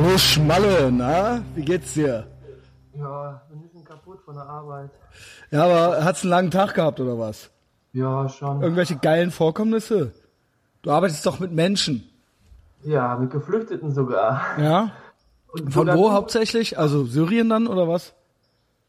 Hallo Schmalle, na? Wie geht's dir? Ja, bin ein bisschen kaputt von der Arbeit. Ja, aber hat's einen langen Tag gehabt oder was? Ja, schon. Irgendwelche geilen Vorkommnisse? Du arbeitest doch mit Menschen. Ja, mit Geflüchteten sogar. Ja? Und Von wo hauptsächlich? Also Syrien dann oder was?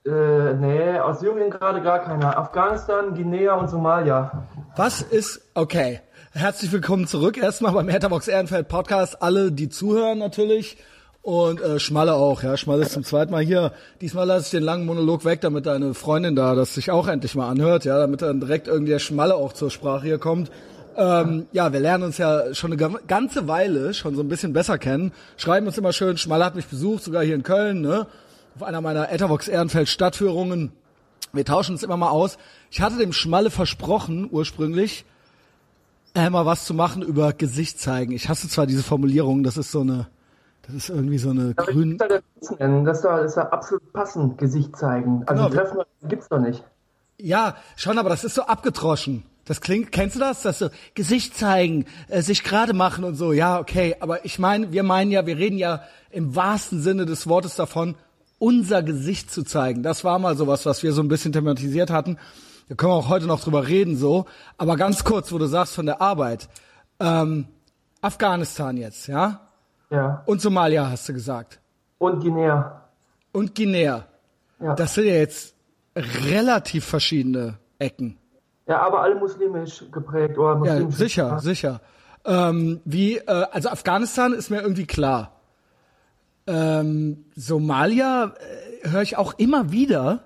Äh, nee, aus Syrien gerade gar keiner. Afghanistan, Guinea und Somalia. Was ist, okay. Herzlich willkommen zurück erstmal beim Etherbox Ehrenfeld Podcast. Alle, die zuhören natürlich. Und äh, Schmalle auch, ja. Schmalle ist zum zweiten Mal hier. Diesmal lasse ich den langen Monolog weg, damit deine Freundin da das sich auch endlich mal anhört, ja, damit dann direkt irgendwie der Schmalle auch zur Sprache hier kommt. Ähm, ja, wir lernen uns ja schon eine ga- ganze Weile schon so ein bisschen besser kennen. Schreiben uns immer schön, Schmalle hat mich besucht, sogar hier in Köln, ne? Auf einer meiner Etherbox Ehrenfeld Stadtführungen. Wir tauschen uns immer mal aus. Ich hatte dem Schmalle versprochen, ursprünglich, äh, mal was zu machen über Gesicht zeigen. Ich hasse zwar diese Formulierung, das ist so eine, das ist irgendwie so eine Aber grün. Das ist da, ist da absolut passend, Gesicht zeigen. Also Genau. Treffen gibt's doch nicht. Ja, schon, aber das ist so abgedroschen. Das klingt, kennst du das? Das so Gesicht zeigen, äh, sich gerade machen und so. Ja, okay, aber ich meine, wir meinen ja, wir reden ja im wahrsten Sinne des Wortes davon, unser Gesicht zu zeigen. Das war mal sowas, was wir so ein bisschen thematisiert hatten. Da können wir auch heute noch drüber reden, so. Aber ganz kurz, wo du sagst von der Arbeit. Ähm, Afghanistan jetzt, ja? Ja. Und Somalia hast du gesagt. Und Guinea. Und Guinea. Ja. Das sind ja jetzt relativ verschiedene Ecken. ja, aber alle muslimisch geprägt oder Ja, muslimisch. sicher, sicher. Ähm, wie, äh, also Afghanistan ist mir irgendwie klar. Ähm, Somalia äh, höre ich auch immer wieder.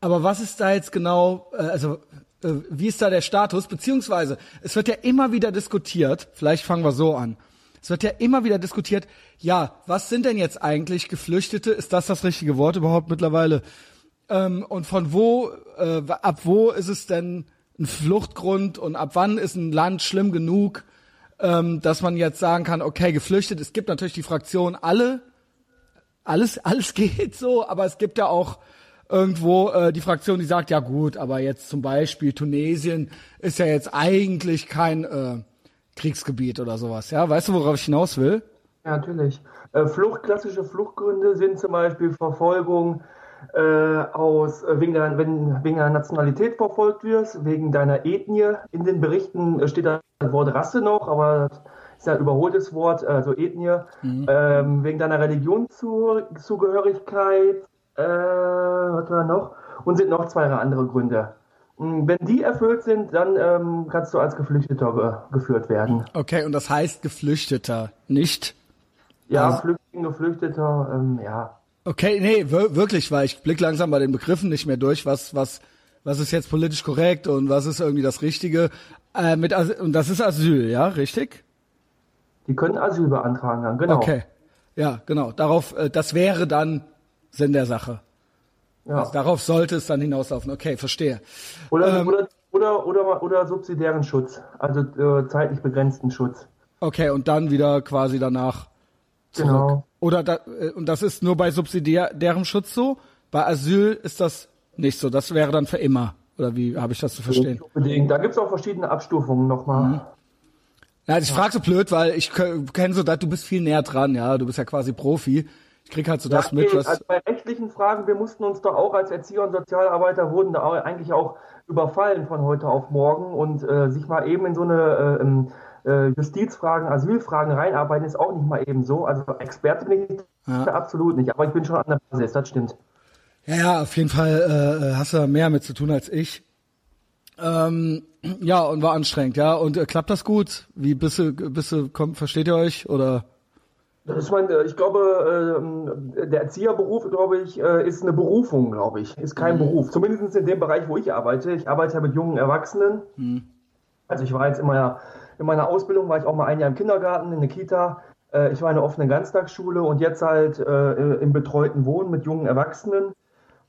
Aber was ist da jetzt genau, äh, also äh, wie ist da der Status? Beziehungsweise, es wird ja immer wieder diskutiert, vielleicht fangen wir so an. Es wird ja immer wieder diskutiert, ja, was sind denn jetzt eigentlich Geflüchtete? Ist das das richtige Wort überhaupt mittlerweile? Ähm, und von wo, äh, ab wo ist es denn ein Fluchtgrund und ab wann ist ein Land schlimm genug, ähm, dass man jetzt sagen kann, okay, geflüchtet. Es gibt natürlich die Fraktion alle, alles, alles geht so, aber es gibt ja auch irgendwo äh, die Fraktion, die sagt, ja gut, aber jetzt zum Beispiel Tunesien ist ja jetzt eigentlich kein äh, Kriegsgebiet oder sowas. Ja, weißt du, worauf ich hinaus will? Ja, natürlich. Äh, Flucht, klassische Fluchtgründe sind zum Beispiel Verfolgung äh, aus, äh, wegen, deiner, wenn wegen deiner Nationalität verfolgt wirst, wegen deiner Ethnie. In den Berichten steht da das Wort Rasse noch, aber das ist ja ein überholtes Wort, also Ethnie. Ähm, wegen deiner Religionszugehörigkeit, äh, was war noch? Und sind noch zwei andere Gründe. Mm, Wenn die erfüllt sind, dann ähm, kannst du als Geflüchteter ge geführt werden. Okay, und das heißt Geflüchteter, nicht? Ja, Also- Flüchtling, Geflüchteter, ähm, ja. Okay, nee, wir- wirklich, weil ich blick langsam bei den Begriffen nicht mehr durch, was, was, was ist jetzt politisch korrekt und was ist irgendwie das Richtige. Äh, mit Asyl, und das ist Asyl, ja, richtig? Die können Asyl beantragen dann, genau. Okay. Ja, genau. Darauf, äh, das wäre dann Sinn der Sache. Ja. Also darauf sollte es dann hinauslaufen. Okay, verstehe. Oder, ähm, oder, oder, oder, oder subsidiären Schutz, also äh, zeitlich begrenzten Schutz. Okay, und dann wieder quasi danach zurück. Genau. Oder da, äh, und das ist nur bei subsidiärem Schutz so? Bei Asyl ist das nicht so. Das wäre dann für immer. Oder wie habe ich das zu verstehen? Unbedingt. Da gibt's auch verschiedene Abstufungen nochmal. Mhm. Ja, ich frage so blöd, weil ich kenne so, du bist viel näher dran, ja. Du bist ja quasi Profi. Ich krieg halt so das mit, okay, was. also bei rechtlichen Fragen, wir mussten uns da auch als Erzieher und Sozialarbeiter wurden da eigentlich auch überfallen von heute auf morgen und äh, sich mal eben in so eine äh, äh, Justizfragen, Asylfragen reinarbeiten ist auch nicht mal eben so. Also Experte bin ich Ja. absolut nicht, aber ich bin schon an der Basis, das stimmt. Ja, ja, auf jeden Fall äh, hast du mehr mit zu tun als ich. Ähm, ja, und war anstrengend, ja. Und äh, klappt das gut? Wie bist du, bist du, kommt, versteht ihr euch? Oder? Das ist mein, äh, ich glaube, ähm, der Erzieherberuf, glaube ich, äh, ist eine Berufung, glaube ich. Ist kein Beruf. Zumindest in dem Bereich, wo ich arbeite. Ich arbeite ja mit jungen Erwachsenen. Also ich war jetzt in meiner, in meiner Ausbildung, war ich auch mal ein Jahr im Kindergarten, in der Kita. Äh, Ich war in der offenen Ganztagsschule und jetzt halt im betreuten Wohnen mit jungen Erwachsenen.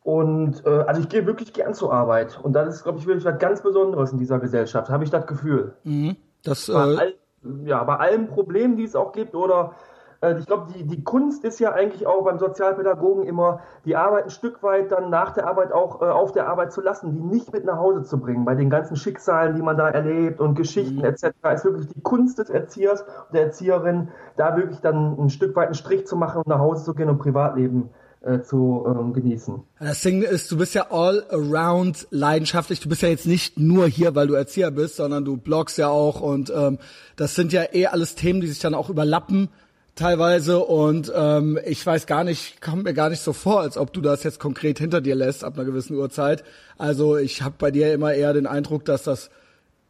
Und also ich gehe wirklich gern zur Arbeit. Und das ist, glaube ich, wirklich was ganz Besonderes in dieser Gesellschaft, habe ich das Gefühl. Das, Bei, äh, all, ja, bei allen Problemen, die es auch gibt, oder ich glaube, die, die Kunst ist ja eigentlich auch beim Sozialpädagogen immer, die Arbeit ein Stück weit dann nach der Arbeit auch äh, auf der Arbeit zu lassen, die nicht mit nach Hause zu bringen. Bei den ganzen Schicksalen, die man da erlebt und Geschichten mhm. etc., ist wirklich die Kunst des Erziehers und der Erzieherin, da wirklich dann ein Stück weit einen Strich zu machen und nach Hause zu gehen und Privatleben äh, zu ähm, genießen. Das Ding ist, du bist ja all around leidenschaftlich. Du bist ja jetzt nicht nur hier, weil du Erzieher bist, sondern du bloggst ja auch und ähm, das sind ja eh alles Themen, die sich dann auch überlappen teilweise und ähm, ich weiß gar nicht, kommt mir gar nicht so vor, als ob du das jetzt konkret hinter dir lässt ab einer gewissen Uhrzeit. Also ich habe bei dir immer eher den Eindruck, dass das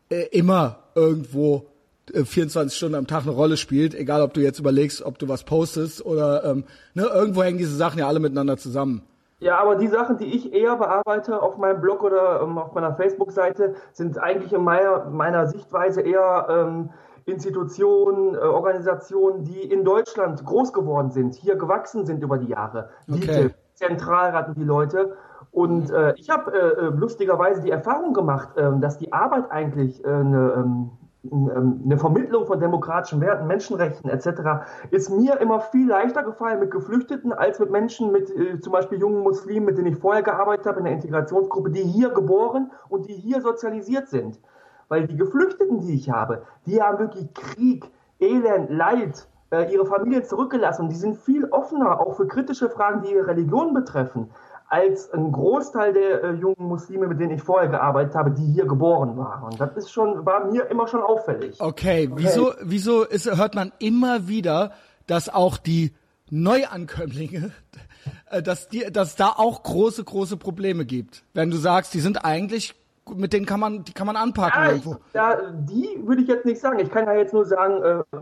äh, immer irgendwo 24 äh, Stunden am Tag eine Rolle spielt, egal ob du jetzt überlegst, ob du was postest oder ähm, ne, irgendwo hängen diese Sachen ja alle miteinander zusammen. Ja, aber die Sachen, die ich eher bearbeite auf meinem Blog oder ähm, auf meiner Facebook-Seite, sind eigentlich in meiner, meiner Sichtweise eher ähm, Institutionen, äh, Organisationen, die in Deutschland groß geworden sind, hier gewachsen sind über die Jahre. Okay. Zentralraten, die Leute. Und äh, ich habe äh, äh, lustigerweise die Erfahrung gemacht, äh, dass die Arbeit eigentlich äh, eine ähm, ähm, eine Vermittlung von demokratischen Werten, Menschenrechten etc. ist mir immer viel leichter gefallen mit Geflüchteten als mit Menschen, mit äh, zum Beispiel jungen Muslimen, mit denen ich vorher gearbeitet habe in der Integrationsgruppe, die hier geboren und die hier sozialisiert sind. Weil die Geflüchteten, die ich habe, die haben wirklich Krieg, Elend, Leid, äh, ihre Familien zurückgelassen und die sind viel offener, auch für kritische Fragen, die ihre Religion betreffen als ein Großteil der äh, jungen Muslime, mit denen ich vorher gearbeitet habe, die hier geboren waren. Und das ist schon, war mir immer schon auffällig. Okay, okay. wieso, wieso ist, hört man immer wieder, dass auch die Neuankömmlinge, äh, dass die, dass da auch große, große Probleme gibt. Wenn du sagst, die sind eigentlich mit denen kann man, die kann man anpacken ja, irgendwo. Ja, die würde ich jetzt nicht sagen. Ich kann ja jetzt nur sagen, äh,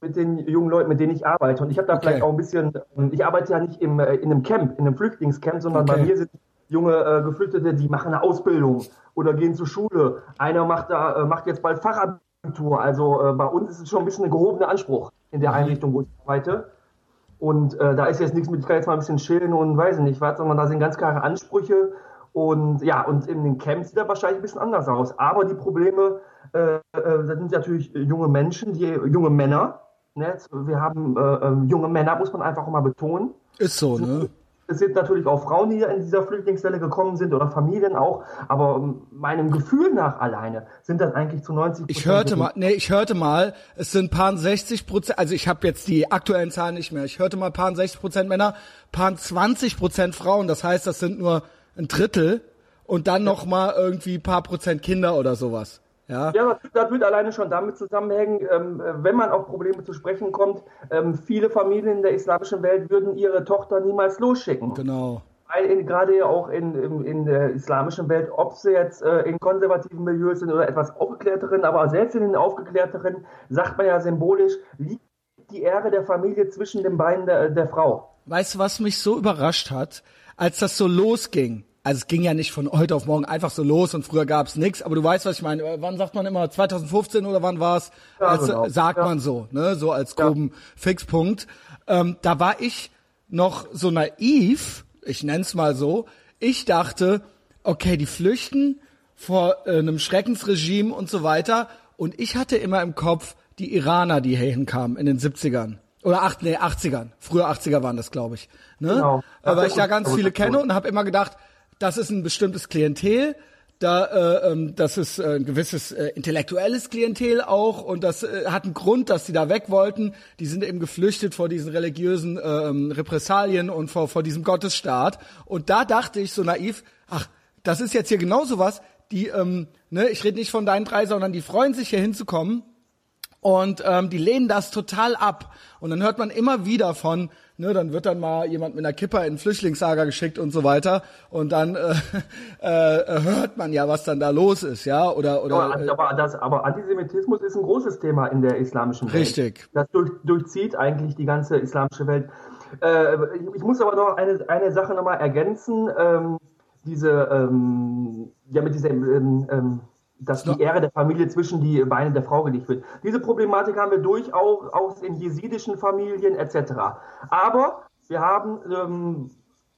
mit den jungen Leuten, mit denen ich arbeite. Und ich habe da okay. vielleicht auch ein bisschen, ähm, ich arbeite ja nicht im, äh, in einem Camp, in einem Flüchtlingscamp, sondern okay. bei mir sind junge äh, Geflüchtete, die machen eine Ausbildung oder gehen zur Schule. Einer macht da, äh, macht jetzt bald Fachabitur. Also äh, bei uns ist es schon ein bisschen ein gehobener Anspruch in der mhm. Einrichtung, wo ich arbeite. Und äh, da ist jetzt nichts mit, ich kann jetzt mal ein bisschen chillen und weiß nicht was, sondern da sind ganz klare Ansprüche. Und ja, und in den Camps sieht er wahrscheinlich ein bisschen anders aus. Aber die Probleme, äh, äh, sind natürlich junge Menschen, die junge Männer, Ne? Wir haben äh, äh, junge Männer, muss man einfach mal betonen. Ist so, ne? Es sind natürlich auch Frauen, die in dieser Flüchtlingswelle gekommen sind oder Familien auch, aber ähm, meinem Gefühl nach alleine sind das eigentlich zu 90 Ich hörte mal, nee, ich hörte mal, es sind paar 60 Prozent, also ich habe jetzt die aktuellen Zahlen nicht mehr, ich hörte mal paar 60 Prozent Männer, paar 20 Prozent Frauen, das heißt, das sind nur ein Drittel und dann noch mal irgendwie paar Prozent Kinder oder sowas. Ja, ja das, das wird alleine schon damit zusammenhängen, ähm, wenn man auf Probleme zu sprechen kommt. Ähm, viele Familien in der islamischen Welt würden ihre Tochter niemals losschicken. Genau. Weil in, gerade auch in, in, in, der islamischen Welt, ob sie jetzt äh, in konservativen Milieus sind oder etwas aufgeklärteren, aber selbst in den aufgeklärteren, sagt man ja symbolisch, liegt die Ehre der Familie zwischen den Beinen der, der Frau. Weißt du, was mich so überrascht hat, als das so losging? Also es ging ja nicht von heute auf morgen einfach so los und früher gab's nix, aber du weißt, was ich meine. Wann sagt man immer 2015 oder wann war's? Ja, als, genau. Sagt ja. man so, ne, so als groben ja. Fixpunkt. Ähm, da war ich noch so naiv, ich nenn's mal so. Ich dachte, okay, die flüchten vor äh, einem Schreckensregime und so weiter. Und ich hatte immer im Kopf die Iraner, die hier hinkamen in den 70ern. Oder acht, nee, 80ern. Früher 80er waren das, glaube ich. Ne? Genau. Weil ich da ganz viele kenne und habe immer gedacht, das ist ein bestimmtes Klientel, da äh, ähm, das ist äh, ein gewisses äh, intellektuelles Klientel auch und das äh, hat einen Grund, dass sie da weg wollten. Die sind eben geflüchtet vor diesen religiösen äh, Repressalien und vor vor diesem Gottesstaat. Und da dachte ich so naiv, ach, das ist jetzt hier genauso was. Die, ähm, ne, ich rede nicht von deinen drei, sondern die freuen sich hier hinzukommen und ähm, die lehnen das total ab. Und dann hört man immer wieder von ne, dann wird dann mal jemand mit einer Kipper in ein Flüchtlingslager geschickt und so weiter und dann äh, äh, hört man ja, was dann da los ist, ja, oder oder. Ja, aber, das, aber Antisemitismus ist ein großes Thema in der islamischen Welt. Richtig. Das durch, durchzieht eigentlich die ganze islamische Welt. Äh, ich, ich, muss aber noch eine eine Sache nochmal ergänzen. Ähm, diese ähm, ja mit dieser ähm, ähm dass die Ehre der Familie zwischen die Beine der Frau gelegt wird. Diese Problematik haben wir durchaus auch in jesidischen Familien etc. Aber wir haben ähm,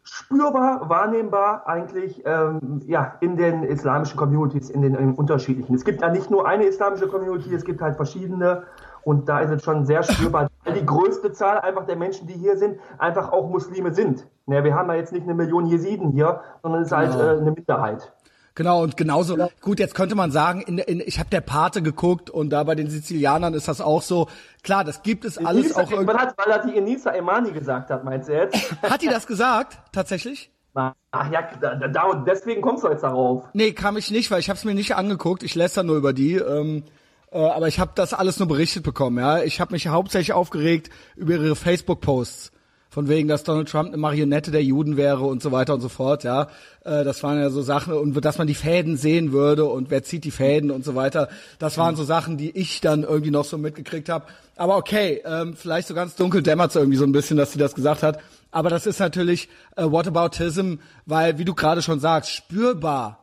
spürbar, wahrnehmbar eigentlich ähm, ja, in den islamischen Communities, in den in unterschiedlichen. Es gibt ja nicht nur eine islamische Community, es gibt halt verschiedene und da ist es schon sehr spürbar weil die größte Zahl einfach der Menschen, die hier sind, einfach auch Muslime sind. Ja, wir haben ja jetzt nicht eine Million Jesiden hier, sondern es ist halt Genau. äh, eine Minderheit. Genau, und genauso, gut, jetzt könnte man sagen, in, in, ich habe der Pate geguckt und da bei den Sizilianern ist das auch so. Klar, das gibt es alles Enisa, auch irgendwie. weil, hat, weil hat die Enisa Emani gesagt hat, meinst du jetzt? Hat die das gesagt, tatsächlich? Ach ja, da, da, deswegen kommst du jetzt darauf. Nee, kam ich nicht, weil ich habe es mir nicht angeguckt. Ich lässt nur über die. Ähm, äh, aber ich habe das alles nur berichtet bekommen. Ja, ich habe mich hauptsächlich aufgeregt über ihre Facebook-Posts. Von wegen, dass Donald Trump eine Marionette der Juden wäre und so weiter und so fort, ja. Äh, das waren ja so Sachen, und dass man die Fäden sehen würde und wer zieht die Fäden und so weiter. Das waren so Sachen, die ich dann irgendwie noch so mitgekriegt habe. Aber okay, ähm, vielleicht so ganz dunkel dämmert irgendwie so ein bisschen, dass sie das gesagt hat. Aber das ist natürlich äh, Whataboutism, weil, wie du gerade schon sagst, spürbar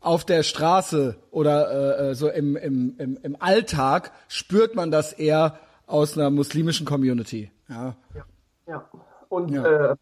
auf der Straße oder äh, äh, so im, im, im, im Alltag spürt man das eher aus einer muslimischen Community. Ja. Ja. Ja. Und Ja. Äh,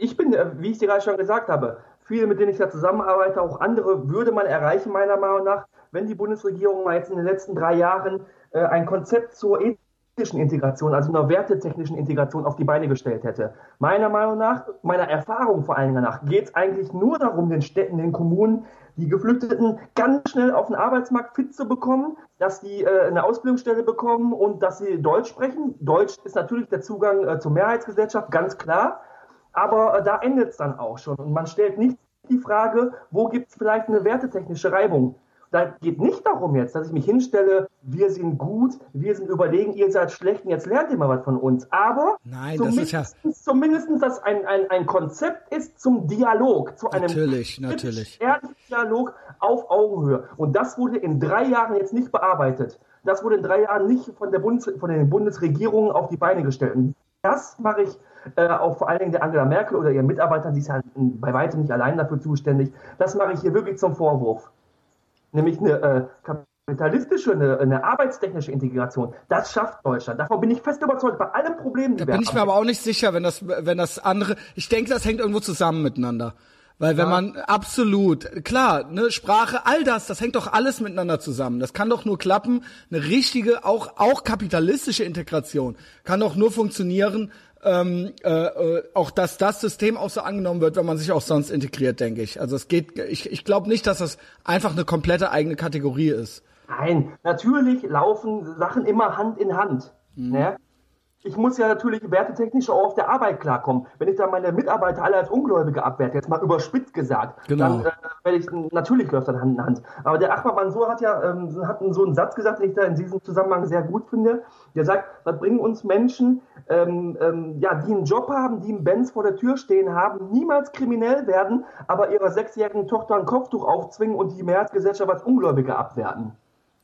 ich bin, äh, wie ich dir gerade schon gesagt habe, viele, mit denen ich da zusammenarbeite, auch andere, würde man erreichen, meiner Meinung nach, wenn die Bundesregierung mal jetzt in den letzten drei Jahren äh, ein Konzept zur ethischen Integration, also einer wertetechnischen Integration auf die Beine gestellt hätte. Meiner Meinung nach, meiner Erfahrung vor allen Dingen nach, geht es eigentlich nur darum, den Städten, den Kommunen, die Geflüchteten ganz schnell auf den Arbeitsmarkt fit zu bekommen, dass die äh, eine Ausbildungsstelle bekommen und dass sie Deutsch sprechen. Deutsch ist natürlich der Zugang äh, zur Mehrheitsgesellschaft, ganz klar. Aber äh, da endet es dann auch schon. Und man stellt nicht die Frage, wo gibt es vielleicht eine wertetechnische Reibung. Da geht nicht darum jetzt, dass ich mich hinstelle, wir sind gut, wir sind überlegen, ihr seid schlecht und jetzt lernt ihr mal was von uns. Aber Nein, das ist ja- zumindest, zumindest dass ein, ein, ein Konzept ist zum Dialog, zu einem Natürlich, natürlich. ehrlichen Dialog auf Augenhöhe. Und das wurde in drei Jahren jetzt nicht bearbeitet. Das wurde in drei Jahren nicht von, der Bundes, von den Bundesregierungen auf die Beine gestellt. Und das mache ich äh, auch vor allen Dingen der Angela Merkel oder ihren Mitarbeitern, die ist ja bei weitem nicht allein dafür zuständig. Das mache ich hier wirklich zum Vorwurf. Nämlich eine äh, kapitalistische, eine, eine arbeitstechnische Integration. Das schafft Deutschland. Davon bin ich fest überzeugt, bei allen Problemen, die Da wir bin ich mir haben. aber auch nicht sicher, wenn das, wenn das andere. Ich denke, das hängt irgendwo zusammen miteinander. Weil wenn man absolut, klar, ne, Sprache, all das, das hängt doch alles miteinander zusammen. Das kann doch nur klappen. Eine richtige, auch, auch kapitalistische Integration kann doch nur funktionieren, ähm, äh, äh, auch dass das System auch so angenommen wird, wenn man sich auch sonst integriert, denke ich. Also es geht, ich, ich glaube nicht, dass das einfach eine komplette eigene Kategorie ist. Nein, natürlich laufen Sachen immer Hand in Hand. Mhm. Ne? Ich muss ja natürlich wertetechnisch auch auf der Arbeit klarkommen. Wenn ich da meine Mitarbeiter alle als Ungläubige abwerte, jetzt mal überspitzt gesagt, Genau. dann äh, werde ich, natürlich läuft das Hand in Hand. Aber der Ahmad Mansour hat ja ähm, hat so einen Satz gesagt, den ich da in diesem Zusammenhang sehr gut finde. Der sagt, was bringen uns Menschen, ähm, ähm, ja, die einen Job haben, die einen Benz vor der Tür stehen haben, niemals kriminell werden, aber ihrer sechsjährigen Tochter ein Kopftuch aufzwingen und die Mehrheitsgesellschaft als Ungläubige abwerten.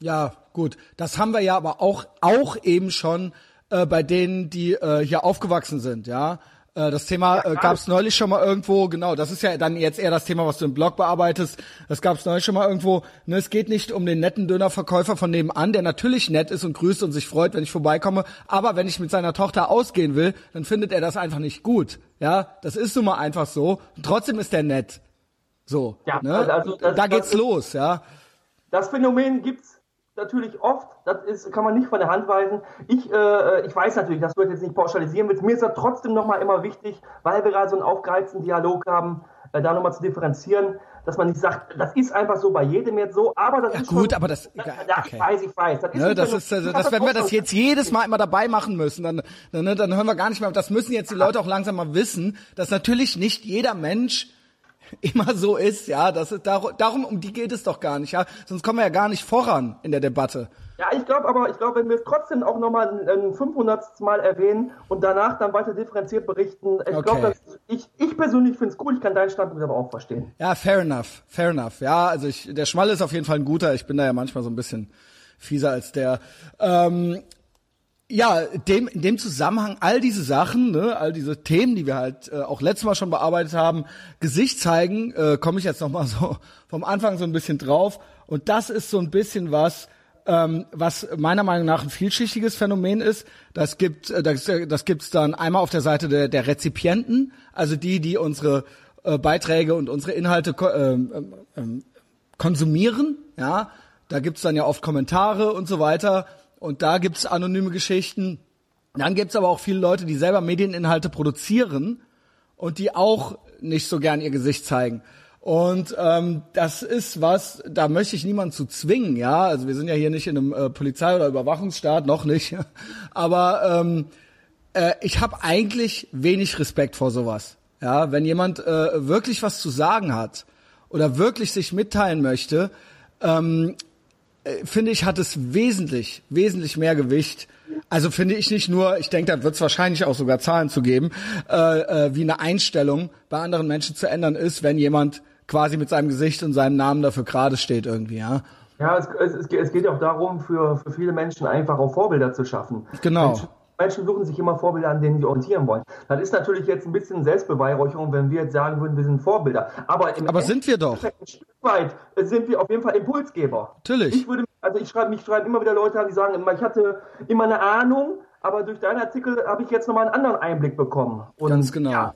Ja, gut. Das haben wir ja aber auch, auch eben schon äh, bei denen, die äh, hier aufgewachsen sind, ja. Äh, Das Thema äh, gab es neulich schon mal irgendwo, genau, das ist ja dann jetzt eher das Thema, was du im Blog bearbeitest. Das gab es neulich schon mal irgendwo. Ne, es geht nicht um den netten Dönerverkäufer von nebenan, der natürlich nett ist und grüßt und sich freut, wenn ich vorbeikomme. Aber wenn ich mit seiner Tochter ausgehen will, dann findet er das einfach nicht gut. Ja, das ist nun mal einfach so. Und trotzdem ist der nett. So, Ja, ne? also das- da das geht's ist- los, ja. Das Phänomen gibt's natürlich oft, das ist, kann man nicht von der Hand weisen. Ich, äh, ich weiß natürlich, dass du das jetzt nicht pauschalisieren willst. Mir ist das trotzdem nochmal immer wichtig, weil wir gerade so einen aufgeheizten Dialog haben, äh, da nochmal zu differenzieren, dass man nicht sagt, das ist einfach so bei jedem jetzt so, aber das Ja, ist gut, schon, aber das- Ja, ja, okay. ich weiß, ich weiß. Das ist, Ne, das ist, also, das, wenn wir das jetzt jedes Mal immer dabei machen müssen, dann, dann, ne, dann hören wir gar nicht mehr. Das müssen jetzt die Leute auch langsam mal wissen, dass natürlich nicht jeder Mensch immer so ist, ja. Das ist darum, darum, um die geht es doch gar nicht, ja. Sonst kommen wir ja gar nicht voran in der Debatte. Ja, ich glaube aber, ich glaube, wenn wir es trotzdem auch nochmal ein, ein 500. Mal erwähnen und danach dann weiter differenziert berichten, ich Okay. glaube, ich, ich persönlich finde es gut, ich kann deinen Standpunkt aber auch verstehen. Ja, fair enough, fair enough. Ja, also ich, der Schmall ist auf jeden Fall ein guter. Ich bin da ja manchmal so ein bisschen fieser als der. Ähm, ja, dem, in dem Zusammenhang all diese Sachen, ne, all diese Themen, die wir halt äh, auch letztes Mal schon bearbeitet haben, Gesicht zeigen, äh, komme ich jetzt noch mal so vom Anfang so ein bisschen drauf. Und das ist so ein bisschen was, ähm, was meiner Meinung nach ein vielschichtiges Phänomen ist. Das gibt, äh, das, äh, das gibt's dann einmal auf der Seite der, der Rezipienten, also die, die unsere äh, Beiträge und unsere Inhalte ähm, ähm, ähm, konsumieren, ja. Da gibt's dann ja oft Kommentare und so weiter. Und da gibt's anonyme Geschichten. Dann gibt's aber auch viele Leute, die selber Medieninhalte produzieren und die auch nicht so gern ihr Gesicht zeigen. Und ähm, das ist was, da möchte ich niemanden zu zwingen, ja. Also wir sind ja hier nicht in einem äh, Polizei- oder Überwachungsstaat, noch nicht. Aber ähm, äh, ich habe eigentlich wenig Respekt vor sowas. Ja, wenn jemand äh, wirklich was zu sagen hat oder wirklich sich mitteilen möchte, ähm, äh, finde ich, hat es wesentlich, wesentlich mehr Gewicht. Also finde ich nicht nur, ich denke, da wird es wahrscheinlich auch sogar Zahlen zu geben, äh, äh, wie eine Einstellung bei anderen Menschen zu ändern ist, wenn jemand quasi mit seinem Gesicht und seinem Namen dafür gerade steht irgendwie, ja. Ja, es, es, es geht auch darum, für, für viele Menschen einfach auch Vorbilder zu schaffen. Genau. Menschen, Menschen suchen sich immer Vorbilder, an denen sie orientieren wollen. Das ist natürlich jetzt ein bisschen Selbstbeweihräucherung, wenn wir jetzt sagen würden, wir sind Vorbilder. Aber, im Aber sind wir doch. Ein Stück weit sind wir auf jeden Fall Impulsgeber. Natürlich. Ich würde, also ich schreibe, mich schreiben immer wieder Leute an, die sagen, ich hatte immer eine Ahnung, aber durch deinen Artikel habe ich jetzt nochmal einen anderen Einblick bekommen. Und, Ganz genau. Ja.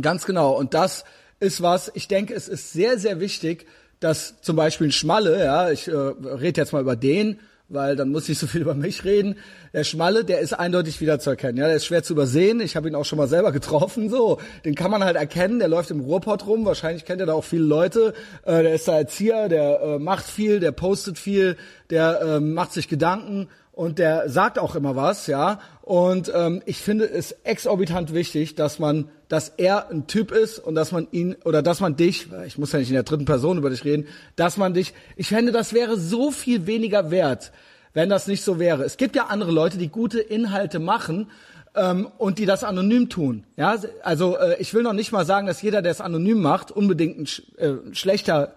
Ganz genau. Und das ist was, ich denke, es ist sehr, sehr wichtig, dass zum Beispiel ein Schmalle, ja, ich äh, rede jetzt mal über den, weil dann muss ich so viel über mich reden. Der Schmalle, der ist eindeutig wiederzuerkennen. Ja, der ist schwer zu übersehen. Ich habe ihn auch schon mal selber getroffen. So, den kann man halt erkennen. Der läuft im Ruhrpott rum. Wahrscheinlich kennt er da auch viele Leute. Äh, der ist da Erzieher. Der äh, macht viel. Der postet viel. Der äh, macht sich Gedanken und der sagt auch immer was, ja. Und ähm, ich finde es exorbitant wichtig, dass man, dass er ein Typ ist und dass man ihn oder dass man dich, ich muss ja nicht in der dritten Person über dich reden, dass man dich, ich fände, das wäre so viel weniger wert, wenn das nicht so wäre. Es gibt ja andere Leute, die gute Inhalte machen ähm, und die das anonym tun. Ja, also äh, ich will noch nicht mal sagen, dass jeder, der es anonym macht, unbedingt ein sch äh, schlechter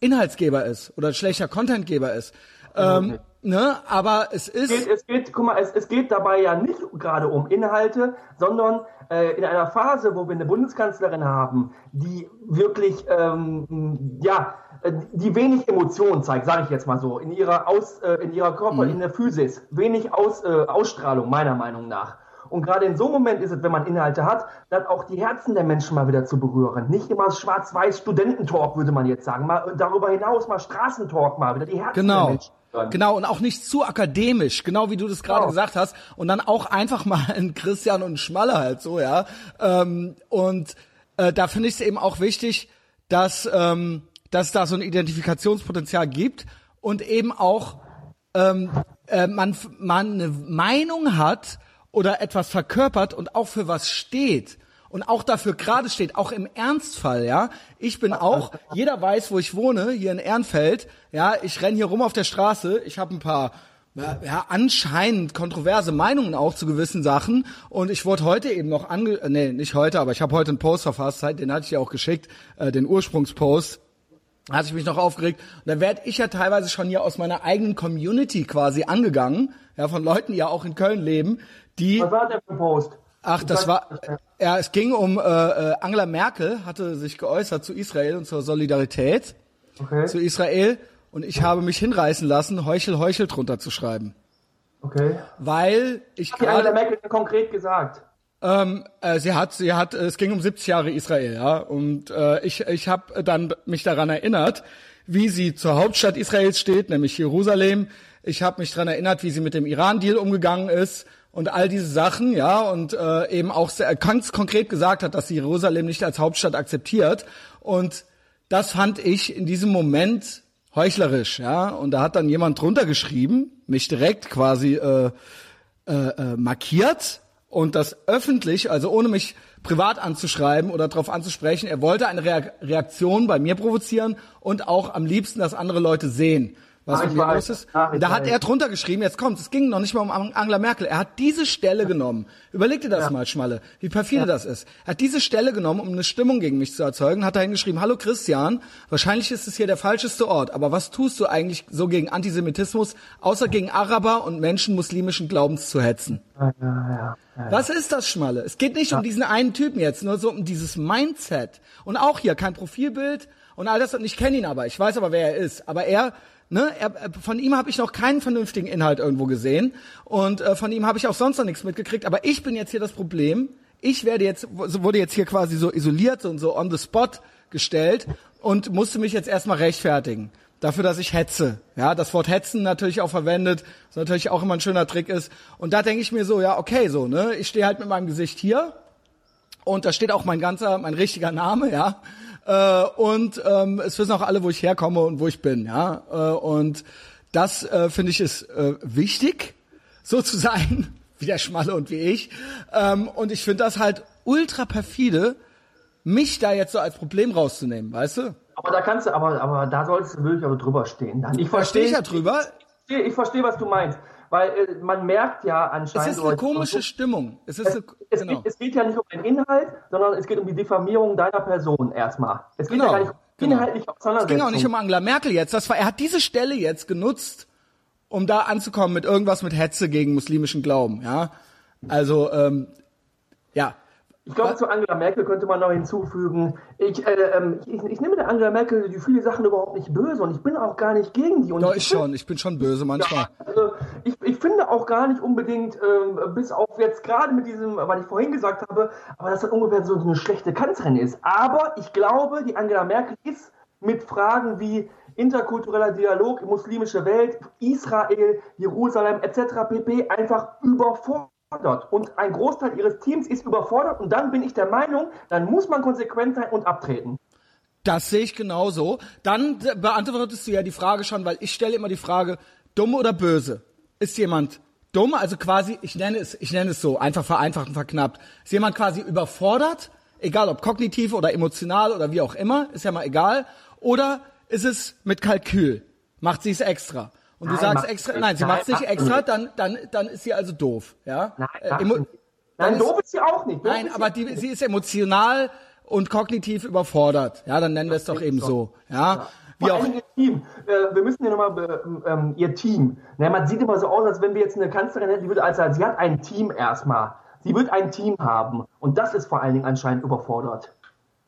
Inhaltsgeber ist oder ein schlechter Contentgeber ist. Ähm, okay. Ne, aber es ist. Es geht, es geht, guck mal, es, es geht dabei ja nicht gerade um Inhalte, sondern äh, in einer Phase, wo wir eine Bundeskanzlerin haben, die wirklich, ähm, ja, äh, die wenig Emotionen zeigt, sage ich jetzt mal so, in ihrer Aus, äh, in ihrer Körper, mhm. in der Physis, wenig Aus, äh, Ausstrahlung meiner Meinung nach. Und gerade in so einem Moment ist es, wenn man Inhalte hat, dann auch die Herzen der Menschen mal wieder zu berühren. Nicht immer schwarz-weiß Studententalk, würde man jetzt sagen. Mal darüber hinaus mal Straßentalk mal wieder die Herzen genau. der Menschen. Genau, und auch nicht zu akademisch, genau wie du das gerade genau. gesagt hast. Und dann auch einfach mal ein Christian und ein Schmalle halt so, ja. Ähm, und äh, da finde ich es eben auch wichtig, dass, ähm, dass da so ein Identifikationspotenzial gibt und eben auch ähm, äh, man, man eine Meinung hat, oder etwas verkörpert und auch für was steht und auch dafür gerade steht, auch im Ernstfall, ja. Ich bin auch, jeder weiß, wo ich wohne, hier in Ehrenfeld, ja, ich renn hier rum auf der Straße, ich habe ein paar ja, anscheinend kontroverse Meinungen auch zu gewissen Sachen und ich wurde heute eben noch ange nee, nicht heute, aber ich habe heute einen Post verfasst, den hatte ich dir auch geschickt, äh, den Ursprungspost da hatte ich mich noch aufgeregt. Und da werde ich ja teilweise schon hier aus meiner eigenen Community quasi angegangen, ja, von Leuten, die ja auch in Köln leben, die. Was war der für Post? Ach, das war, ja, es ging um, äh, äh, Angela Merkel hatte sich geäußert zu Israel und zur Solidarität okay. zu Israel und ich habe mich hinreißen lassen, Heuchel, Heuchel drunter zu schreiben. Okay. Weil ich gerade. Angela Merkel konkret gesagt? Ähm, äh, sie hat, sie hat, es ging um 70 Jahre Israel, ja, und äh, ich, ich habe dann mich daran erinnert, wie sie zur Hauptstadt Israels steht, nämlich Jerusalem. Ich habe mich daran erinnert, wie sie mit dem Iran-Deal umgegangen ist und all diese Sachen, ja, und äh, eben auch sehr, ganz konkret gesagt hat, dass sie Jerusalem nicht als Hauptstadt akzeptiert. Und das fand ich in diesem Moment heuchlerisch, ja. Und da hat dann jemand drunter geschrieben, mich direkt quasi äh, äh, äh, markiert und das öffentlich, also ohne mich privat anzuschreiben oder darauf anzusprechen. Er wollte eine Reaktion bei mir provozieren und auch am liebsten, dass andere Leute sehen was mit mir los ist. Ach, da hat er drunter geschrieben, jetzt kommt, es ging noch nicht mal um Angela Merkel. Er hat diese Stelle genommen. Überleg dir das ja. mal, Schmalle, wie perfide ja. das ist. Er hat diese Stelle genommen, um eine Stimmung gegen mich zu erzeugen, hat dahin geschrieben, hallo Christian, wahrscheinlich ist es hier der falscheste Ort, aber was tust du eigentlich so gegen Antisemitismus, außer gegen Araber und Menschen muslimischen Glaubens zu hetzen? Ja, was ist das, Schmalle? Es geht nicht um diesen einen Typen jetzt, nur so um dieses Mindset. Und auch hier kein Profilbild und all das. Und ich kenne ihn aber, ich weiß aber, wer er ist. Aber er Ne, er, von ihm habe ich noch keinen vernünftigen Inhalt irgendwo gesehen und äh, von ihm habe ich auch sonst noch nichts mitgekriegt. Aber ich bin jetzt hier das Problem. Ich werde jetzt wurde jetzt hier quasi so isoliert und so on the spot gestellt und musste mich jetzt erstmal rechtfertigen. dafür, dass ich hetze. Ja, das Wort hetzen natürlich auch verwendet, was natürlich auch immer ein schöner Trick ist. Und da denke ich mir so, ja, okay, so, ne, ich stehe halt mit meinem Gesicht hier und da steht auch mein ganzer, mein richtiger Name, ja. Äh, und ähm, es wissen auch alle, wo ich herkomme und wo ich bin, ja. Äh, und das äh, finde ich ist äh, wichtig, so zu sein, wie der Schmalle und wie ich. Ähm, und ich finde das halt ultra perfide, mich da jetzt so als Problem rauszunehmen, weißt du? Aber da kannst du, aber, aber da solltest du wirklich aber drüber stehen. Dann. Ich verstehe ich ja drüber. Ich, ich verstehe, was du meinst. Weil äh, man merkt ja anscheinend. Es ist eine komische Stimmung. Es, ist es, eine, es, genau. geht, es geht ja nicht um den Inhalt, sondern es geht um die Diffamierung deiner Person erstmal. Es geht Genau, ja gar nicht um genau. inhaltliche Es ging auch nicht um Angela Merkel jetzt. Das war, er hat diese Stelle jetzt genutzt, um da anzukommen mit irgendwas mit Hetze gegen muslimischen Glauben. Ja, also ähm, ja, Ich glaube, zu Angela Merkel könnte man noch hinzufügen, ich, äh, ähm, ich, ich nehme der Angela Merkel die viele Sachen überhaupt nicht böse und ich bin auch gar nicht gegen die. Und doch ich ich schon. Ich bin schon böse manchmal. Also ich, ich finde auch gar nicht unbedingt, ähm, bis auf jetzt gerade mit diesem, weil ich vorhin gesagt habe, aber dass das ungefähr so eine schlechte Kanzlerin ist. Aber ich glaube, die Angela Merkel ist mit Fragen wie interkultureller Dialog, muslimische Welt, Israel, Jerusalem etc. pp. einfach überfordert. Und ein Großteil ihres Teams ist überfordert und dann bin ich der Meinung, dann muss man konsequent sein und abtreten. Das sehe ich genauso. Dann beantwortest du ja die Frage schon, weil ich stelle immer die Frage, dumm oder böse? Ist jemand dumm, also quasi, ich nenne es, ich nenne es so, einfach vereinfacht und verknappt. Ist jemand quasi überfordert, egal ob kognitiv oder emotional oder wie auch immer, ist ja mal egal. Oder ist es mit Kalkül? Macht sie es extra? Und du Nein, sagst macht extra, nein, sie macht es nicht extra, dann, dann, dann ist sie also doof, ja? Nein, Äh, emo- dann Nein, ist- doof ist sie auch nicht. Doof Nein, aber die, sie ist emotional und kognitiv überfordert. Ja, dann nennen wir es doch eben so. Ja, wie auch. ihr Team. Äh, wir müssen ja nochmal ähm, ihr Team. Ne, man sieht immer so aus, als wenn wir jetzt eine Kanzlerin hätten, die würde als, sie hat ein Team erstmal. Sie wird ein Team haben. Und das ist vor allen Dingen anscheinend überfordert.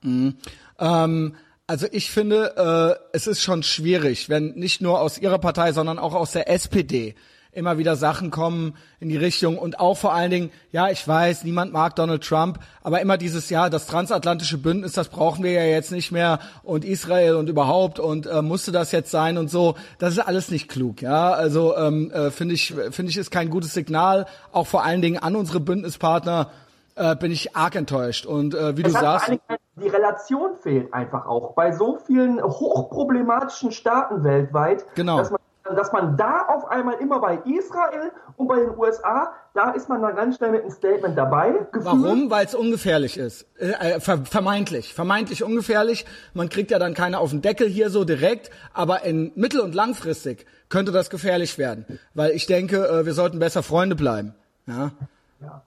Ähm, also ich finde, äh, es ist schon schwierig, wenn nicht nur aus ihrer Partei, sondern auch aus der SPD immer wieder Sachen kommen in die Richtung. Und auch vor allen Dingen, ja, ich weiß, niemand mag Donald Trump, aber immer dieses Jahr, das transatlantische Bündnis, das brauchen wir ja jetzt nicht mehr. Und Israel und überhaupt und äh, musste das jetzt sein und so, das ist alles nicht klug, ja, also ähm, äh, finde ich, finde ich, ist kein gutes Signal, auch vor allen Dingen an unsere Bündnispartner äh, bin ich arg enttäuscht und äh, wie du Es vor sagst, Dingen, die Relation fehlt einfach auch. Bei so vielen hochproblematischen Staaten weltweit, Genau. dass, man, dass man da auf einmal immer bei Israel und bei den USA, da ist man dann ganz schnell mit einem Statement dabei. Gefühlt. Warum? Weil es ungefährlich ist. Äh, äh, ver vermeintlich. Vermeintlich ungefährlich. Man kriegt ja dann keine auf den Deckel hier so direkt, aber in mittel- und langfristig könnte das gefährlich werden. Weil ich denke, äh, wir sollten besser Freunde bleiben. Ja. Ja.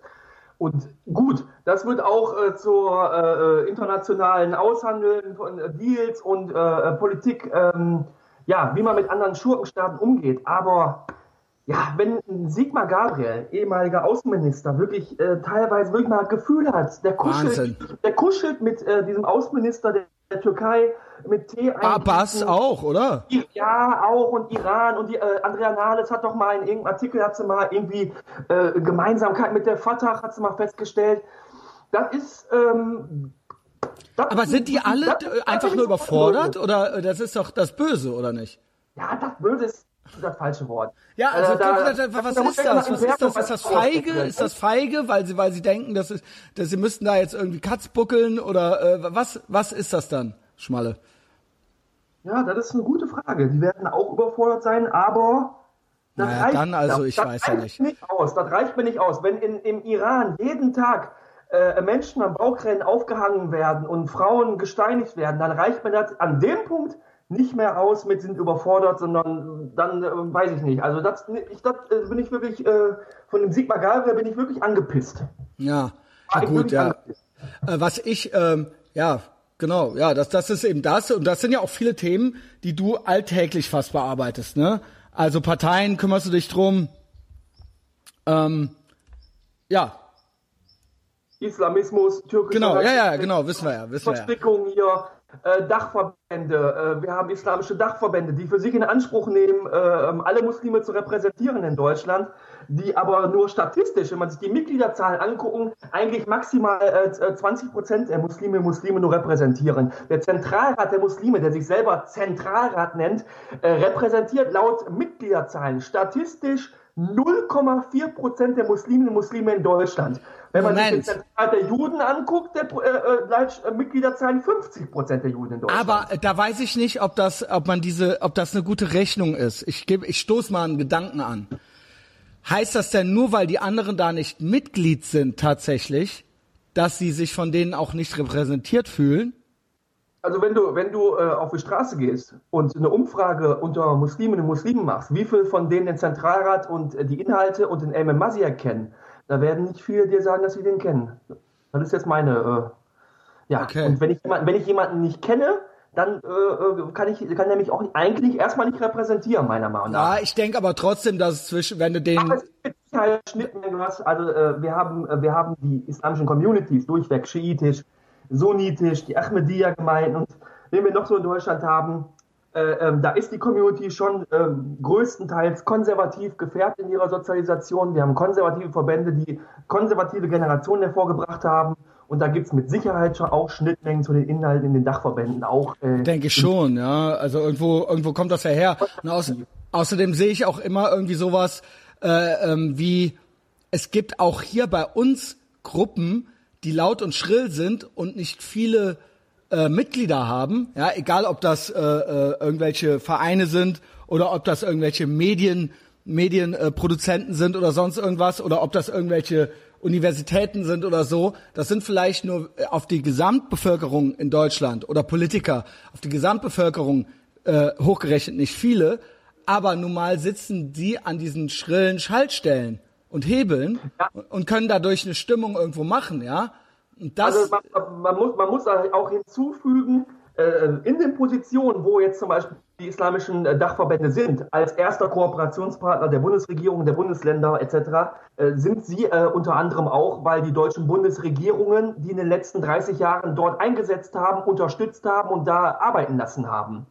Und gut, das wird auch äh, zur äh, internationalen Aushandeln von äh, Deals und äh, Politik, ähm, ja, wie man mit anderen Schurkenstaaten umgeht. Aber ja, wenn Sigmar Gabriel, ehemaliger Außenminister, wirklich äh, teilweise wirklich mal Gefühl hat, der Wahnsinn. kuschelt, der kuschelt mit äh, diesem Außenminister der, der Türkei mit Tee Abbas auch, oder? Ja, auch und Iran und die äh, Andrea Nahles hat doch mal in irgendeinem Artikel hat sie mal irgendwie äh, Gemeinsamkeit mit der Fatah hat sie mal festgestellt. Das ist ähm, das Aber sind die alle das- äh, das einfach ist nur das überfordert oder äh, das ist doch das Böse, oder nicht? Ja, das Böse ist das falsche Wort. Ja, also Äh, da- da, was da ist das? Was ist das? Ist das feige? Ist das feige, weil sie, weil sie denken, dass, dass sie müssten da jetzt irgendwie Katz buckeln oder äh, was? Was ist das dann, Schmalle? Ja, das ist eine gute Frage. Die werden auch überfordert sein, aber das Naja, reicht, dann also, das, ich das weiß ja reicht nicht aus. Das reicht mir nicht aus. Wenn in, im Iran jeden Tag äh, Menschen am Bauchrennen aufgehangen werden und Frauen gesteinigt werden, dann reicht mir das an dem Punkt nicht mehr aus mit sind überfordert, sondern dann äh, weiß ich nicht. Also das, ich, das äh, bin ich wirklich äh, von dem Sigmar Gabriel bin ich wirklich angepisst. Ja, Ah, ja bin gut, ja. angepisst. Äh, was ich, ähm, ja, genau, ja, das, das ist eben das. Und das sind ja auch viele Themen, die du alltäglich fast bearbeitest, ne? Also Parteien kümmerst du dich drum. Ähm, ja, Islamismus, türkische genau, ja, ja, genau, wissen wir ja, wissen wir ja. Äh, Dachverbände äh, wir haben islamische Dachverbände, die für sich in Anspruch nehmen, äh, alle Muslime zu repräsentieren in Deutschland, die aber nur statistisch, wenn man sich die Mitgliederzahlen angucken, eigentlich maximal 20 Prozent der Muslime Muslime nur repräsentieren. Der Zentralrat der Muslime, der sich selber Zentralrat nennt, repräsentiert laut Mitgliederzahlen statistisch 0,4 Prozent der Musliminnen und Muslime in Deutschland. Wenn man Moment. sich den Zentralrat der Juden anguckt, der äh, äh, Mitgliederzahlen 50 Prozent der Juden in Deutschland. Aber äh, da weiß ich nicht, ob das, ob man diese, ob das eine gute Rechnung ist. Ich gebe, ich stoße mal einen Gedanken an. Heißt das denn nur, weil die anderen da nicht Mitglied sind tatsächlich, dass sie sich von denen auch nicht repräsentiert fühlen? Also wenn du, wenn du äh, auf die Straße gehst und eine Umfrage unter Musliminnen und Muslimen machst, wie viel von denen den Zentralrat und äh, die Inhalte und den Ayman Mazia kennen, da werden nicht viele dir sagen, dass sie den kennen. Das ist jetzt meine, äh, ja. Okay. Und wenn ich, jemanden, wenn ich jemanden nicht kenne, dann äh, äh kann ich kann er mich auch eigentlich erstmal nicht repräsentieren, meiner Meinung nach. Ja, ich denke aber trotzdem, dass es zwischen, wenn du den. Aber es gibt halt Schnittmengen, hast, also äh, wir haben, äh, wir haben die islamischen Communities durchweg schiitisch, sunnitisch, die Ahmadiyya-Gemeinden und wenn wir noch so in Deutschland haben, ähm, da ist die Community schon äh, größtenteils konservativ gefärbt in ihrer Sozialisation. Wir haben konservative Verbände, die konservative Generationen hervorgebracht haben. Und da gibt es mit Sicherheit schon auch Schnittmengen zu den Inhalten in den Dachverbänden auch. Äh, Denke ich schon, ja. Also irgendwo, irgendwo kommt das ja her. Auß außerdem sehe ich auch immer irgendwie sowas äh, ähm, wie, es gibt auch hier bei uns Gruppen, die laut und schrill sind und nicht viele äh, Mitglieder haben, ja, egal ob das äh, äh, irgendwelche Vereine sind oder ob das irgendwelche Medien, Medienproduzenten äh, sind oder sonst irgendwas oder ob das irgendwelche Universitäten sind oder so, das sind vielleicht nur äh, auf die Gesamtbevölkerung in Deutschland oder Politiker, auf die Gesamtbevölkerung äh, hochgerechnet nicht viele, aber nun mal sitzen die an diesen schrillen Schaltstellen und hebeln ja. und können dadurch eine Stimmung irgendwo machen, ja. Das also man, man, muss, man muss auch hinzufügen, äh, in den Positionen, wo jetzt zum Beispiel die islamischen äh, Dachverbände sind, als erster Kooperationspartner der Bundesregierung, der Bundesländer etc., äh, sind sie unter anderem auch, weil die deutschen Bundesregierungen, die in den letzten 30 Jahren dort eingesetzt haben, unterstützt haben und da arbeiten lassen haben.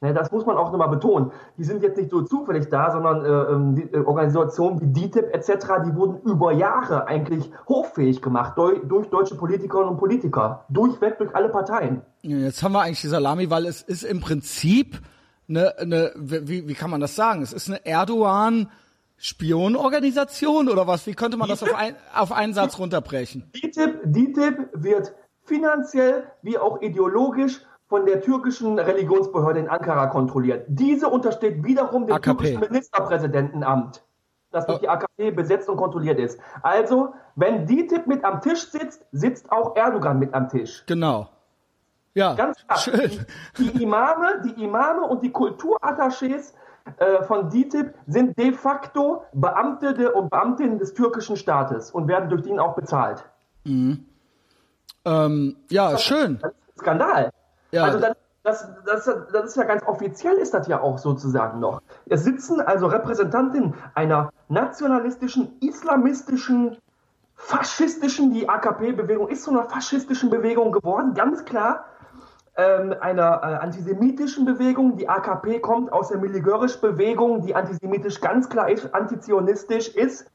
Ne, das muss man auch nochmal betonen. Die sind jetzt nicht so zufällig da, sondern äh, ähm, die, äh, Organisationen wie DITIB etc., die wurden über Jahre eigentlich hochfähig gemacht durch, durch deutsche Politikerinnen und Politiker. Durchweg durch alle Parteien. Jetzt haben wir eigentlich die Salami, weil es ist im Prinzip eine, eine wie, wie kann man das sagen? Es ist eine Erdogan- Spionorganisation oder was? Wie könnte man das auf, ein, auf einen Satz runterbrechen? DITIB, DITIB wird finanziell wie auch ideologisch von der türkischen Religionsbehörde in Ankara kontrolliert. Diese untersteht wiederum dem AKP. türkischen Ministerpräsidentenamt, das durch oh. die AKP besetzt und kontrolliert ist. Also, wenn DITIB mit am Tisch sitzt, sitzt auch Erdogan mit am Tisch. Genau. Ja, ganz klar. Schön. Die, die Imame, die Imame und die Kulturattachés äh, von DITIB sind de facto Beamte und Beamtinnen des türkischen Staates und werden durch den auch bezahlt. Mhm. Ähm, ja, schön. Skandal. Ja. Also das, das, das, das ist ja ganz offiziell, ist das ja auch sozusagen noch. Es sitzen also Repräsentantinnen einer nationalistischen, islamistischen, faschistischen, die AKP-Bewegung ist zu einer faschistischen Bewegung geworden, ganz klar. Ähm, einer äh, antisemitischen Bewegung. Die AKP kommt aus der Miligörisch-Bewegung, die antisemitisch ganz klar ist, antizionistisch ist,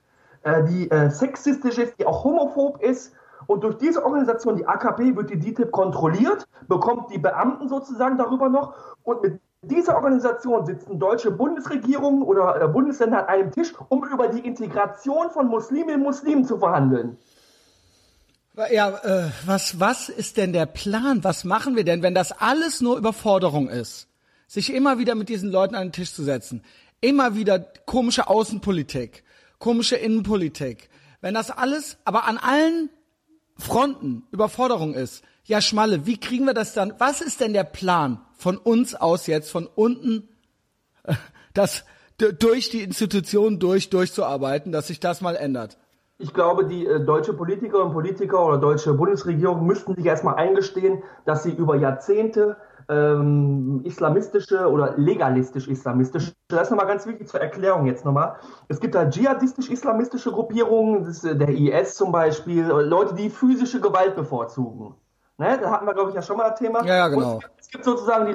äh, die äh, sexistisch ist, die auch homophob ist und durch diese Organisation, die AKP, wird die DTIP kontrolliert, bekommt die Beamten sozusagen darüber noch. Und mit dieser Organisation sitzen deutsche Bundesregierungen oder äh, Bundesländer an einem Tisch, um über die Integration von Musliminnen und Muslimen zu verhandeln. Ja, äh, was, was ist denn der Plan? Was machen wir denn, wenn das alles nur Überforderung ist? Sich immer wieder mit diesen Leuten an den Tisch zu setzen. Immer wieder komische Außenpolitik, komische Innenpolitik. Wenn das alles, aber an allen Fronten Überforderung ist. Ja, Schmalle, wie kriegen wir das dann? Was ist denn der Plan von uns aus jetzt, von unten, das durch die Institutionen durch, durchzuarbeiten, dass sich das mal ändert? Ich glaube, die äh, deutsche Politikerinnen und Politiker oder deutsche Bundesregierung müssten sich erstmal eingestehen, dass sie über Jahrzehnte ähm, islamistische oder legalistisch-islamistische, das ist nochmal ganz wichtig zur Erklärung jetzt nochmal. Es gibt da dschihadistisch-islamistische Gruppierungen, das ist der IS zum Beispiel, Leute, die physische Gewalt bevorzugen. Ne, da hatten wir, glaube ich, ja schon mal das Thema. Ja, ja genau. Und es gibt sozusagen die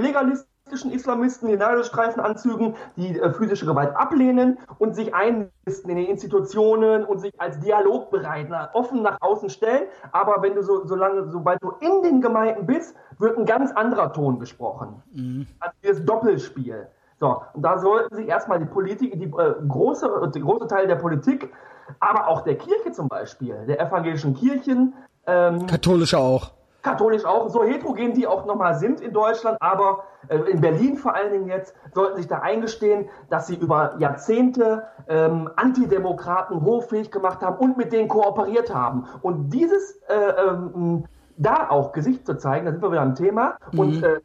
legalistischen Islamisten, in Nadelstreifenanzügen, die äh, physische Gewalt ablehnen und sich einnisten in den Institutionen und sich als dialogbereit, na, offen nach außen stellen. Aber wenn du so, solange, sobald du in den Gemeinden bist, wird ein ganz anderer Ton gesprochen. Mhm. Also dieses Doppelspiel. So, und da sollten sich erstmal die Politik, die äh, große, die große Teil der Politik, aber auch der Kirche zum Beispiel, der evangelischen Kirchen, ähm, Katholische auch. Katholisch auch, so heterogen die auch nochmal sind in Deutschland, aber äh, in Berlin vor allen Dingen jetzt, sollten sich da eingestehen, dass sie über Jahrzehnte ähm, Antidemokraten hoffähig gemacht haben und mit denen kooperiert haben. Und dieses äh, ähm, da auch Gesicht zu zeigen, da sind wir wieder am Thema, und äh,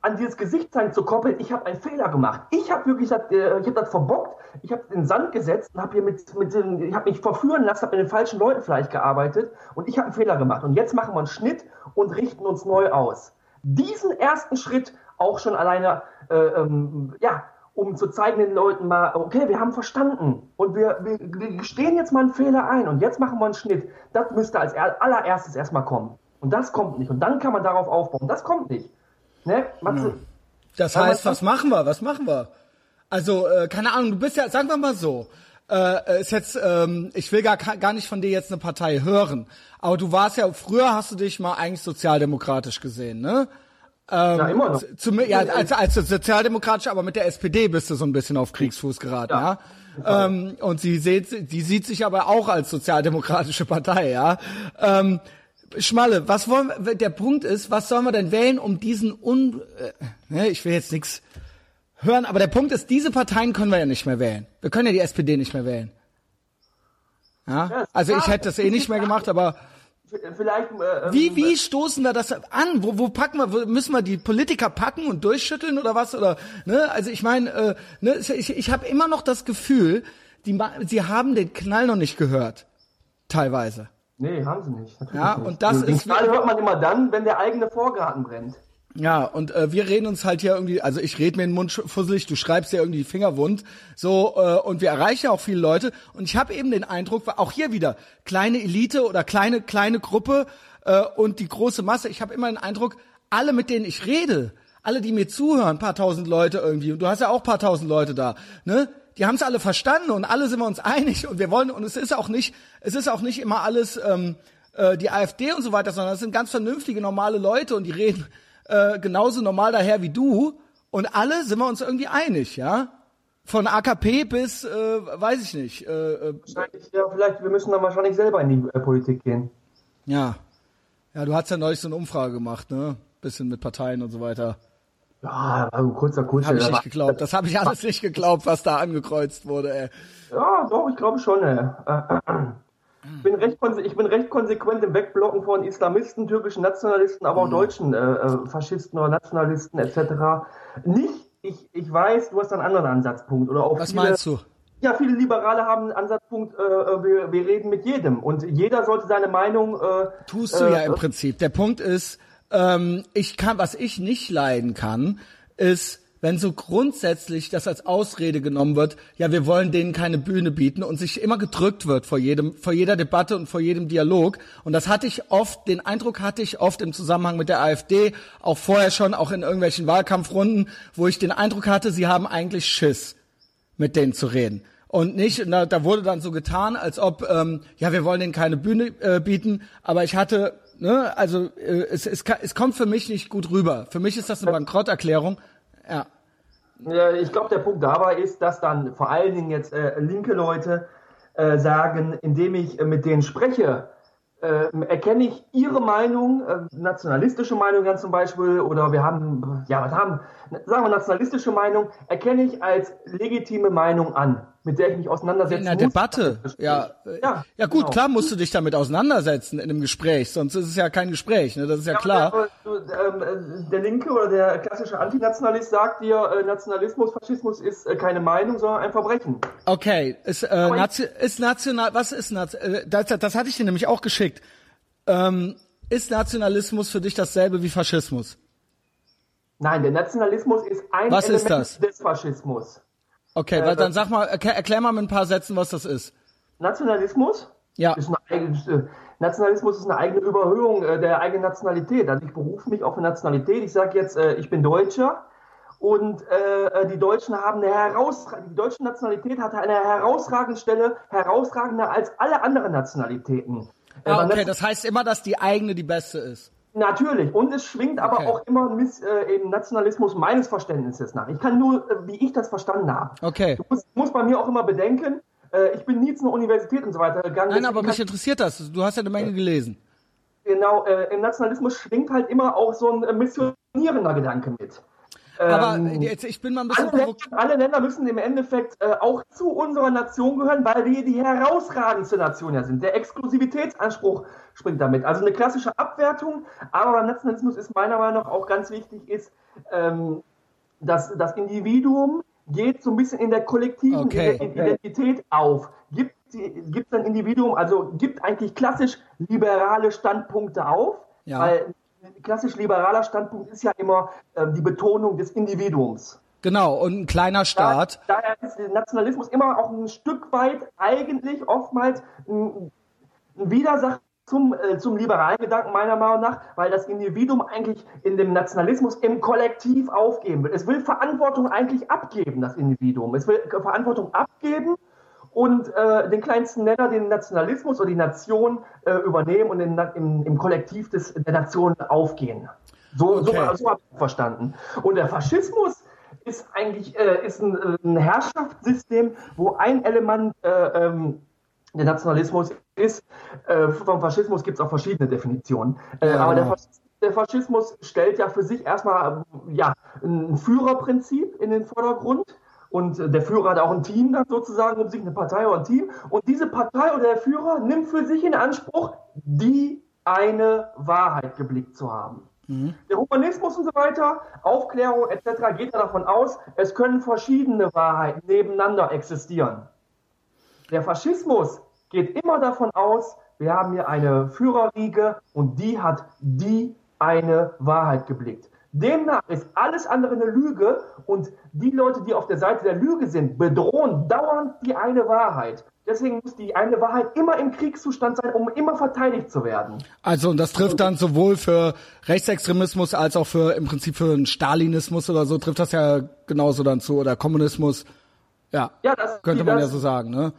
an dieses Gesicht zeigen zu koppeln, ich habe einen Fehler gemacht. Ich habe wirklich das, äh, ich habe das verbockt, ich habe in den Sand gesetzt und habe hier mit, mit den, ich habe mich verführen lassen, habe mit den falschen Leuten vielleicht gearbeitet und ich habe einen Fehler gemacht. Und jetzt machen wir einen Schnitt und richten uns neu aus. Diesen ersten Schritt auch schon alleine, äh, ähm, ja, um zu zeigen den Leuten mal, okay, wir haben verstanden und wir, wir, wir gestehen jetzt mal einen Fehler ein und jetzt machen wir einen Schnitt. Das müsste als er- allererstes erstmal kommen. Und das kommt nicht. Und dann kann man darauf aufbauen. Das kommt nicht. Ne? Matze, Das Aber heißt, was- machen wir? Was machen wir? Also, äh, keine Ahnung, du bist ja, sagen wir mal so, äh, ist jetzt, ähm, ich will gar, gar nicht von dir jetzt eine Partei hören, aber du warst ja, früher hast du dich mal eigentlich sozialdemokratisch gesehen, ne? ja, immer noch. Zum, ja, als, als sozialdemokratisch, aber mit der SPD bist du so ein bisschen auf Kriegsfuß geraten, ja. Ja. Ähm, und sie sieht, die sieht sich aber auch als sozialdemokratische Partei, ja. Ähm, Schmalle, was wollen wir, der Punkt ist, was sollen wir denn wählen, um diesen un, äh, ne, ich will jetzt nichts hören, aber der Punkt ist, diese Parteien können wir ja nicht mehr wählen. Wir können ja die SPD nicht mehr wählen. Ja, also ich hätte das eh nicht mehr gemacht, aber Vielleicht. Äh, wie, ähm, wie stoßen wir das an? Wo, wo packen wir, wo, müssen wir die Politiker packen und durchschütteln oder was? Oder, ne? Also ich meine, äh, ne, ich, ich habe immer noch das Gefühl, die, sie haben den Knall noch nicht gehört. Teilweise. Nee, haben sie nicht. Ja, nicht. und das Den ist Knall hört man immer dann, wenn der eigene Vorgarten brennt. Ja, und äh, wir reden uns halt hier irgendwie, also ich rede mir den Mund fusselig, du schreibst ja irgendwie die Finger wund, so, äh, und wir erreichen ja auch viele Leute. Und ich habe eben den Eindruck, auch hier wieder, kleine Elite oder kleine, kleine Gruppe äh, und die große Masse, ich habe immer den Eindruck, alle, mit denen ich rede, alle, die mir zuhören, paar tausend Leute irgendwie, und du hast ja auch paar tausend Leute da, ne? Die haben es alle verstanden und alle sind wir uns einig und wir wollen, und es ist auch nicht, es ist auch nicht immer alles ähm, äh, die AfD und so weiter, sondern es sind ganz vernünftige, normale Leute und die reden äh, genauso normal daher wie du und alle sind wir uns irgendwie einig, ja? Von AKP bis, äh, weiß ich nicht, äh, äh, Wahrscheinlich, ja, vielleicht, wir müssen dann wahrscheinlich selber in die äh, Politik gehen. ja. Ja, du hast ja neulich so eine Umfrage gemacht, ne? Bisschen mit Parteien und so weiter. Ja, war ein kurzer Kurs. Habe ich nicht geglaubt. Das habe ich alles nicht geglaubt, was da angekreuzt wurde, ey. Ja, doch, ich glaube schon. Äh. Ich bin, recht, ich bin recht konsequent im Wegblocken von Islamisten, türkischen Nationalisten, aber Mhm. auch deutschen äh, äh, Faschisten oder Nationalisten etc. Nicht, ich, ich weiß, du hast einen anderen Ansatzpunkt. Oder auch Was viele, meinst du? Ja, viele Liberale haben einen Ansatzpunkt, äh, äh, wir, wir reden mit jedem. Und jeder sollte seine Meinung. Äh, Tust du äh, ja im Prinzip. Der Punkt ist, ähm, ich kann, was ich nicht leiden kann, ist, wenn so grundsätzlich das als Ausrede genommen wird, ja, wir wollen denen keine Bühne bieten und sich immer gedrückt wird vor jedem, vor jeder Debatte und vor jedem Dialog. Und das hatte ich oft, den Eindruck hatte ich oft im Zusammenhang mit der AfD, auch vorher schon, auch in irgendwelchen Wahlkampfrunden, wo ich den Eindruck hatte, sie haben eigentlich Schiss mit denen zu reden. Und nicht, na, da wurde dann so getan, als ob, ähm, ja, wir wollen denen keine Bühne äh, bieten, aber ich hatte, ne, also äh, es, es, es kommt für mich nicht gut rüber. Für mich ist das eine Bankrotterklärung. Ja. Ich glaube, der Punkt dabei ist, dass dann vor allen Dingen jetzt äh, linke Leute äh, sagen, indem ich äh, mit denen spreche, äh, erkenne ich ihre Meinung, äh, nationalistische Meinung dann zum Beispiel, oder wir haben, ja, was haben, sagen wir nationalistische Meinung, erkenne ich als legitime Meinung an, mit der ich mich auseinandersetzen In der muss. Debatte, ja. äh, Ja, Ja gut, genau. klar musst du dich damit auseinandersetzen in einem Gespräch, sonst ist es ja kein Gespräch, ne? Das ist ja, Ja, klar. du, ähm, äh, der Linke oder der klassische Antinationalist sagt dir, äh, Nationalismus, Faschismus ist keine Meinung, sondern ein Verbrechen. Okay, ist, äh, Nation, ist national, was ist Nation, äh, das, das hatte ich dir nämlich auch geschickt. Ähm, ist Nationalismus für dich dasselbe wie Faschismus? Nein, der Nationalismus ist ein Was ist Element das? des Faschismus. Okay, Äh, weil dann sag mal, erklär, erklär mal mit ein paar Sätzen, was das ist. Nationalismus Ja. ist eine, eigen- Nationalismus ist eine eigene Überhöhung äh, der eigenen Nationalität. Also ich berufe mich auf eine Nationalität. Ich sage jetzt, äh, ich bin Deutscher und äh, die Deutschen haben eine herausragende, die deutsche Nationalität hat eine herausragende Stelle, herausragender als alle anderen Nationalitäten. Ah, okay, das heißt immer, dass die eigene die beste ist. Natürlich. Und es schwingt aber okay. auch immer Miss, äh, im Nationalismus meines Verständnisses nach. Ich kann nur, äh, wie ich das verstanden habe. Okay. Du musst, musst bei mir auch immer bedenken, äh, ich bin nie zu einer Universität und so weiter gegangen. Nein, aber mich interessiert das. Du hast ja eine Menge gelesen. Genau, äh, im Nationalismus schwingt halt immer auch so ein missionierender Gedanke mit. Aber ähm, jetzt, ich bin mal ein bisschen alle Länder, alle Länder müssen im Endeffekt äh, auch zu unserer Nation gehören, weil wir die herausragendste Nation ja sind. Der Exklusivitätsanspruch springt damit. Also eine klassische Abwertung, aber beim Nationalismus ist meiner Meinung nach auch ganz wichtig, ist, ähm, dass das Individuum geht so ein bisschen in der kollektiven okay. Identität auf. Gibt, gibt ein Individuum, also gibt eigentlich klassisch liberale Standpunkte auf, ja. weil klassisch liberaler Standpunkt ist ja immer äh, die Betonung des Individuums. Genau, und ein kleiner Staat. Da, daher ist der Nationalismus immer auch ein Stück weit eigentlich oftmals ein, ein Widersacher zum, äh, zum liberalen Gedanken meiner Meinung nach, weil das Individuum eigentlich in dem Nationalismus im Kollektiv aufgeben will. Es will Verantwortung eigentlich abgeben, das Individuum. Es will Verantwortung abgeben und äh, den kleinsten Nenner, den Nationalismus oder die Nation äh, übernehmen und in, im, im Kollektiv des, der Nation aufgehen. So, okay. so, so habe ich verstanden. Und der Faschismus ist eigentlich äh, ist ein, ein Herrschaftssystem, wo ein Element äh, ähm, der Nationalismus ist. Äh, vom Faschismus gibt es auch verschiedene Definitionen. Äh, ja, aber der, Faschismus, der Faschismus stellt ja für sich erstmal ja, ein Führerprinzip in den Vordergrund und der Führer hat auch ein Team dann sozusagen um sich, eine Partei oder ein Team. Und diese Partei oder der Führer nimmt für sich in Anspruch, die eine Wahrheit geblickt zu haben. Mhm. Der Humanismus und so weiter, Aufklärung etc. geht ja davon aus, es können verschiedene Wahrheiten nebeneinander existieren. Der Faschismus geht immer davon aus, wir haben hier eine Führerriege und die hat die eine Wahrheit geblickt. Demnach ist alles andere eine Lüge und die Leute, die auf der Seite der Lüge sind, bedrohen dauernd die eine Wahrheit. Deswegen muss die eine Wahrheit immer im Kriegszustand sein, um immer verteidigt zu werden. Also und das trifft dann sowohl für Rechtsextremismus als auch für im Prinzip für einen Stalinismus oder so trifft das ja genauso dann zu oder Kommunismus. Ja, ja das, könnte man das, ja so sagen, ne?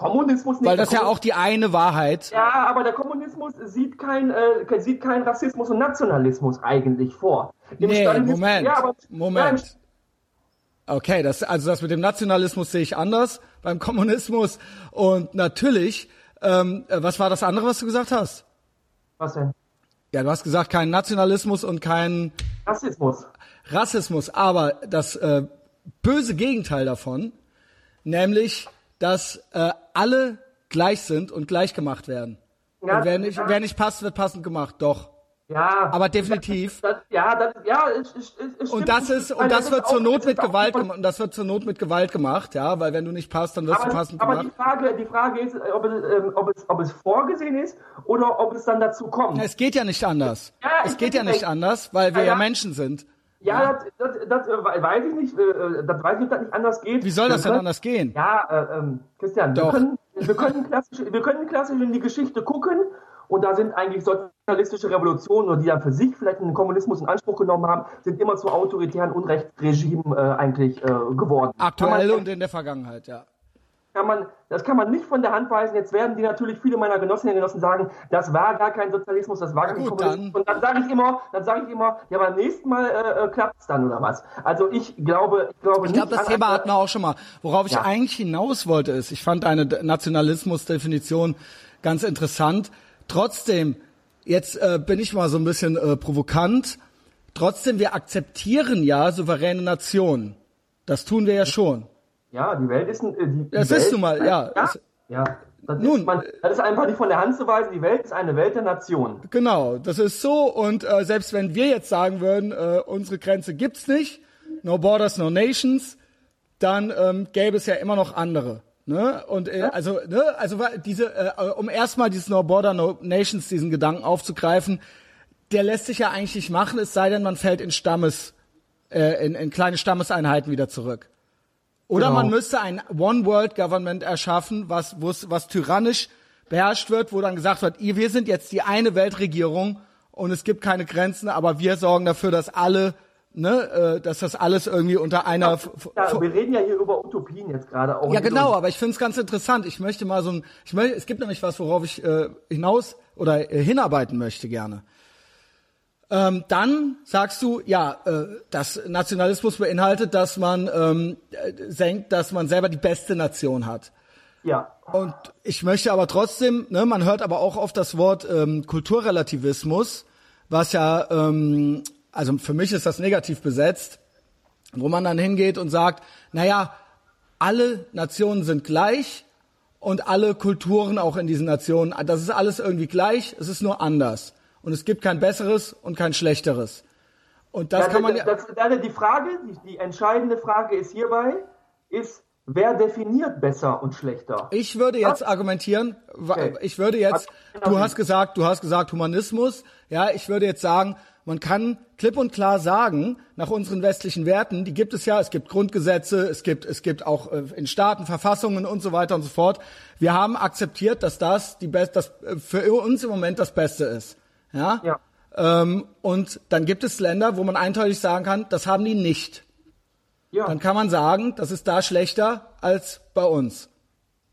Kommunismus nicht. Weil das ja auch die eine Wahrheit. Ja, aber der Kommunismus sieht kein, äh, sieht kein Rassismus und Nationalismus eigentlich vor. Im nee, Moment, ja, aber, Moment. Ja, okay, das, also das mit dem Nationalismus sehe ich anders beim Kommunismus. Und natürlich, ähm, äh, was war das andere, was du gesagt hast? Was denn? Ja, du hast gesagt, kein Nationalismus und kein Rassismus. Rassismus, aber das äh, böse Gegenteil davon, nämlich dass äh, alle gleich sind und gleich gemacht werden. Ja, und wer nicht, ja. wer nicht passt, wird passend gemacht, doch. Ja. Aber definitiv. Das, ja, das, ja, es, es, es Und das ist, und das, das wird zur Not mit Gewalt gemacht, und das wird zur Not mit Gewalt gemacht, ja, weil wenn du nicht passt, dann wirst aber, du passend aber gemacht. Aber die Frage, die Frage ist, ob es, ähm, ob es, ob es vorgesehen ist oder ob es dann dazu kommt. Es geht ja nicht anders. Ja, es geht ja nicht anders, weil wir ja, ja Menschen sind. Ja. Das, das, das, äh, weiß ich nicht. Äh, äh, das weiß ich, ob das nicht anders geht. Wie soll das denn anders gehen? Ja, äh, ähm, Christian, Doch. wir können, wir können klassisch, wir können klassisch in die Geschichte gucken und da sind eigentlich sozialistische Revolutionen, die dann für sich vielleicht den Kommunismus in Anspruch genommen haben, sind immer zu autoritären Unrechtsregimen äh, eigentlich geworden. Aktuell und in der Vergangenheit, ja kann man, das kann man nicht von der Hand weisen. Jetzt werden die natürlich viele meiner Genossinnen und Genossen sagen, das war gar kein Sozialismus, das war kein gut, Kommunismus. Dann. Und dann sage ich immer, dann sage ich immer, ja, beim nächsten Mal äh, äh klappt es dann oder was. Also ich glaube, ich glaube Ich glaube, das Thema hatten wir auch schon mal. Worauf ich ja. eigentlich hinaus wollte, ist, ich fand eine Nationalismus-Definition ganz interessant. Trotzdem, jetzt äh, bin ich mal so ein bisschen äh, provokant. Trotzdem, wir akzeptieren ja souveräne Nationen. Das tun wir ja schon. Ja, die Welt ist ein. Äh, die, das ist nun mal, ja. Ja, ja. Das, Nun, ist man, das ist einfach nicht von der Hand zu weisen. Die Welt ist eine Welt der Nationen. Genau, das ist so. Und äh, selbst wenn wir jetzt sagen würden, äh, unsere Grenze gibt's nicht, no borders, no nations, dann ähm, gäbe es ja immer noch andere. Ne? Und äh, also, ne, also diese, äh, um erstmal dieses No Border, No Nations, diesen Gedanken aufzugreifen, der lässt sich ja eigentlich nicht machen, es sei denn, man fällt in Stammes, äh, in, in kleine Stammeseinheiten wieder zurück. Oder genau. man müsste ein One World Government erschaffen, was, was tyrannisch beherrscht wird, wo dann gesagt wird, wir sind jetzt die eine Weltregierung und es gibt keine Grenzen, aber wir sorgen dafür, dass alle, ne, äh, dass das alles irgendwie unter einer. Ja, wir reden ja hier über Utopien jetzt gerade auch. Ja, genau, aber ich finde es ganz interessant. Ich möchte mal so ein, ich möchte, es gibt nämlich was, worauf ich äh, hinaus oder äh, hinarbeiten möchte gerne. Ähm, dann sagst du, ja, äh, dass Nationalismus beinhaltet, dass man ähm, äh, senkt, dass man selber die beste Nation hat. Ja. Und ich möchte aber trotzdem, ne, man hört aber auch oft das Wort ähm, Kulturrelativismus, was ja, ähm, also für mich ist das negativ besetzt, wo man dann hingeht und sagt, naja, alle Nationen sind gleich und alle Kulturen auch in diesen Nationen, das ist alles irgendwie gleich, es ist nur anders. Und es gibt kein besseres und kein schlechteres. Und das ja, kann man ja. Das, das, die Frage, die, die entscheidende Frage ist hierbei, ist, Wer definiert besser und schlechter? Ich würde jetzt Was? argumentieren, okay. ich würde jetzt, du hast gesagt, du hast gesagt Humanismus, ja, ich würde jetzt sagen, man kann klipp und klar sagen, nach unseren westlichen Werten, die gibt es ja, es gibt Grundgesetze, es gibt, es gibt auch äh, in Staaten Verfassungen und so weiter und so fort. Wir haben akzeptiert, dass das die Best, das äh, für uns im Moment das Beste ist. Ja. ja. Ähm, und dann gibt es Länder, wo man eindeutig sagen kann, das haben die nicht. Ja. Dann kann man sagen, das ist da schlechter als bei uns.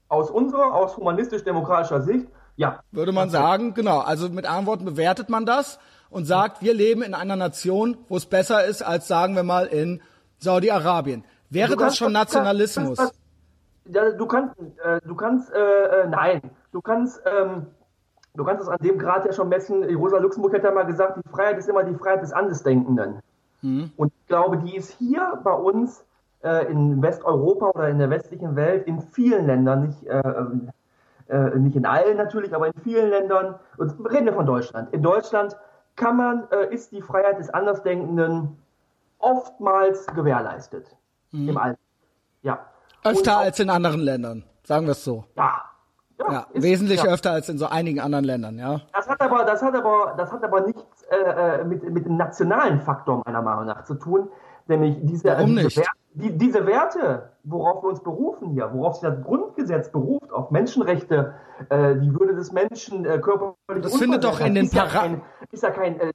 Aus unserer, aus humanistisch-demokratischer Sicht, ja. Würde man sagen, genau. Also mit anderen Worten bewertet man das und sagt, wir leben in einer Nation, wo es besser ist als, sagen wir mal, in Saudi-Arabien. Wäre das schon Nationalismus? Das, ja, du kannst, äh, du kannst, äh, äh, nein, du kannst, ähm, du kannst es an dem Grad ja schon messen. Rosa Luxemburg hat ja mal gesagt, die Freiheit ist immer die Freiheit des Andersdenkenden. Mhm. Und ich glaube, die ist hier bei uns äh, in Westeuropa oder in der westlichen Welt in vielen Ländern, nicht, äh, äh, nicht in allen natürlich, aber in vielen Ländern, und reden wir von Deutschland. In Deutschland kann man, äh, ist die Freiheit des Andersdenkenden oftmals gewährleistet. Mhm. Im Alltag. Ja. Öfter als in anderen Ländern, sagen wir es so. Ja, ja, ja ist, wesentlich ja. öfter als in so einigen anderen Ländern, ja. Das hat aber, das hat aber, das hat aber nichts äh, äh mit, mit dem nationalen Faktor meiner Meinung nach zu tun, nämlich diese, Warum diese, nicht? Werte, die, diese Werte, worauf wir uns berufen hier, worauf sich das Grundgesetz beruft, auf Menschenrechte, äh, die Würde des Menschen, äh, körperliche Das findet doch in den Paragraphen. Ist ja kein, äh,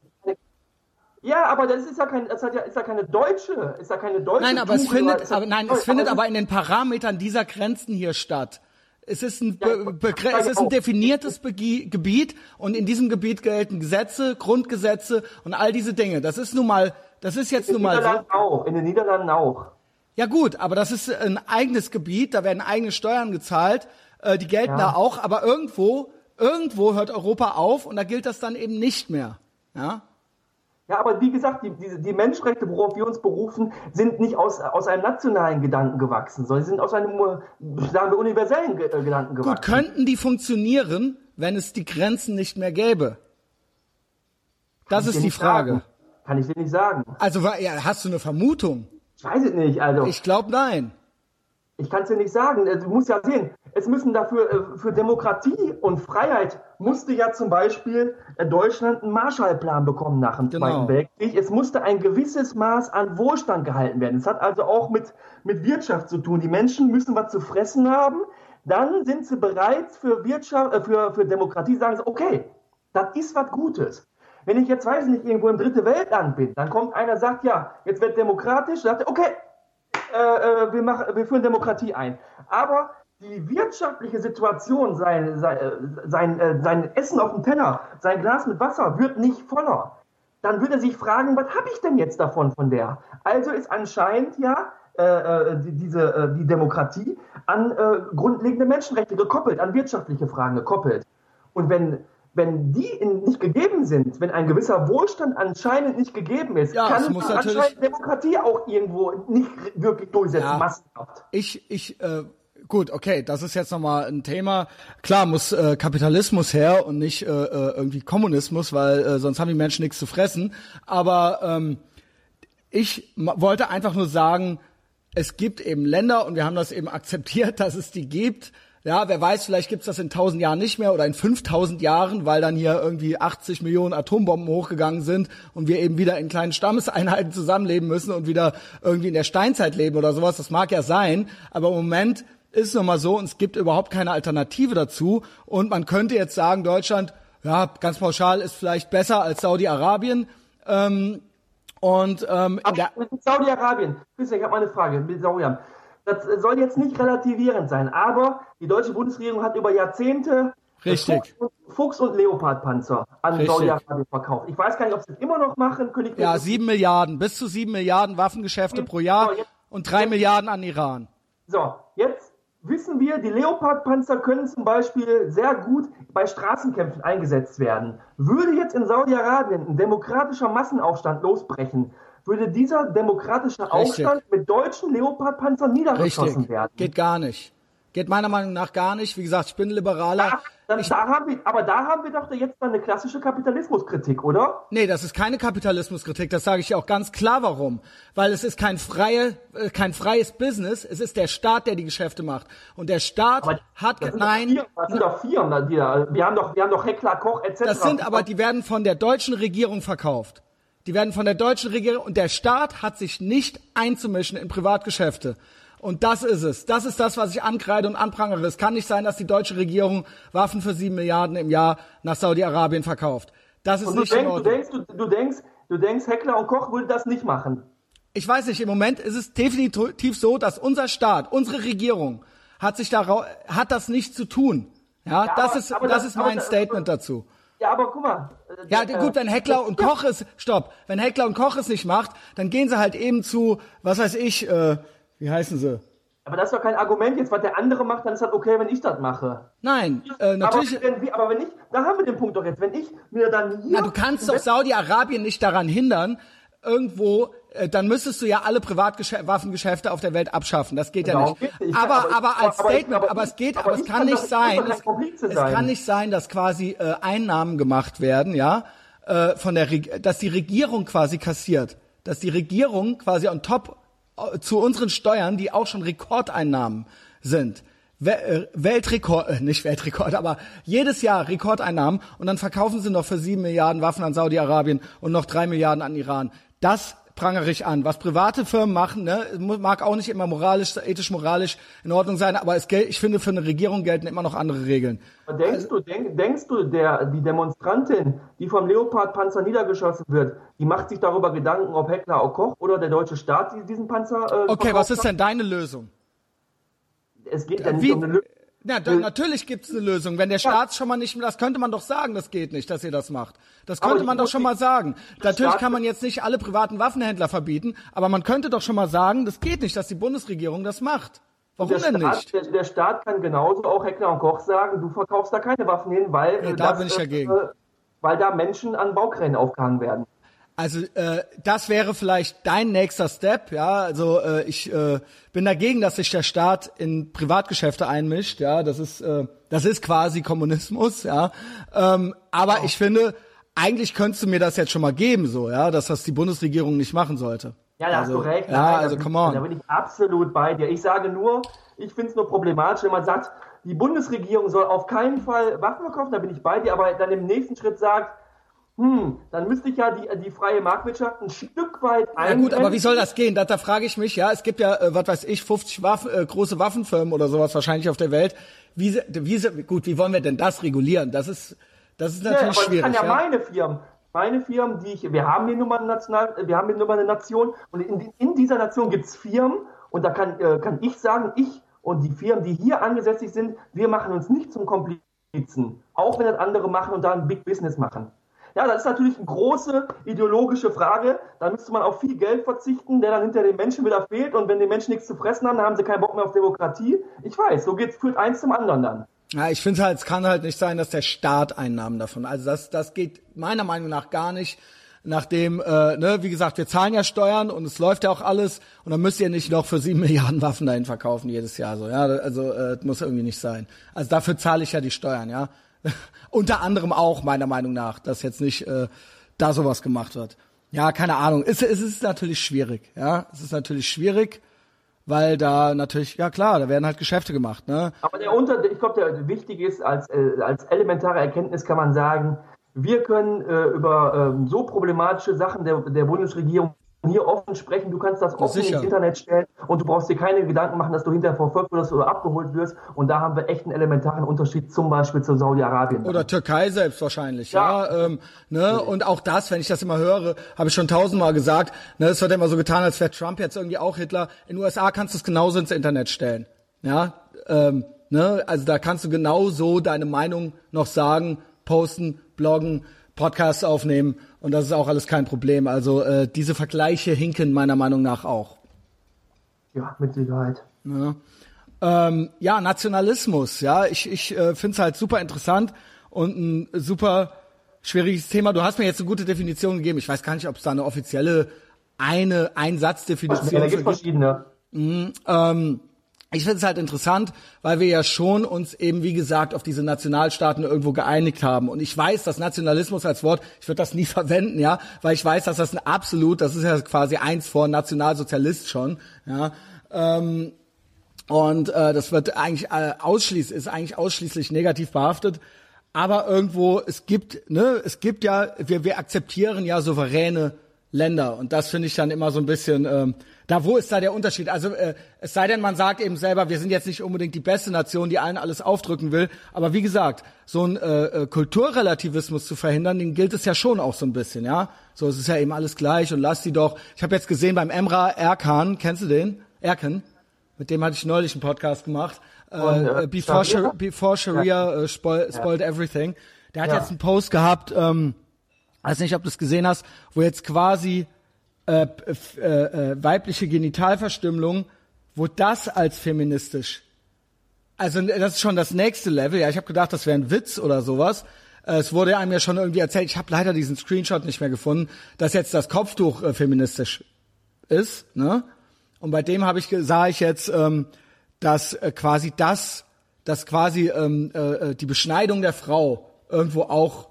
ja, aber das ist ja kein, das hat ja, ist ja keine deutsche, ist ja keine deutsche. Nein, aber es findet, aber nein, es findet aber in den Parametern dieser Grenzen hier statt. Es ist ein, Be es ist ein definiertes Be Gebiet und in diesem Gebiet gelten Gesetze, Grundgesetze und all diese Dinge. Das ist nun mal, das ist jetzt nun mal so. Auch, in den Niederlanden auch. Ja gut, aber das ist ein eigenes Gebiet, da werden eigene Steuern gezahlt, äh, die gelten ja. da auch, aber irgendwo, irgendwo hört Europa auf und da gilt das dann eben nicht mehr. Ja? Ja, aber wie gesagt, die, die, die, Menschenrechte, worauf wir uns berufen, sind nicht aus, aus einem nationalen Gedanken gewachsen, sondern sind aus einem, sagen wir, universellen äh, Gedanken gewachsen. Gut, könnten die funktionieren, wenn es die Grenzen nicht mehr gäbe? Das ist die Frage. Sagen. Kann ich dir nicht sagen. Also ja, hast du eine Vermutung? Ich weiß es nicht, also. Ich glaube nein. Ich kann es dir nicht sagen. Du musst ja sehen, es müssen dafür, äh, für Demokratie und Freiheit musste ja zum Beispiel äh, Deutschland einen Marshallplan bekommen nach dem genau. Zweiten Weltkrieg. Es musste ein gewisses Maß an Wohlstand gehalten werden. Es hat also auch mit, mit Wirtschaft zu tun. Die Menschen müssen was zu fressen haben. Dann sind sie bereit für Wirtschaft, äh, für, für Demokratie, sagen sie, okay, das ist was Gutes. Wenn ich jetzt, weiß nicht, irgendwo im dritte Weltland bin, dann kommt einer, sagt, ja, jetzt wird demokratisch, sagt er, okay, äh, äh, wir, machen, wir führen Demokratie ein. Aber die wirtschaftliche Situation, sein, sein, sein, äh, sein Essen auf dem Teller, sein Glas mit Wasser wird nicht voller. Dann würde er sich fragen, was habe ich denn jetzt davon von der? Also ist anscheinend ja äh, äh die, diese, äh, die Demokratie an äh, grundlegende Menschenrechte gekoppelt, an wirtschaftliche Fragen gekoppelt. Und wenn wenn die nicht gegeben sind, wenn ein gewisser Wohlstand anscheinend nicht gegeben ist, ja, kann muss anscheinend Demokratie auch irgendwo nicht wirklich durchsetzen, ja, massenhaft. Ich, ich, äh, gut, okay, das ist jetzt nochmal ein Thema. Klar muss äh, Kapitalismus her und nicht äh, äh irgendwie Kommunismus, weil äh, sonst haben die Menschen nichts zu fressen. Aber ähm, ich wollte einfach nur sagen, es gibt eben Länder und wir haben das eben akzeptiert, dass es die gibt, ja, wer weiß, vielleicht gibt's das in 1000 Jahren nicht mehr oder in 5000 Jahren, weil dann hier irgendwie 80 Millionen Atombomben hochgegangen sind und wir eben wieder in kleinen Stammeseinheiten zusammenleben müssen und wieder irgendwie in der Steinzeit leben oder sowas. Das mag ja sein, aber im Moment ist nun mal so und es gibt überhaupt keine Alternative dazu. Und man könnte jetzt sagen, Deutschland, ja, ganz pauschal ist vielleicht besser als Saudi-Arabien. Ähm, und ähm, Saudi-Arabien, Christian, ich habe mal eine Frage mit Saudi-Arabien. Das soll jetzt nicht relativierend sein, aber die deutsche Bundesregierung hat über Jahrzehnte Richtig. Fuchs, Fuchs und Leopardpanzer an Saudi-Arabien verkauft. Ich weiß gar nicht, ob sie das immer noch machen. König ja, sieben Milliarden, bis zu sieben Milliarden Waffengeschäfte pro Jahr so, jetzt, und drei Milliarden an Iran. So, jetzt wissen wir, die Leopardpanzer können zum Beispiel sehr gut bei Straßenkämpfen eingesetzt werden. Würde jetzt in Saudi-Arabien ein demokratischer Massenaufstand losbrechen, würde dieser demokratische Richtig. Aufstand mit deutschen Leopardpanzern niedergeschossen Richtig. werden. Geht gar nicht. Geht meiner Meinung nach gar nicht. Wie gesagt, ich bin Liberaler. Ja, dann, ich, da haben wir, aber da haben wir doch jetzt mal eine klassische Kapitalismuskritik, oder? Nee, das ist keine Kapitalismuskritik. Das sage ich auch ganz klar, warum. Weil es ist kein, freie, äh, kein freies Business. Es ist der Staat, der die Geschäfte macht. Und der Staat aber hat, das nein. Das sind doch Firmen, die da, wir haben doch, wir haben doch Heckler, Koch, etc. Das sind aber, die werden von der deutschen Regierung verkauft. Die werden von der deutschen Regierung, und der Staat hat sich nicht einzumischen in Privatgeschäfte. Und das ist es. Das ist das, was ich ankreide und anprangere. Es kann nicht sein, dass die deutsche Regierung Waffen für sieben Milliarden im Jahr nach Saudi-Arabien verkauft. Das ist und du nicht denkst, in Ordnung. Du denkst, du, du, denkst, du denkst, Heckler und Koch würde das nicht machen. Ich weiß nicht, im Moment ist es definitiv so, dass unser Staat, unsere Regierung hat sich darauf, hat das nicht zu tun. Ja, ja das aber, ist, aber das, das, ist mein aber, Statement dazu. Ja, aber guck mal. Ja, äh, gut, wenn Heckler und Koch es, stopp, wenn Heckler und Koch es nicht macht, dann gehen sie halt eben zu, was weiß ich, äh, wie heißen sie? Aber das ist doch kein Argument jetzt, was der andere macht, dann ist das okay, wenn ich das mache. Nein, äh, natürlich. Aber wenn, aber wenn ich, da haben wir den Punkt doch jetzt, wenn ich mir dann hier. Na, du kannst doch Saudi-Arabien nicht daran hindern, irgendwo, äh, dann müsstest du ja alle Privatwaffengeschäfte auf der Welt abschaffen. Das geht genau, ja nicht. Aber, aber, aber als aber Statement, aber, aber, es geht, aber, es kann, kann nicht sein, es, es kann nicht sein, dass quasi äh, Einnahmen gemacht werden, ja, äh, von der, dass die Regierung quasi kassiert, dass die Regierung quasi on top zu unseren Steuern, die auch schon Rekordeinnahmen sind. Äh, Weltrekord, äh, nicht Weltrekord, aber jedes Jahr Rekordeinnahmen und dann verkaufen sie noch für sieben Milliarden Waffen an Saudi-Arabien und noch drei Milliarden an Iran. Das prangere an. Was private Firmen machen, ne, mag auch nicht immer moralisch, ethisch, moralisch in Ordnung sein, aber es, ich finde, für eine Regierung gelten immer noch andere Regeln. Denkst also, du, denk, denkst du, der, die Demonstrantin, die vom Leopard-Panzer niedergeschossen wird, die macht sich darüber Gedanken, ob Heckler auch Koch oder der deutsche Staat diesen Panzer äh, Okay, was ist denn deine Lösung? Es geht ja nicht Wie? um eine Lösung. Ja, dann, natürlich gibt's eine Lösung. Wenn der Staat schon mal nicht, das könnte man doch sagen, das geht nicht, dass ihr das macht. Das könnte man doch schon mal sagen. Natürlich kann man jetzt nicht alle privaten Waffenhändler verbieten, aber man könnte doch schon mal sagen, das geht nicht, dass die Bundesregierung das macht. Warum denn Staat, nicht? Der, der, Staat kann genauso auch Heckler und Koch sagen, du verkaufst da keine Waffen hin, weil, ja, da das, bin ich dagegen. Äh, weil da Menschen an Baukränen aufgehangen werden. Also äh, das wäre vielleicht dein nächster Step, ja. Also äh, ich äh, bin dagegen, dass sich der Staat in Privatgeschäfte einmischt, ja. Das ist äh, das ist quasi Kommunismus, ja. Ähm, aber oh. ich finde, eigentlich könntest du mir das jetzt schon mal geben, so, ja, dass das die Bundesregierung nicht machen sollte. Ja, da also, hast du recht. Ja, Nein, also come on. Da bin ich absolut bei dir. Ich sage nur, ich finde es nur problematisch, wenn man sagt, die Bundesregierung soll auf keinen Fall Waffen verkaufen, da bin ich bei dir, aber dann im nächsten Schritt sagt, hm, dann müsste ich ja die, die freie Marktwirtschaft ein Stück weit ein. Ja gut, aber wie soll das gehen? Da, da frage ich mich, ja, es gibt ja, äh, was weiß ich, 50 Waffen, äh, große Waffenfirmen oder sowas wahrscheinlich auf der Welt. Wie, wie, gut, wie wollen wir denn das regulieren? Das ist, das ist natürlich ja, aber schwierig. Ich kann ja, ja meine Firmen, meine Firmen, die ich, wir haben hier nun mal eine National, wir haben hier nun mal eine Nation und in, in dieser Nation gibt's Firmen und da kann, äh, kann ich sagen, ich und die Firmen, die hier angesässig sind, wir machen uns nicht zum Komplizen. Auch wenn das andere machen und da ein Big Business machen. Ja, das ist natürlich eine große ideologische Frage. Da müsste man auf viel Geld verzichten, der dann hinter den Menschen wieder fehlt. Und wenn die Menschen nichts zu fressen haben, dann haben sie keinen Bock mehr auf Demokratie. Ich weiß, so geht's, führt eins zum anderen dann. Ja, ich finde halt, es kann halt nicht sein, dass der Staat Einnahmen davon. Also das, das geht meiner Meinung nach gar nicht. Nachdem, äh, ne, wie gesagt, wir zahlen ja Steuern und es läuft ja auch alles und dann müsst ihr nicht noch für sieben Milliarden Waffen dahin verkaufen jedes Jahr so. Ja, also äh, muss irgendwie nicht sein. Also dafür zahle ich ja die Steuern, ja. Unter anderem auch, meiner Meinung nach, dass jetzt nicht äh, da sowas gemacht wird. Ja, keine Ahnung. Es, es ist natürlich schwierig, ja. Es ist natürlich schwierig, weil da natürlich, ja klar, da werden halt Geschäfte gemacht, ne? Aber der Unter, ich glaube, der wichtig ist, als, äh, als elementare Erkenntnis kann man sagen, wir können äh, über äh, so problematische Sachen der, der Bundesregierung hier offen sprechen, du kannst das offen ins Internet stellen und du brauchst dir keine Gedanken machen, dass du hinterher verfolgt wirst oder abgeholt wirst. Und da haben wir echt einen elementaren Unterschied zum Beispiel zu Saudi-Arabien. Oder Türkei selbst wahrscheinlich, ja. ja ähm, ne? Und auch das, wenn ich das immer höre, habe ich schon tausendmal gesagt, ne, es wird immer so getan, als wäre Trump jetzt irgendwie auch Hitler. In den USA kannst du es genauso ins Internet stellen. Ja, ähm, ne? also da kannst du genauso deine Meinung noch sagen, posten, bloggen, Podcasts aufnehmen und das ist auch alles kein Problem. Also äh, diese Vergleiche hinken meiner Meinung nach auch. Ja, mit Sicherheit. Ja, ähm, ja Nationalismus, ja, ich, ich äh, finde es halt super interessant und ein super schwieriges Thema. Du hast mir jetzt eine gute Definition gegeben. Ich weiß gar nicht, ob es da eine offizielle eine Einsatzdefinition gibt. Ja, da gibt verschiedene. Mhm, ähm, ich finde es halt interessant, weil wir ja schon uns eben, wie gesagt, auf diese Nationalstaaten irgendwo geeinigt haben. Und ich weiß, dass Nationalismus als Wort, ich würde das nie verwenden, ja, weil ich weiß, dass das ein absolut, das ist ja quasi eins vor Nationalsozialist schon, ja. Ähm, und äh, das wird eigentlich äh, ausschließlich, ist eigentlich ausschließlich negativ behaftet. Aber irgendwo, es gibt, ne, es gibt ja, wir, wir akzeptieren ja souveräne Länder. Und das finde ich dann immer so ein bisschen, ähm, da wo ist da der Unterschied? Also äh, es sei denn, man sagt eben selber, wir sind jetzt nicht unbedingt die beste Nation, die allen alles aufdrücken will. Aber wie gesagt, so ein äh, äh, Kulturrelativismus zu verhindern, den gilt es ja schon auch so ein bisschen, ja. So, es ist ja eben alles gleich und lass die doch. Ich habe jetzt gesehen beim Emra Erkan, kennst du den? Erkan? Mit dem hatte ich neulich einen Podcast gemacht. Äh, und, äh, Before, Sharia, Before Sharia ja. äh, spoil, Spoiled ja. Everything. Der hat ja. jetzt einen Post gehabt, ähm, weiß nicht, ob du es gesehen hast, wo jetzt quasi äh, äh, äh, weibliche Genitalverstümmelung, wo das als feministisch, also das ist schon das nächste Level. Ja, ich habe gedacht, das wäre ein Witz oder sowas. Äh, es wurde einem ja schon irgendwie erzählt, ich habe leider diesen Screenshot nicht mehr gefunden, dass jetzt das Kopftuch äh, feministisch ist. Ne? Und bei dem habe ich sah ich jetzt, ähm, dass äh, quasi das, dass quasi ähm, äh, äh die Beschneidung der Frau irgendwo auch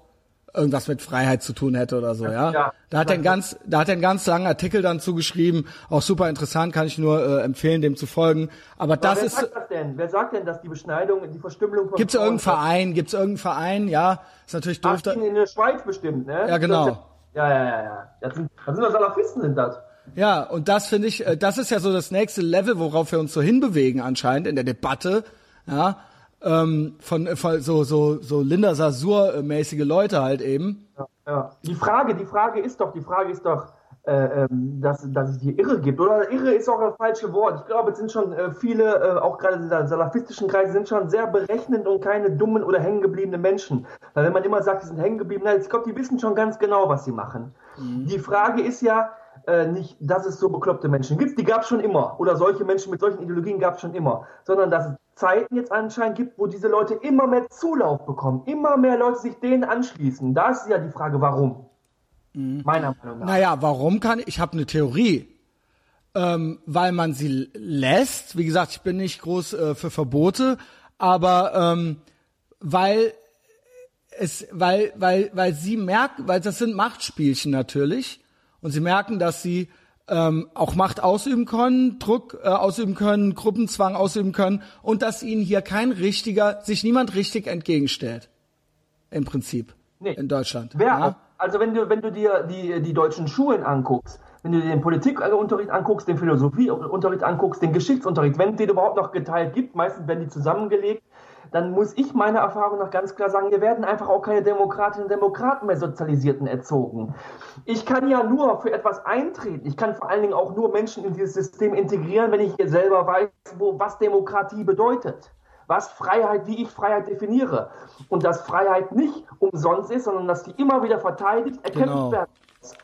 irgendwas mit Freiheit zu tun hätte oder so, ja. ja da hat er einen ganz, da hat er einen ganz langen Artikel dann zugeschrieben, auch super interessant, kann ich nur äh, empfehlen, dem zu folgen. Aber, Aber das wer ist. Wer sagt das denn? Wer sagt denn, dass die Beschneidung, die Verstümmelung von Gibt's irgendeinen Verein? Gibt's irgendeinen Verein? Ja, ist natürlich doof. Ach, in der Schweiz bestimmt, ne? Ja, genau. Ja, ja, ja, ja. Das sind, das sind doch Salafisten, sind das. Ja, und das finde ich, äh, das ist ja so das nächste Level, worauf wir uns so hinbewegen anscheinend in der Debatte. Ja, ähm, von, von so so so Linda Sasur mäßige Leute halt eben. Ja, ja. Die Frage, die Frage ist doch, die Frage ist doch, äh, ähm, dass, dass es hier Irre gibt. Oder Irre ist auch das falsche Wort. Ich glaube, es sind schon äh, viele, äh, auch gerade in der salafistischen Kreise, sind schon sehr berechnend und keine dummen oder hängengebliebenen Menschen. Weil wenn man immer sagt, die sind hängen geblieben, ich glaube, die wissen schon ganz genau, was sie machen. Mhm. Die Frage ist ja, äh, nicht, dass es so bekloppte Menschen gibt, die gab es schon immer. Oder solche Menschen mit solchen Ideologien gab es schon immer. Sondern dass es Zeiten jetzt anscheinend gibt, wo diese Leute immer mehr Zulauf bekommen, immer mehr Leute sich denen anschließen. Da ist ja die Frage, warum. Mhm. Meiner Meinung nach. Naja, warum kann ich, ich habe eine Theorie. Ähm, weil man sie lässt. Wie gesagt, ich bin nicht groß äh, für Verbote, aber ähm, weil es, weil, weil, weil sie merken, weil das sind Machtspielchen natürlich und sie merken, dass sie ähm, auch Macht ausüben können, Druck äh, ausüben können, Gruppenzwang ausüben können und dass ihnen hier kein richtiger, sich niemand richtig entgegenstellt. Im Prinzip. Nee. In Deutschland. Wer? Ja? Also wenn du, wenn du dir die, die deutschen Schulen anguckst, wenn du dir den Politikunterricht anguckst, den Philosophieunterricht anguckst, den Geschichtsunterricht, wenn es den überhaupt noch geteilt gibt, meistens werden die zusammengelegt, dann muss ich meiner Erfahrung nach ganz klar sagen, wir werden einfach auch keine Demokratinnen und Demokraten mehr sozialisierten erzogen. Ich kann ja nur für etwas eintreten. Ich kann vor allen Dingen auch nur Menschen in dieses System integrieren, wenn ich selber weiß, wo, was Demokratie bedeutet. Was Freiheit, wie ich Freiheit definiere. Und dass Freiheit nicht umsonst ist, sondern dass die immer wieder verteidigt, erkämpft genau. werden muss.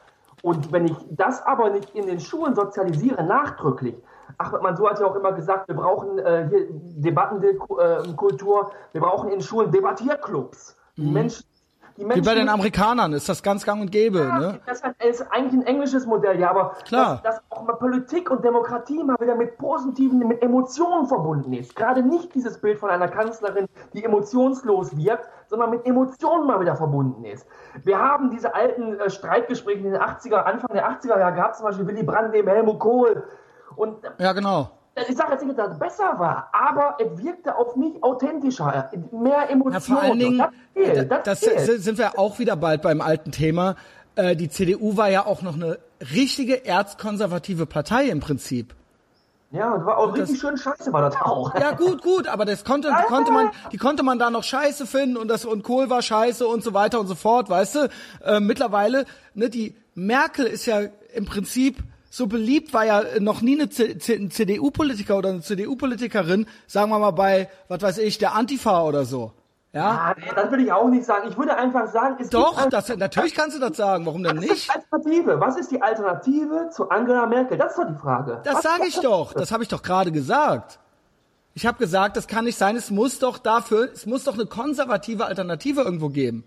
Und wenn ich das aber nicht in den Schulen sozialisiere, nachdrücklich, Ahmed Mansour hat ja auch immer gesagt, wir brauchen äh, hier Debattenkultur, wir brauchen in Schulen Debattierclubs. Mhm. Menschen, die Menschen, Wie bei den Amerikanern ist das ganz gang und gäbe. Ja, ne? Das ist eigentlich ein englisches Modell, ja, aber Klar. Dass, dass auch mal Politik und Demokratie mal wieder mit positiven, mit Emotionen verbunden ist. Gerade nicht dieses Bild von einer Kanzlerin, die emotionslos wirkt, sondern mit Emotionen mal wieder verbunden ist. Wir haben diese alten äh, Streitgespräche in den 80er, Anfang der 80er Jahre gehabt, zum Beispiel Willy Brandt neben Helmut Kohl, und ja, genau. Ich sage jetzt nicht, dass das besser war, aber es wirkte auf mich authentischer, mehr Emotionen. Ja, vor allen Dingen, das, fehlt, das, das fehlt. sind wir auch wieder bald beim alten Thema. Äh, die CDU war ja auch noch eine richtige erzkonservative Partei im Prinzip. Ja, und war auch Und das- richtig schön scheiße war das auch. Ja, gut, gut, aber das konnte, die konnte man, die konnte man da noch scheiße finden und das, und Kohl war scheiße und so weiter und so fort, weißt du? Äh, mittlerweile, ne, die Merkel ist ja im Prinzip so beliebt, war ja noch nie eine CDU-Politiker oder eine CDU-Politikerin, sagen wir mal bei, was weiß ich, der Antifa oder so. Ja? Ah, nee, das will ich auch nicht sagen. Ich würde einfach sagen, es Doch, gibt das, natürlich kannst du das sagen, warum denn Was ist nicht? die Alternative? Was ist die Alternative zu Angela Merkel? Das ist doch die Frage. Das sage ich doch. Das habe ich doch gerade gesagt. Ich habe gesagt, das kann nicht sein. Es muss doch dafür, es muss doch eine konservative Alternative irgendwo geben.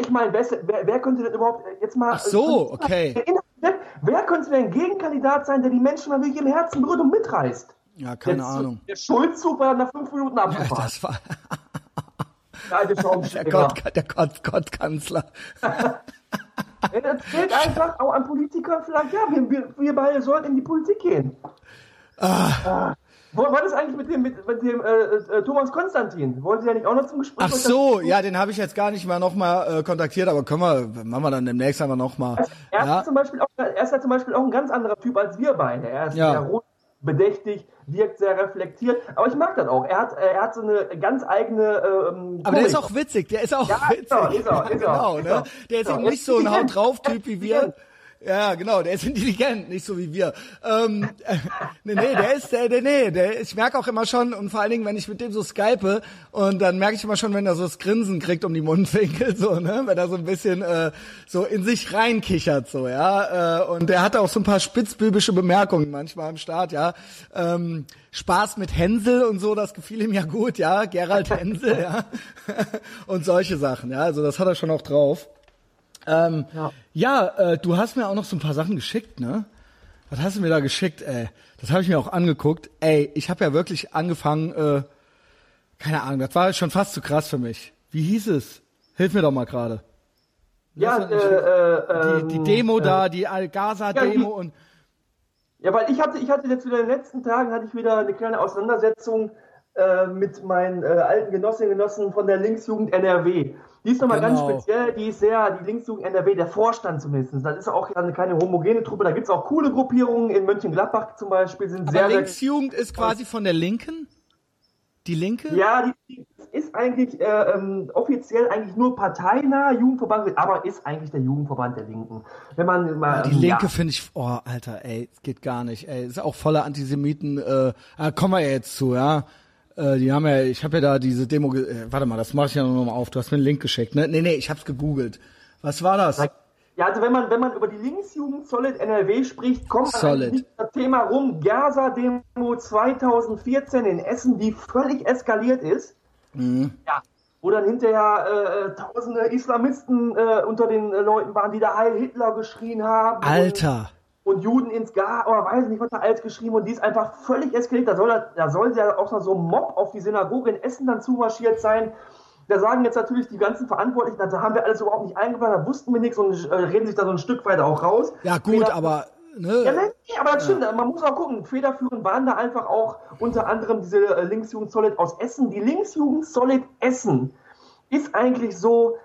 Ich meine, wer, wer, könnte denn überhaupt äh, jetzt mal. Ach so, okay. Wer, könnte denn ein Gegenkandidat sein, der die Menschen mal wirklich im Herzen berührt und mitreißt? Ja, keine der, Ahnung. Der Schulzzug war dann nach fünf Minuten Ja, abgefahren. das war der. Gott, der Gott, Gottkanzler. Ja, fehlt einfach auch an Politikern vielleicht. Ja, wir, wir, wir beide sollten in die Politik gehen. Ah. Wo war das eigentlich mit dem, mit, mit dem äh, äh, Thomas Konstantin? Wollen Sie ja nicht auch noch zum Gespräch? Ach so, ja, den habe ich jetzt gar nicht mal nochmal äh, kontaktiert, aber können wir, machen wir dann demnächst einfach nochmal. Er, Ja, ist zum Beispiel auch, er ist ja zum Beispiel auch ein ganz anderer Typ als wir beide. Er ist Ja. sehr ruhig, bedächtig, wirkt sehr reflektiert. Aber ich mag das auch. Er hat, er hat so eine ganz eigene. Ähm, aber der ist auch witzig, der ist auch Ja, witzig. ist er, ist er, ist er, genau, ne? er. Der ist eben nicht so ein Haut drauf Typ wie wir. Ja, genau, der ist intelligent, nicht so wie wir. Ähm, äh, nee, nee, der ist, der, der, nee, der, ich merke auch immer schon, und vor allen Dingen, wenn ich mit dem so skype, und dann merke ich immer schon, wenn er so das Grinsen kriegt um die Mundwinkel, so, ne, wenn er so ein bisschen, äh, so in sich reinkichert, so, ja, äh, und der hat auch so ein paar spitzbübische Bemerkungen manchmal am Start, ja, ähm, Spaß mit Hänsel und so, das gefiel ihm ja gut, ja, Gerald Hänsel, ja, und solche Sachen, ja, also das hat er schon auch drauf. Ähm, ja, Ja. äh, du hast mir auch noch so ein paar Sachen geschickt, ne? Was hast du mir da geschickt, ey? Das habe ich mir auch angeguckt. Ey, ich habe ja wirklich angefangen, äh, keine Ahnung, das war schon fast zu krass für mich. Wie hieß es? Hilf mir doch mal gerade. Ja, äh, äh, Die, die ähm, Demo äh, da, die Al-Gaza-Demo ja, und Ja, weil ich hatte, ich hatte jetzt wieder in den letzten Tagen hatte ich wieder eine kleine Auseinandersetzung äh, mit meinen äh, alten Genossinnen und Genossen von der Linksjugend NRW. Die ist nochmal Genau. ganz speziell, die ist sehr, die Linksjugend NRW, der Vorstand zumindest. Das ist auch eine keine homogene Truppe, da gibt's auch coole Gruppierungen, in Mönchengladbach zum Beispiel sind aber sehr, sehr Linksjugend ist quasi von der Linken? Die Linke? Ja, die ist eigentlich äh, ähm, offiziell eigentlich nur parteinah Jugendverband, aber ist eigentlich der Jugendverband der Linken. Wenn man mal Die ähm, Linke ja. finde ich, oh, Alter, ey, es geht gar nicht, ey. Ist auch voller Antisemiten, äh, ah, kommen wir ja jetzt zu, ja. Äh, die haben ja, ich habe ja da diese Demo, äh, warte mal, das mache ich ja noch mal auf. Du hast mir einen Link geschickt, ne? Nee, nee, ich hab's gegoogelt. Was war das? Ja, also wenn man, wenn man über die Linksjugend Solid NRW spricht, kommt man Solid. um das Thema rum. Gaza-Demo 2014 in Essen, die völlig eskaliert ist. Mhm. Ja. Wo dann hinterher äh, äh, tausende Islamisten äh, unter den äh, Leuten waren, die da Heil Hitler geschrien haben. Alter. Und, und Juden ins Gar, oder weiß nicht, was da alles geschrieben und die ist einfach völlig eskaliert. Da soll, da soll ja auch noch so ein Mob auf die Synagoge in Essen dann zumarschiert sein. Da sagen jetzt natürlich die ganzen Verantwortlichen, da haben wir alles überhaupt nicht eingeplant, da wussten wir nichts und äh, reden sich da so ein Stück weit auch raus. Ja, gut, Feder- aber, Ja, ne? nee, aber das stimmt, man muss auch gucken. Federführend waren da einfach auch unter anderem diese äh, Linksjugend Solid aus Essen. Die Linksjugend Solid Essen ist eigentlich so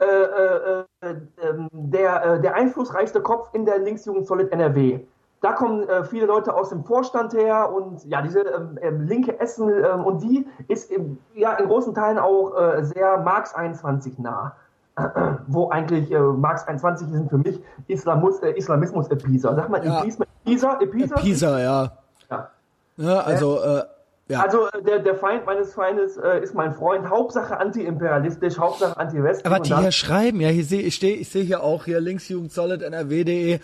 äh, äh, äh, ähm, der, der einflussreichste Kopf in der Linksjugend Solid NRW. Da kommen viele Leute aus dem Vorstand her und ja, diese ähm, ähm, linke Essen und die ist ja in großen Teilen auch sehr Marx 21 nah. Wo eigentlich äh, Marx 21 sind für mich Islamus, äh, Islamismus-Episa. Sag mal, Ja. Episa, Episa, Episa? Pisa, ja. Ja. Ne, also, äh, ja. Also äh, der, der Feind meines Feindes äh, ist mein Freund. Hauptsache antiimperialistisch, Hauptsache anti-westlich. Aber die hier schreiben, ja, hier sehe ich stehe, ich sehe hier auch hier linksjugend solid nrw.de.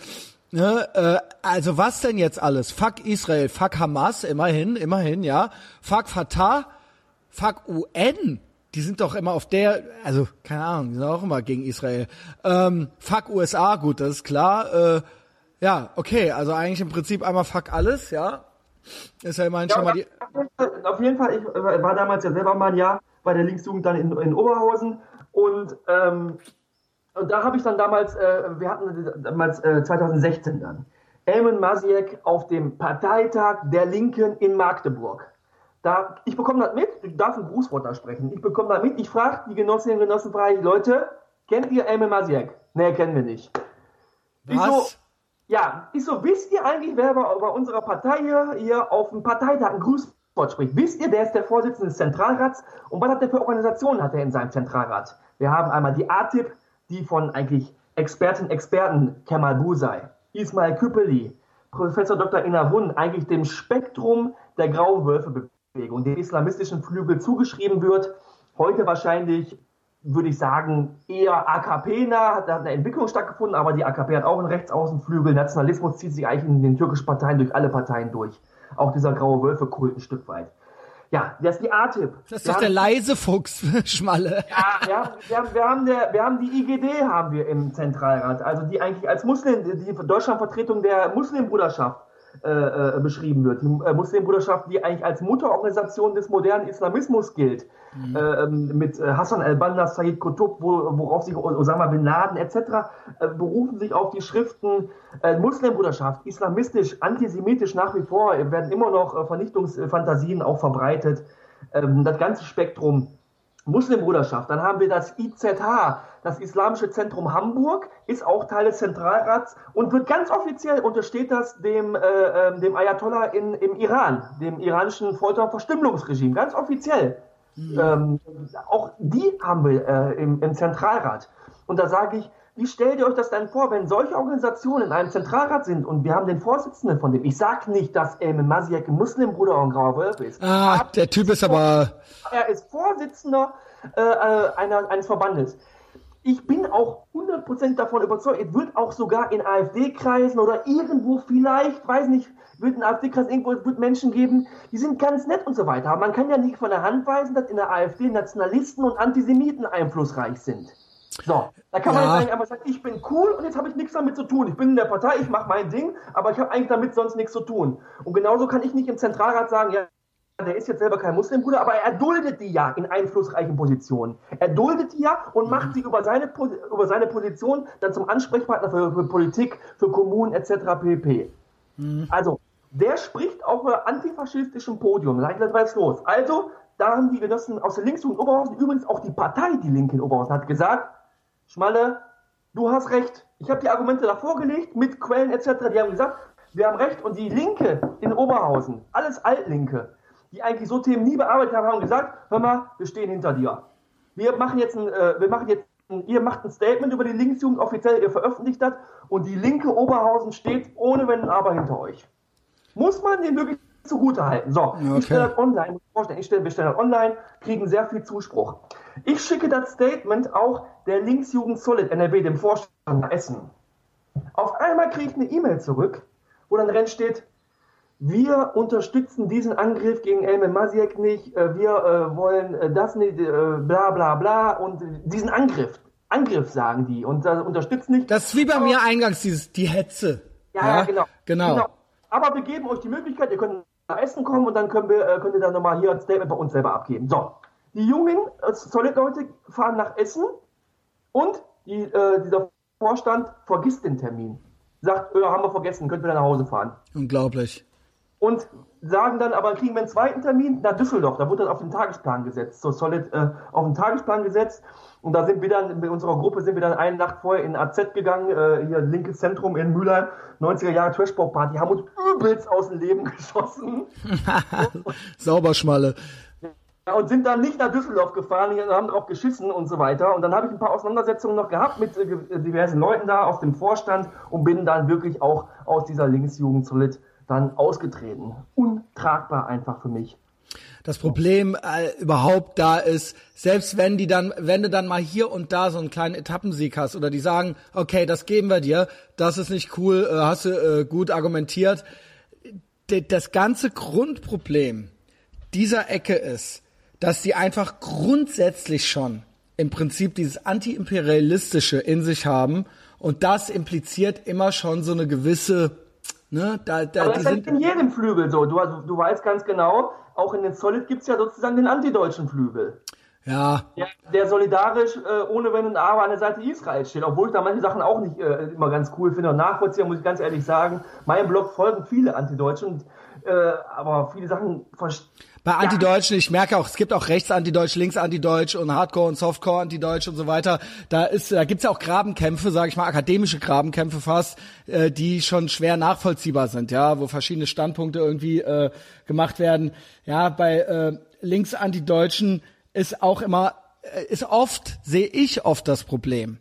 Ne, äh, also was denn jetzt alles? Fuck Israel, fuck Hamas, immerhin, immerhin, ja. Fuck Fatah, fuck UN. Die sind doch immer auf der, also keine Ahnung, die sind auch immer gegen Israel. Ähm, fuck USA, gut, das ist klar. Äh, ja, okay, also eigentlich im Prinzip einmal fuck alles, ja. Ist ja immerhin Ja, schon mal die. auf jeden Fall, ich äh, war damals ja selber mal ein Jahr bei der Linksjugend dann in, in Oberhausen und, ähm, und da habe ich dann damals, äh, wir hatten damals äh, 2016 dann, Elmen Masiek auf dem Parteitag der Linken in Magdeburg. Da, ich bekomme das mit, ich darf ein Grußwort da sprechen, ich bekomme das mit, ich frage die Genossinnen und Genossen, frage ich, Leute, kennt ihr Elmen Masiek? Nee, kennen wir nicht. Was? Ja, ich so, wisst ihr eigentlich, wer bei, bei unserer Partei hier, hier auf dem Parteitag ein Grußwort spricht? Wisst ihr, der ist der Vorsitzende des Zentralrats und was hat der für Organisationen hat er in seinem Zentralrat? Wir haben einmal die ATIP, die von eigentlich Experten, Experten, Kemal Busay, Ismail Küppeli, Professor Dr. Ina Wun, eigentlich dem Spektrum der grauen Wölfe-Bewegung, dem islamistischen Flügel zugeschrieben wird. Heute wahrscheinlich würde ich sagen, eher AKP-nah, da hat eine Entwicklung stattgefunden, aber die AKP hat auch einen Rechtsaußenflügel. Nationalismus zieht sich eigentlich in den türkischen Parteien durch alle Parteien durch. Auch dieser graue Wölfe-Kult ein Stück weit. Ja, das ist die A-Tipp. Das ist doch der leise Fuchs, Schmalle. Ja, ja wir, haben, wir, haben der, wir haben die IGD haben wir im Zentralrat, also die eigentlich als Muslim, die Deutschlandvertretung der Muslimbruderschaft äh, äh, beschrieben wird. Die äh, Muslimbruderschaft, die eigentlich als Mutterorganisation des modernen Islamismus gilt. Mhm. Äh, mit äh, Hassan al-Banna, Sayyid Qutb, wo, worauf sich Osama bin Laden etc. Äh, berufen sich auf die Schriften Muslimbruderschaft, islamistisch, antisemitisch nach wie vor, werden immer noch Vernichtungsfantasien auch verbreitet. Ähm, das ganze Spektrum Muslimbruderschaft. Dann haben wir das IZH, das Islamische Zentrum Hamburg, ist auch Teil des Zentralrats und wird ganz offiziell untersteht das dem, äh, ähm, dem Ayatollah in, im Iran, dem iranischen Folter- und Verstümmelungsregime, ganz offiziell. Mhm. Ähm, auch die haben wir äh, im, im Zentralrat. Und da sage ich, wie stellt ihr euch das denn vor, wenn solche Organisationen in einem Zentralrat sind und wir haben den Vorsitzenden von dem? Ich sag nicht, dass Elmen Masiek ein Muslimbruder und grauer Wolf ist. Ah, aber der Typ ist aber. Er ist Vorsitzender äh, äh einer, eines Verbandes. Ich bin auch 100% davon überzeugt, es wird auch sogar in AfD-Kreisen oder irgendwo vielleicht, weiß nicht, wird ein AfD-Kreis irgendwo wird Menschen geben, die sind ganz nett und so weiter. Aber man kann ja nicht von der Hand weisen, dass in der AfD Nationalisten und Antisemiten einflussreich sind. So, da kann ja. man jetzt eigentlich einfach sagen, ich bin cool und jetzt habe ich nichts damit zu tun. Ich bin in der Partei, ich mache mein Ding, aber ich habe eigentlich damit sonst nichts zu tun. Und genauso kann ich nicht im Zentralrat sagen, ja, der ist jetzt selber kein Muslimbruder, aber er duldet die ja in einflussreichen Positionen. Er duldet die ja und macht sie über seine, über seine Position dann zum Ansprechpartner für, für Politik, für Kommunen etc. pp. Mhm. Also, der spricht auf einem antifaschistischen Podium. Geht das los. Also, da haben die Genossen aus der Linksjugend Oberhausen, übrigens auch die Partei, die Linke in Oberhausen, hat gesagt, Schmalle, du hast recht. Ich habe die Argumente da vorgelegt mit Quellen etc. Die haben gesagt, wir haben recht. Und die Linke in Oberhausen, alles Altlinke, die eigentlich so Themen nie bearbeitet haben, haben gesagt, hör mal, wir stehen hinter dir. Wir machen jetzt ein, äh, wir machen jetzt ein, ihr macht ein Statement über die Linksjugend offiziell, ihr veröffentlicht das und die linke Oberhausen steht ohne Wenn und Aber hinter euch. Muss man den wirklich zugute halten. So, okay. ich stelle das online, ich stelle, wir stellen das online, kriegen sehr viel Zuspruch. Ich schicke das Statement auch der Linksjugend Solid NRW, dem Vorstand nach Essen. Auf einmal kriege ich eine E-Mail zurück, wo dann drin steht, wir unterstützen diesen Angriff gegen Elme Masiek nicht, äh, wir äh, wollen äh, das nicht, bla bla bla und diesen Angriff, Angriff sagen die und äh, unterstützen nicht. Das ist wie bei Aber, mir eingangs dieses, die Hetze. Ja, ja, genau, genau. genau. Aber wir geben euch die Möglichkeit, ihr könnt nach Essen kommen und dann können wir, könnt ihr dann nochmal hier ein Statement bei uns selber abgeben. So, die jungen Solid-Leute fahren nach Essen und die, äh, dieser Vorstand vergisst den Termin. Sagt, äh, haben wir vergessen, könnt wieder nach Hause fahren. Unglaublich. Und sagen dann, aber kriegen wir einen zweiten Termin nach Düsseldorf. Da wurde dann auf den Tagesplan gesetzt. So Solid äh, auf den Tagesplan gesetzt. Und da sind wir dann, mit unserer Gruppe sind wir dann eine Nacht vorher in AZ gegangen, äh, hier linkes Zentrum in Mülheim, 90er Jahre Trashpop-Party, haben uns übelst aus dem Leben geschossen. Sauberschmalle. Und sind dann nicht nach Düsseldorf gefahren, haben drauf geschissen und so weiter. Und dann habe ich ein paar Auseinandersetzungen noch gehabt mit äh, diversen Leuten da aus dem Vorstand und bin dann wirklich auch aus dieser Linksjugend solid dann ausgetreten. Untragbar einfach für mich. Das Problem äh, überhaupt da ist, selbst wenn die dann, wenn du dann mal hier und da so einen kleinen Etappensieg hast oder die sagen, okay, das geben wir dir, das ist nicht cool, äh, hast du äh, gut argumentiert. D das ganze Grundproblem dieser Ecke ist, dass die einfach grundsätzlich schon im Prinzip dieses antiimperialistische in sich haben und das impliziert immer schon so eine gewisse Ne, da, da, Aber das ist in jedem Flügel so. Du, du weißt ganz genau, auch in den Solid gibt es ja sozusagen den antideutschen Flügel. Ja. Der, der solidarisch äh, ohne Wenn und Aber an der Seite Israels steht, obwohl ich da manche Sachen auch nicht äh, immer ganz cool finde und nachvollziehen, muss ich ganz ehrlich sagen. Meinem Blog folgen viele Antideutsche, und, äh, aber viele Sachen bei Antideutschen, ich merke auch, es gibt auch rechts Antideutsch, links Antideutsch und Hardcore und Softcore Antideutsch und so weiter. Da ist, da gibt's ja auch Grabenkämpfe, sage ich mal, akademische Grabenkämpfe fast, äh, die schon schwer nachvollziehbar sind, ja, wo verschiedene Standpunkte irgendwie äh, gemacht werden. Ja, bei äh, links Antideutschen ist auch immer, äh, ist oft, sehe ich oft das Problem,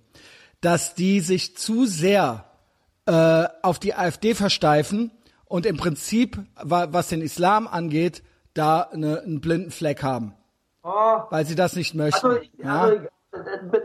dass die sich zu sehr äh, auf die AfD versteifen und im Prinzip, was den Islam angeht, da eine, einen blinden Fleck haben. Oh. Weil sie das nicht möchten. Also, ja? also,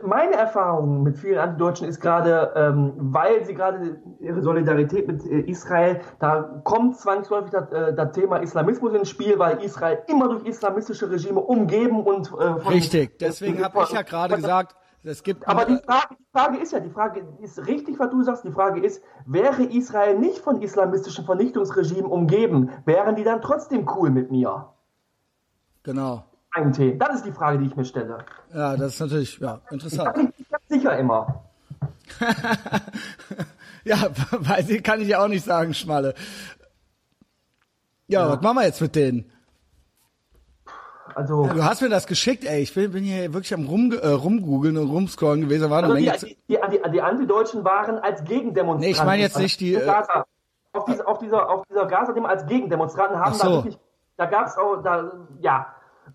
meine Erfahrung mit vielen Antideutschen ist gerade, ähm, weil sie gerade ihre Solidarität mit äh, Israel, da kommt zwangsläufig das, äh, das, Thema Islamismus ins Spiel, weil Israel immer durch islamistische Regime umgeben und äh, Richtig, deswegen habe ich ja gerade gesagt, es gibt Aber die Frage, die Frage ist ja, die Frage ist richtig, was du sagst. Die Frage ist, wäre Israel nicht von islamistischen Vernichtungsregimen umgeben, wären die dann trotzdem cool mit mir? Genau. Ein Tee. Das ist die Frage, die ich mir stelle. Ja, das ist natürlich ja, interessant. Ich bin nicht ganz sicher immer. ja, weil sie kann ich ja auch nicht sagen, Schmalle. Ja, ja, was machen wir jetzt mit denen? Also, du hast mir das geschickt, ey. Ich bin, bin hier wirklich am rum, äh, rumgoogeln und rumscrollen gewesen. War also die, die, die, die, Antideutschen waren als Gegendemonstranten. Nee, ich meine jetzt nicht die. Äh, auf, dieser, auf dieser, auf dieser Gaza-Demo als Gegendemonstranten haben so. da wirklich, da gab's auch, da, ja,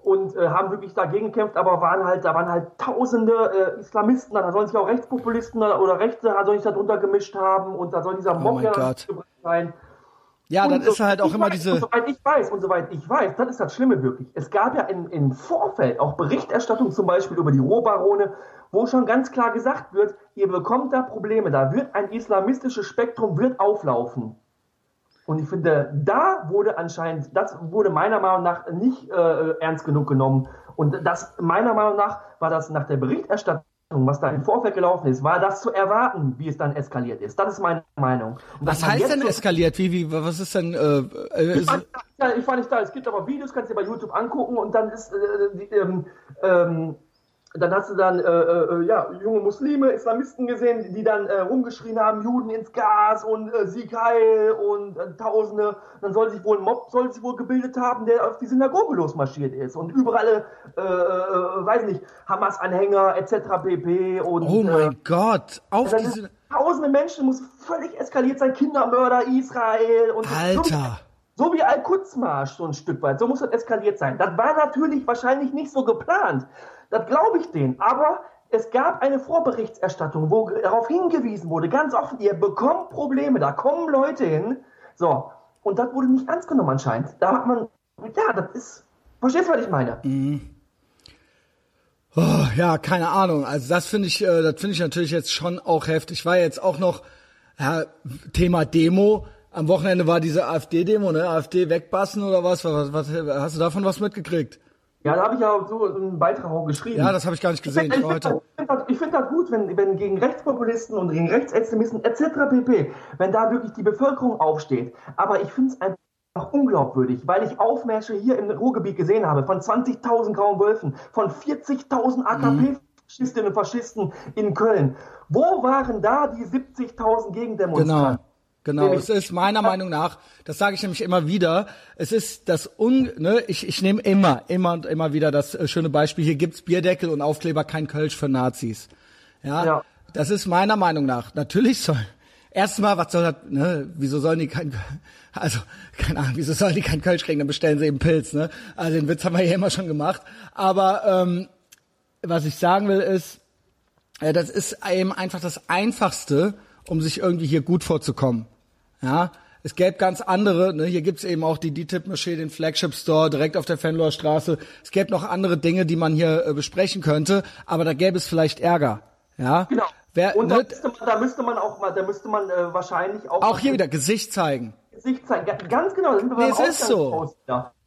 und äh, haben wirklich dagegen gekämpft, aber waren halt, da waren halt tausende äh, Islamisten, da sollen sich auch Rechtspopulisten oder, Rechte da sollen sich da drunter gemischt haben und da soll dieser oh Mob oh ja sein. Ja, und dann so, ist halt auch immer weiß, diese. Und soweit ich weiß, und soweit ich weiß, das ist das Schlimme wirklich. Es gab ja im, im Vorfeld auch Berichterstattung zum Beispiel über die Rohbarone, wo schon ganz klar gesagt wird, ihr bekommt da Probleme, da wird ein islamistisches Spektrum wird auflaufen. Und ich finde, da wurde anscheinend, das wurde meiner Meinung nach nicht äh, ernst genug genommen. Und das, meiner Meinung nach, war das nach der Berichterstattung was da im Vorfeld gelaufen ist, war das zu erwarten, wie es dann eskaliert ist. Das ist meine Meinung. Und was heißt denn eskaliert? Wie, wie, was ist denn? Äh, äh, ich, fand, ja, ich fand nicht da. Es gibt aber Videos, kannst du dir bei YouTube angucken und dann ist äh, die, ähm, ähm, dann hast du dann äh, äh, ja, junge Muslime, Islamisten gesehen, die dann äh, rumgeschrien haben, Juden ins Gas und äh, Sieg heil und äh, Tausende. Dann soll sich wohl ein Mob soll sich wohl gebildet haben, der auf die Synagoge losmarschiert ist und überall, äh, äh, weiß nicht, Hamas-Anhänger etc. pp. Und, oh mein äh, Gott, auf diese... Tausende Menschen, muss völlig eskaliert sein, Kindermörder, Israel und... Alter! So wie Al-Quds-Marsch, so ein Stück weit. So muss das eskaliert sein. Das war natürlich wahrscheinlich nicht so geplant. Das glaube ich denen. Aber es gab eine Vorberichterstattung, wo darauf hingewiesen wurde, ganz offen, ihr bekommt Probleme, da kommen Leute hin. So. Und das wurde nicht ernst genommen anscheinend. Da hat man, ja, das ist, verstehst du, was ich meine? Mhm. Oh, ja, keine Ahnung. Also das finde ich, äh, das finde ich natürlich jetzt schon auch heftig. War jetzt auch noch ja, Thema Demo. Am Wochenende war diese AfD-Demo, ne? AfD wegbassen oder was? was? Was hast du davon was mitgekriegt? Ja, da habe ich ja so einen Beitrag auch geschrieben. Ja, das habe ich gar nicht gesehen. Ich, ich finde das, find das, gut, wenn, wenn gegen Rechtspopulisten und gegen Rechtsextremisten etc. pp., wenn da wirklich die Bevölkerung aufsteht. Aber ich finde es einfach unglaubwürdig, weil ich Aufmärsche hier im Ruhrgebiet gesehen habe von 20.000 grauen Wölfen, von 40.000 AKP-Faschistinnen und Faschisten in Köln. Wo waren da die 70.000 Gegendemonstranten? Genau. Genau, es ist meiner Meinung nach, das sage ich nämlich immer wieder, es ist das Un, ne, ich, ich nehme immer, immer und immer wieder das äh, schöne Beispiel, hier gibt's Bierdeckel und Aufkleber, kein Kölsch für Nazis. Ja, ja. das ist meiner Meinung nach, natürlich soll, erstmal, was soll das, ne, wieso sollen die kein, also, keine Ahnung, wieso sollen die kein Kölsch kriegen, dann bestellen sie eben Pilz, ne, also den Witz haben wir ja immer schon gemacht, aber, ähm, was ich sagen will ist, äh, das ist eben einfach das Einfachste, um sich irgendwie hier gut vorzukommen. Ja, es gäbe ganz andere, ne, hier gibt's eben auch die DTIP-Moschee, den Flagship Store direkt auf der Fenloer Straße. Es gäbe noch andere Dinge, die man hier äh, besprechen könnte, aber da gäbe es vielleicht Ärger. Ja. Genau. Wer, Und da, ne, müsste man, da müsste man auch mal, da müsste man äh, wahrscheinlich auch. Auch hier wieder Gesicht zeigen. Gesicht zeigen, ganz genau. nee, es ist so.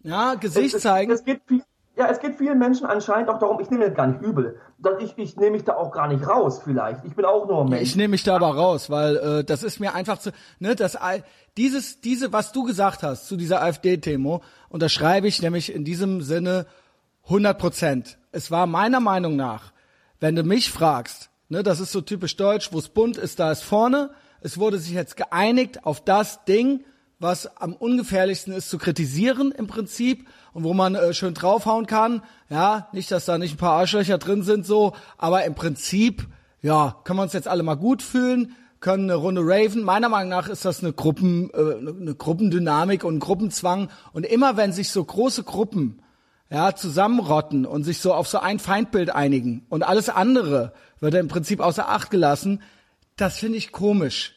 Ja, Gesicht es, zeigen. Es, es geht viel, ja, es geht vielen Menschen anscheinend auch darum, ich nehme das gar nicht übel. Ich, ich nehme mich da auch gar nicht raus, vielleicht. Ich bin auch nur ein Mensch. Ich nehme mich da aber raus, weil äh, das ist mir einfach zu, ne, das dieses, diese, was du gesagt hast zu dieser AfD-Themo, unterschreibe ich nämlich in diesem Sinne 100 Prozent. Es war meiner Meinung nach, wenn du mich fragst, ne, das ist so typisch deutsch, wo es bunt ist, da ist vorne. Es wurde sich jetzt geeinigt auf das Ding, was am ungefährlichsten ist zu kritisieren im Prinzip und wo man äh, schön draufhauen kann. Ja, nicht, dass da nicht ein paar Arschlöcher drin sind so, aber im Prinzip, ja, können wir uns jetzt alle mal gut fühlen, können eine Runde raven. Meiner Meinung nach ist das eine Gruppen, äh, eine Gruppendynamik und Gruppenzwang und immer wenn sich so große Gruppen ja, zusammenrotten und sich so auf so ein Feindbild einigen und alles andere wird im Prinzip außer Acht gelassen, das finde ich komisch.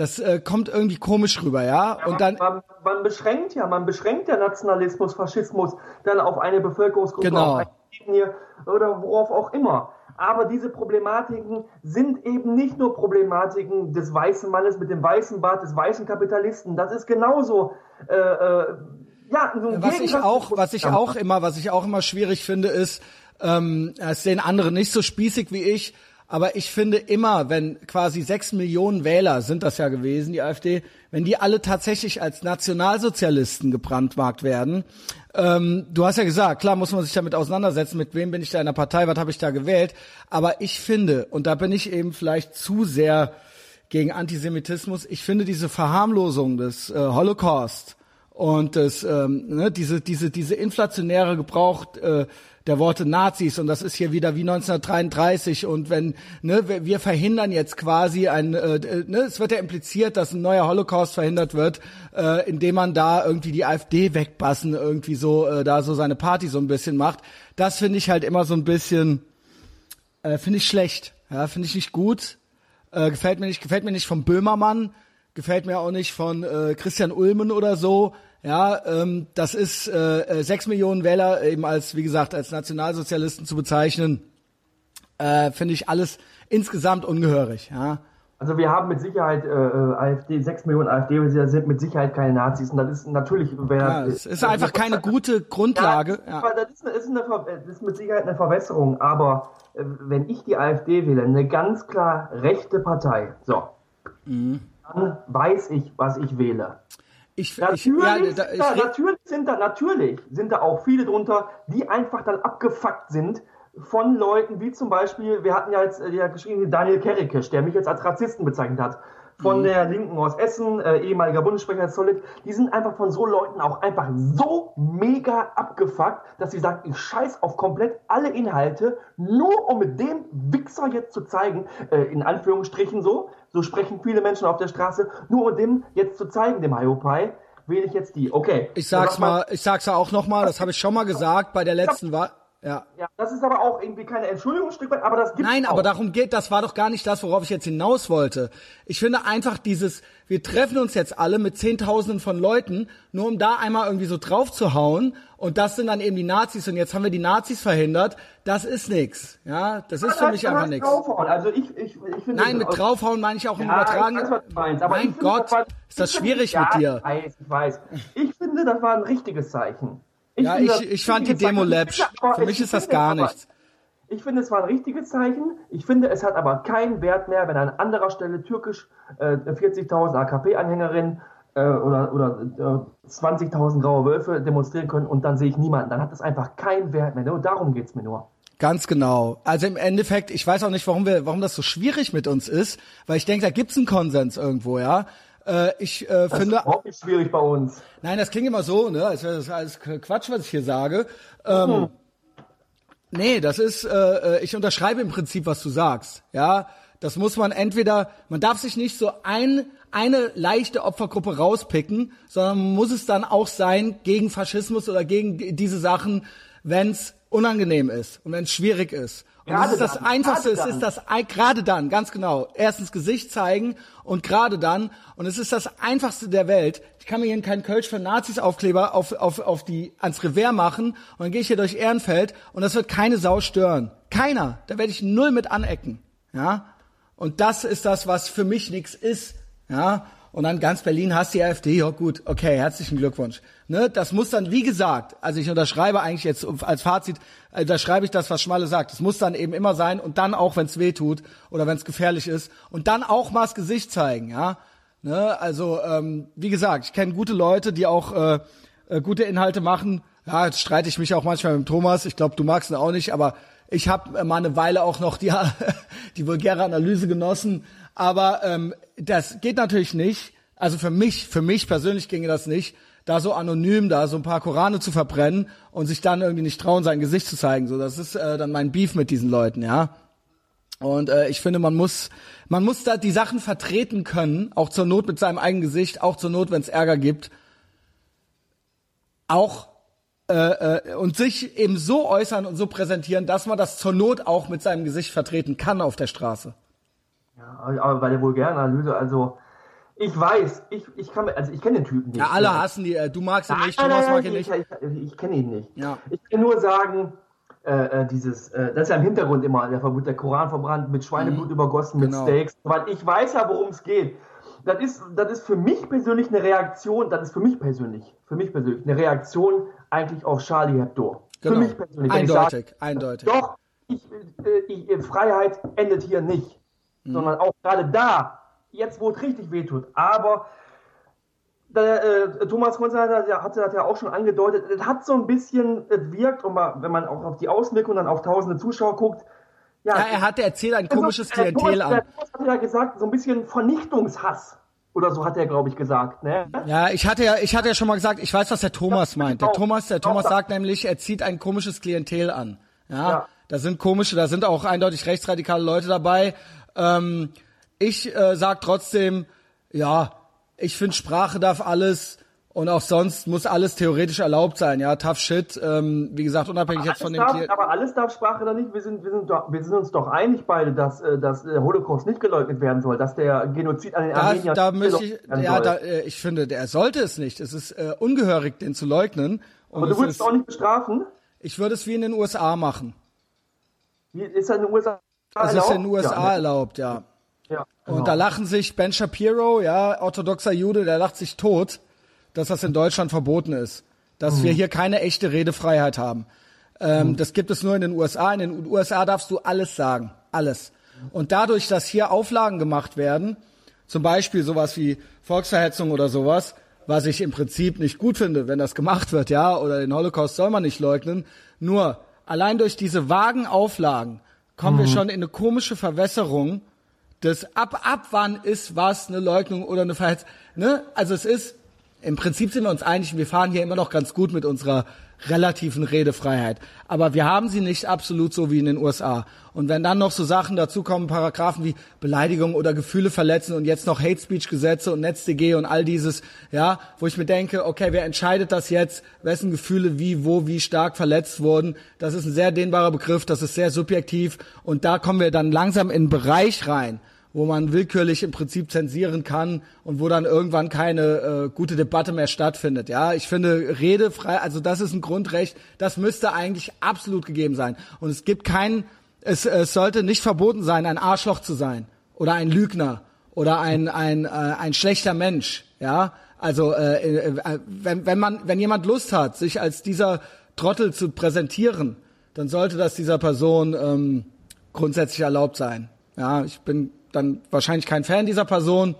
Das äh, kommt irgendwie komisch rüber, ja. Ja, und dann, man, man beschränkt ja, man beschränkt ja Nationalismus, Faschismus dann auf eine Bevölkerungsgruppe, Genau. auf eine Ethnie oder worauf auch immer. Aber diese Problematiken sind eben nicht nur Problematiken des weißen Mannes mit dem weißen Bart, des weißen Kapitalisten. Das ist genauso, äh, äh, ja, so ein was ich Gegensatz- auch, was ich auch immer, was ich auch immer schwierig finde, ist, ähm, das sehen andere nicht so spießig wie ich, aber ich finde immer, wenn quasi sechs Millionen Wähler sind das ja gewesen, die AfD, wenn die alle tatsächlich als Nationalsozialisten gebrandmarkt werden, ähm, du hast ja gesagt, klar muss man sich damit auseinandersetzen, mit wem bin ich da in der Partei, was habe ich da gewählt, aber ich finde, und da bin ich eben vielleicht zu sehr gegen Antisemitismus, ich finde diese Verharmlosung des äh, Holocaust und das ähm, ne, diese diese diese inflationäre Gebrauch äh, der Worte Nazis und das ist hier wieder wie 1933 und wenn ne wir, verhindern jetzt quasi ein äh, ne es wird ja impliziert, dass ein neuer Holocaust verhindert wird, äh, indem man da irgendwie die AfD wegbassen irgendwie so äh, da so seine Party so ein bisschen macht. Das finde ich halt immer so ein bisschen äh, finde ich schlecht. Ja, finde ich nicht gut. Äh, gefällt mir nicht, gefällt mir nicht vom Böhmermann, gefällt mir auch nicht von äh, Christian Ulmen oder so. Ja, ähm, das ist äh, äh, sechs Millionen Wähler eben als, wie gesagt, als Nationalsozialisten zu bezeichnen, äh, finde ich alles insgesamt ungehörig. Ja, Also wir haben mit Sicherheit äh, äh, AfD, 6 Millionen AfD-Wähler sind mit Sicherheit keine Nazis. Und das ist natürlich, wer, ja es ist einfach keine gute Grundlage. Ja, das, ist, das, ist eine, das ist mit Sicherheit eine Verwässerung, aber äh, wenn ich die AfD wähle, eine ganz klar rechte Partei, so, Mhm. Dann weiß ich, was ich wähle. Ich, ich, Natürlich, ja, sind da, da, ich, red- natürlich, sind da, natürlich sind da auch viele drunter, die einfach dann abgefuckt sind von Leuten, wie zum Beispiel, wir hatten ja jetzt äh, ja geschrieben, Daniel Kerrikisch, der mich jetzt als Rassisten bezeichnet hat, Mhm. von der Linken aus Essen, äh, ehemaliger Bundessprecher des Solid, die sind einfach von so Leuten auch einfach so mega abgefuckt, dass sie sagen, ich scheiß auf komplett alle Inhalte, nur um mit dem Wichser jetzt zu zeigen, äh, in Anführungsstrichen so, so sprechen viele Menschen auf der Straße, nur um dem jetzt zu zeigen, dem Hiopai, wähle ich jetzt die. Okay. ich sag's mal, ich sag's ja auch noch mal, das habe ich schon mal gesagt bei der letzten Wahl. Ja. Ja, das ist aber auch irgendwie keine Entschuldigung, Stück weit, aber das gibt Nein, auch. aber darum geht, das war doch gar nicht das, worauf ich jetzt hinaus wollte. Ich finde einfach dieses, wir treffen uns jetzt alle mit Zehntausenden von Leuten, nur um da einmal irgendwie so drauf zu hauen und das sind dann eben die Nazis und jetzt haben wir die Nazis verhindert, das ist nix. Ja, das ist für mich einfach draufhauen. Also ich, ich, ich finde Nein, mit draufhauen meine ich auch im Ja, Übertragen. meinst, mein Gott, das war- ist das ich finde- schwierig ja, mit dir. Ich weiß, ich weiß. Ich finde, das war ein richtiges Zeichen. Ich Ja, ich, das ich fand die Demo. Aber Für ich mich ist das gar nichts. Ich finde, es war ein richtiges Zeichen. Ich finde, es hat aber keinen Wert mehr, wenn an anderer Stelle türkisch äh, 40.000 AKP-Anhängerinnen äh, oder, oder äh, 20.000 graue Wölfe demonstrieren können und dann sehe ich niemanden. Dann hat es einfach keinen Wert mehr. Nur darum geht's mir nur. Ganz genau. Also im Endeffekt, ich weiß auch nicht, warum wir, warum das so schwierig mit uns ist, weil ich denke, da gibt's einen Konsens irgendwo, ja. Äh, ich äh, Das finde, ist überhaupt nicht schwierig bei uns. nein, das klingt immer so, ne, als wäre das alles Quatsch, was ich hier sage. Ähm, Nee, das ist, äh, äh, ich unterschreibe im Prinzip, was du sagst. Ja, das muss man entweder, man darf sich nicht so ein, eine leichte Opfergruppe rauspicken, sondern muss es dann auch sein gegen Faschismus oder gegen die- diese Sachen, wenn's unangenehm ist und wenn's schwierig ist. Und das Gerade ist das dann, Einfachste, es ist das gerade dann, ganz genau. Erstens Gesicht zeigen und gerade dann. Und es ist das Einfachste der Welt. Ich kann mir hier keinen Kölsch für Nazis-Aufkleber auf, auf, auf die, ans Revers machen und dann gehe ich hier durch Ehrenfeld und das wird keine Sau stören. Keiner. Da werde ich null mit anecken. Ja. Und das ist das, was für mich nichts ist. Ja. Und dann ganz Berlin hast die AfD, ja gut, okay, herzlichen Glückwunsch. Ne, das muss dann, wie gesagt, also ich unterschreibe eigentlich jetzt als Fazit, äh, da schreibe ich das, was Schmalle sagt. Es muss dann eben immer sein und dann auch, wenn es weh tut oder wenn es gefährlich ist und dann auch mal das Gesicht zeigen, ja. Ne, also ähm, wie gesagt, ich kenne gute Leute, die auch äh, äh, gute Inhalte machen. Ja, jetzt streite ich mich auch manchmal mit Thomas. Ich glaube, du magst ihn auch nicht, aber ich habe äh, mal eine Weile auch noch die, die vulgäre Analyse genossen. Aber ähm, das geht natürlich nicht. Also für mich, für mich persönlich ginge das nicht, da so anonym da so ein paar Korane zu verbrennen und sich dann irgendwie nicht trauen, sein Gesicht zu zeigen. So, das ist äh, dann mein Beef mit diesen Leuten, ja. Und äh, ich finde, man muss, man muss da die Sachen vertreten können, auch zur Not mit seinem eigenen Gesicht, auch zur Not, wenn es Ärger gibt. Auch äh, äh, und sich eben so äußern und so präsentieren, dass man das zur Not auch mit seinem Gesicht vertreten kann auf der Straße. Ja, aber bei der Vulgäranalyse, also ich weiß, ich, ich kann, also ich kenne den Typen nicht. Ja, alle hassen die, äh, du magst ihn nicht, Thomas mag ihn nicht. Ich, ich, ich kenne ihn nicht. Ja. Ich kann nur sagen, äh, äh, dieses, äh, das ist ja im Hintergrund immer, der, wird der Koran verbrannt, mit Schweineblut Mhm. übergossen, mit Genau. Steaks, weil ich weiß ja, worum es geht. Das ist, das ist für mich persönlich eine Reaktion, das ist für mich persönlich, für mich persönlich eine Reaktion eigentlich auf Charlie Hebdo. Genau. Für mich persönlich. Eindeutig, sage, eindeutig. Doch, ich, äh, ich, äh, Freiheit endet hier nicht, Mhm. sondern auch gerade da, jetzt wo es richtig wehtut. Aber der, äh, Thomas Konzer hat, hatte das ja auch schon angedeutet, es hat so ein bisschen, es wirkt, und mal, wenn man auch auf die Auswirkungen dann auf tausende Zuschauer guckt, ja, Ja, er hat erzählt ein komisches äh, Klientel an. Thomas hat ja gesagt, so ein bisschen Vernichtungshass. Oder so hat er, glaube ich, gesagt. Ne? Ja, ich hatte ja, ich hatte ja schon mal gesagt, ich weiß, was der Thomas meint. Der genau. Thomas, der Thomas sagt nämlich, er zieht ein komisches Klientel an. Ja, Ja. da sind komische, da sind auch eindeutig rechtsradikale Leute dabei. Ähm, ich äh, sag trotzdem, ja, ich finde Sprache darf alles und auch sonst muss alles theoretisch erlaubt sein. Ja, tough shit. Ähm, wie gesagt, unabhängig jetzt von dem darf, aber alles darf Sprache da nicht. Wir sind, wir, sind doch, wir sind uns doch einig beide, dass, äh, dass der Holocaust nicht geleugnet werden soll, dass der Genozid an den Da, Armeniern da möchte ich, ja, da, äh, ich finde, der sollte es nicht. Es ist äh, ungehörig, den zu leugnen. Und Aber du es würdest ist, auch nicht bestrafen? ich würde es wie in den USA machen. Wie, ist das in den USA Es ist erlaubt? in den USA Ja, ne? erlaubt, ja. ja, Und genau. da lachen sich Ben Shapiro, ja, orthodoxer Jude, der lacht sich tot, dass das in Deutschland verboten ist. Dass Mhm. wir hier keine echte Redefreiheit haben. Ähm, Das gibt es nur in den USA. In den USA darfst du alles sagen. Alles. Und dadurch, dass hier Auflagen gemacht werden, zum Beispiel sowas wie Volksverhetzung oder sowas, was ich im Prinzip nicht gut finde, wenn das gemacht wird, ja, oder den Holocaust soll man nicht leugnen. Nur, allein durch diese vagen Auflagen kommen wir schon in eine komische Verwässerung des ab ab wann ist was eine Leugnung oder eine Verhetzung. Ne? Also es ist im Prinzip sind wir uns einig, wir fahren hier immer noch ganz gut mit unserer relativen Redefreiheit. Aber wir haben sie nicht absolut so wie in den USA. Und wenn dann noch so Sachen dazukommen, Paragraphen wie Beleidigung oder Gefühle verletzen und jetzt noch Hate Speech Gesetze und NetzDG und all dieses, ja, wo ich mir denke, okay, wer entscheidet das jetzt, wessen Gefühle wie, wo, wie stark verletzt wurden? Das ist ein sehr dehnbarer Begriff, das ist sehr subjektiv und da kommen wir dann langsam in einen Bereich rein, wo man willkürlich im Prinzip zensieren kann und wo dann irgendwann keine äh, gute Debatte mehr stattfindet. Ja, ich finde redefrei, also das ist ein Grundrecht, das müsste eigentlich absolut gegeben sein. Und es gibt keinen, es, es sollte nicht verboten sein, ein Arschloch zu sein oder ein Lügner oder ein ein äh, ein schlechter Mensch. Ja, also äh, äh, wenn wenn man wenn jemand Lust hat, sich als dieser Trottel zu präsentieren, dann sollte das dieser Person ähm, grundsätzlich erlaubt sein. Ja, ich bin dann wahrscheinlich kein Fan dieser Person,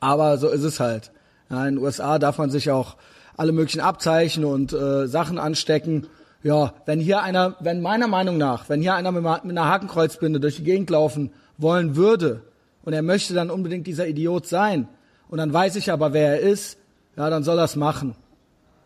aber so ist es halt. Ja, in den USA darf man sich auch alle möglichen Abzeichen und äh, Sachen anstecken. Ja, wenn hier einer, wenn meiner Meinung nach, wenn hier einer mit, mit einer Hakenkreuzbinde durch die Gegend laufen wollen würde und er möchte dann unbedingt dieser Idiot sein und dann weiß ich aber, wer er ist, ja, dann soll er es machen.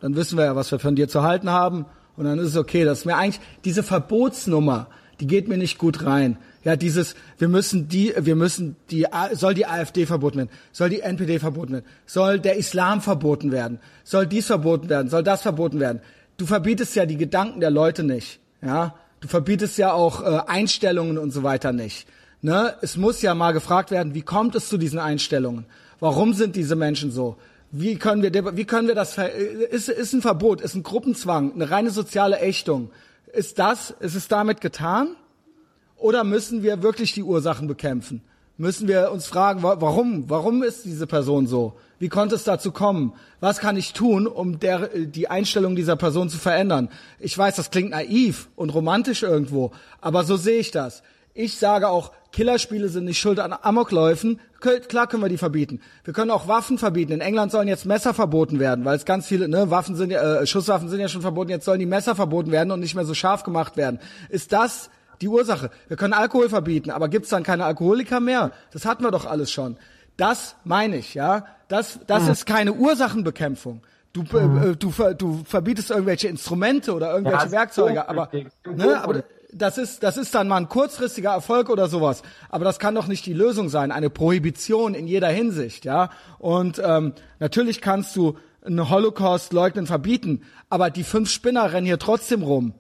Dann wissen wir ja, was wir von dir zu halten haben und dann ist es okay. Das ist mir eigentlich diese Verbotsnummer, die geht mir nicht gut rein. Ja, dieses, wir müssen die, wir müssen die, soll die AfD verboten werden, soll die NPD verboten werden, soll der Islam verboten werden, soll dies verboten werden, soll das verboten werden. Du verbietest ja die Gedanken der Leute nicht, ja. Du verbietest ja auch äh, Einstellungen und so weiter nicht. Ne? Es muss ja mal gefragt werden, wie kommt es zu diesen Einstellungen? Warum sind diese Menschen so? Wie können wir, wie können wir das, äh, ist, ist ein Verbot, ist ein Gruppenzwang, eine reine soziale Ächtung. Ist das, ist es damit getan? Oder müssen wir wirklich die Ursachen bekämpfen? Müssen wir uns fragen, wa- warum? Warum ist diese Person so? Wie konnte es dazu kommen? Was kann ich tun, um der, die Einstellung dieser Person zu verändern? Ich weiß, das klingt naiv und romantisch irgendwo, aber so sehe ich das. Ich sage auch, Killerspiele sind nicht schuld an Amokläufen. Klar können wir die verbieten. Wir können auch Waffen verbieten. In England sollen jetzt Messer verboten werden, weil es ganz viele, ne, Waffen sind ja, äh, Schusswaffen sind ja schon verboten. Jetzt sollen die Messer verboten werden und nicht mehr so scharf gemacht werden. Ist das die Ursache? Wir können Alkohol verbieten, aber gibt's dann keine Alkoholiker mehr? Das hatten wir doch alles schon. Das meine ich, ja. Das, das ist keine Ursachenbekämpfung. Du, äh, du, ver- du verbietest irgendwelche Instrumente oder irgendwelche Ja, Werkzeuge, aber, ne, aber das ist, das ist dann mal ein kurzfristiger Erfolg oder sowas. Aber das kann doch nicht die Lösung sein. Eine Prohibition in jeder Hinsicht, ja. Und ähm, natürlich kannst du einen Holocaust leugnen, verbieten, aber die fünf Spinner rennen hier trotzdem rum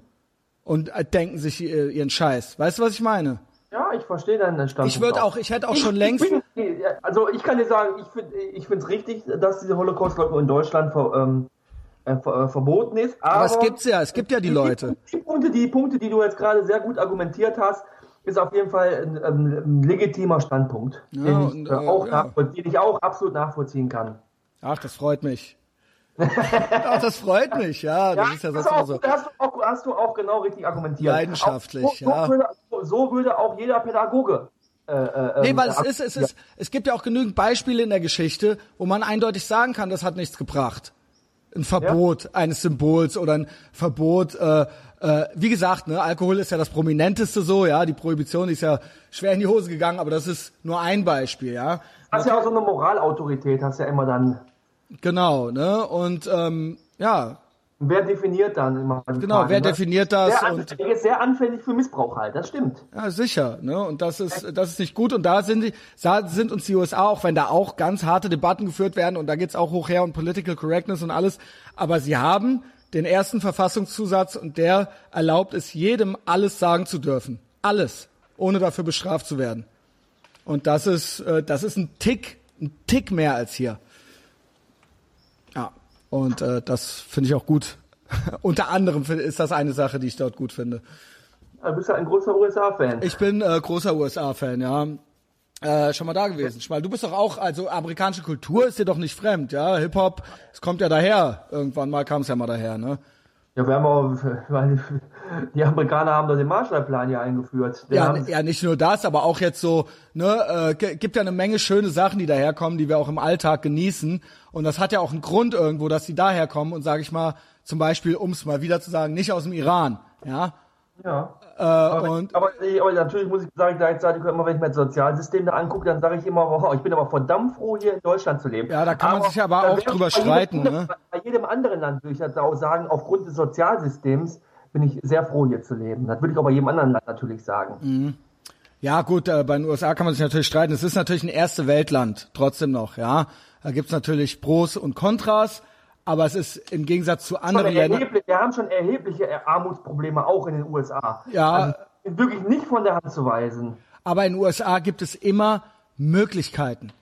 und äh, denken sich äh, ihren Scheiß. Weißt du, was ich meine? Ja, ich verstehe deinen Standpunkt. Ich würde auch, ich hätte auch schon längst. Ich bin, also ich kann dir sagen, ich finde ich finde es richtig, dass diese Holocaust-Leugnung in Deutschland ver, ähm, äh, ver, äh, verboten ist. Aber, Aber es gibt's ja, es gibt ja die Leute. Die Punkte, die Punkte, die du jetzt gerade sehr gut argumentiert hast, ist auf jeden Fall ein, ein, ein legitimer Standpunkt, Ja, den, und, ich, äh, äh, auch ja. den ich auch absolut nachvollziehen kann. Ach, das freut mich. Ach, das freut mich, ja. Das ist ja sonst auch, so. hast, du auch, hast du auch genau richtig argumentiert. Leidenschaftlich, auch, so, ja. So würde, so würde auch jeder Pädagoge. Äh, äh, Nee, ähm, weil es ist, es ist, es gibt ja auch genügend Beispiele in der Geschichte, wo man eindeutig sagen kann, das hat nichts gebracht. Ein Verbot eines Symbols oder ein Verbot, äh, äh, wie gesagt, ne, Alkohol ist ja das prominenteste so, ja, die Prohibition ist ja schwer in die Hose gegangen, aber das ist nur ein Beispiel, ja. Hast ja auch so eine Moralautorität, hast ja immer dann. Genau, ne, und ähm, ja, Wer definiert dann immer? genau, wer ne? definiert das Sehr und anfällig, ist sehr anfällig für Missbrauch halt, das stimmt. Ja, sicher, ne? Und das ist, das ist nicht gut. Und da sind die, da sind uns die USA, auch wenn da auch ganz harte Debatten geführt werden und da geht's auch hoch her und Political Correctness und alles. Aber sie haben den ersten Verfassungszusatz und der erlaubt es jedem, alles sagen zu dürfen. Alles. Ohne dafür bestraft zu werden. Und das ist, äh, das ist ein Tick, ein Tick mehr als hier. Und äh, das finde ich auch gut. Unter anderem ist das eine Sache, die ich dort gut finde. Du bist ja ein großer USA-Fan. Ich bin äh, großer USA-Fan, ja. Äh, schon mal da gewesen. Schmal, du bist doch auch, also amerikanische Kultur ist dir doch nicht fremd, ja. Hip-Hop, es kommt ja daher. Irgendwann mal kam es ja mal daher, ne? Ja, wir haben auch, weil die Amerikaner haben doch den Marshallplan ja eingeführt. Den Ja, ja, nicht nur das, aber auch jetzt so, ne, äh, gibt ja eine Menge schöne Sachen, die daherkommen, die wir auch im Alltag genießen. Und das hat ja auch einen Grund irgendwo, dass die daherkommen und sage ich mal, zum Beispiel, um es mal wieder zu sagen, nicht aus dem Iran, ja. ja. Äh, Aber, und aber, aber natürlich muss ich sagen, gleichzeitig, immer wenn ich mir das Sozialsystem da angucke, dann sage ich immer, wow, ich bin aber verdammt froh, hier in Deutschland zu leben. Ja, da kann man sich aber auch drüber jedem streiten, anderen- ne? Bei jedem anderen Land würde ich jetzt auch sagen, aufgrund des Sozialsystems bin ich sehr froh, hier zu leben. Das würde ich auch bei jedem anderen Land natürlich sagen. Mhm. Ja, gut, äh, bei den USA kann man sich natürlich streiten. Es ist natürlich ein erste Weltland, trotzdem noch, ja. Da gibt's natürlich Pros und Kontras, aber es ist im Gegensatz zu anderen Ländern. wir haben schon erhebliche Armutsprobleme auch in den USA. Ja. Also, wirklich nicht von der Hand zu weisen. Aber in den USA gibt es immer Möglichkeiten.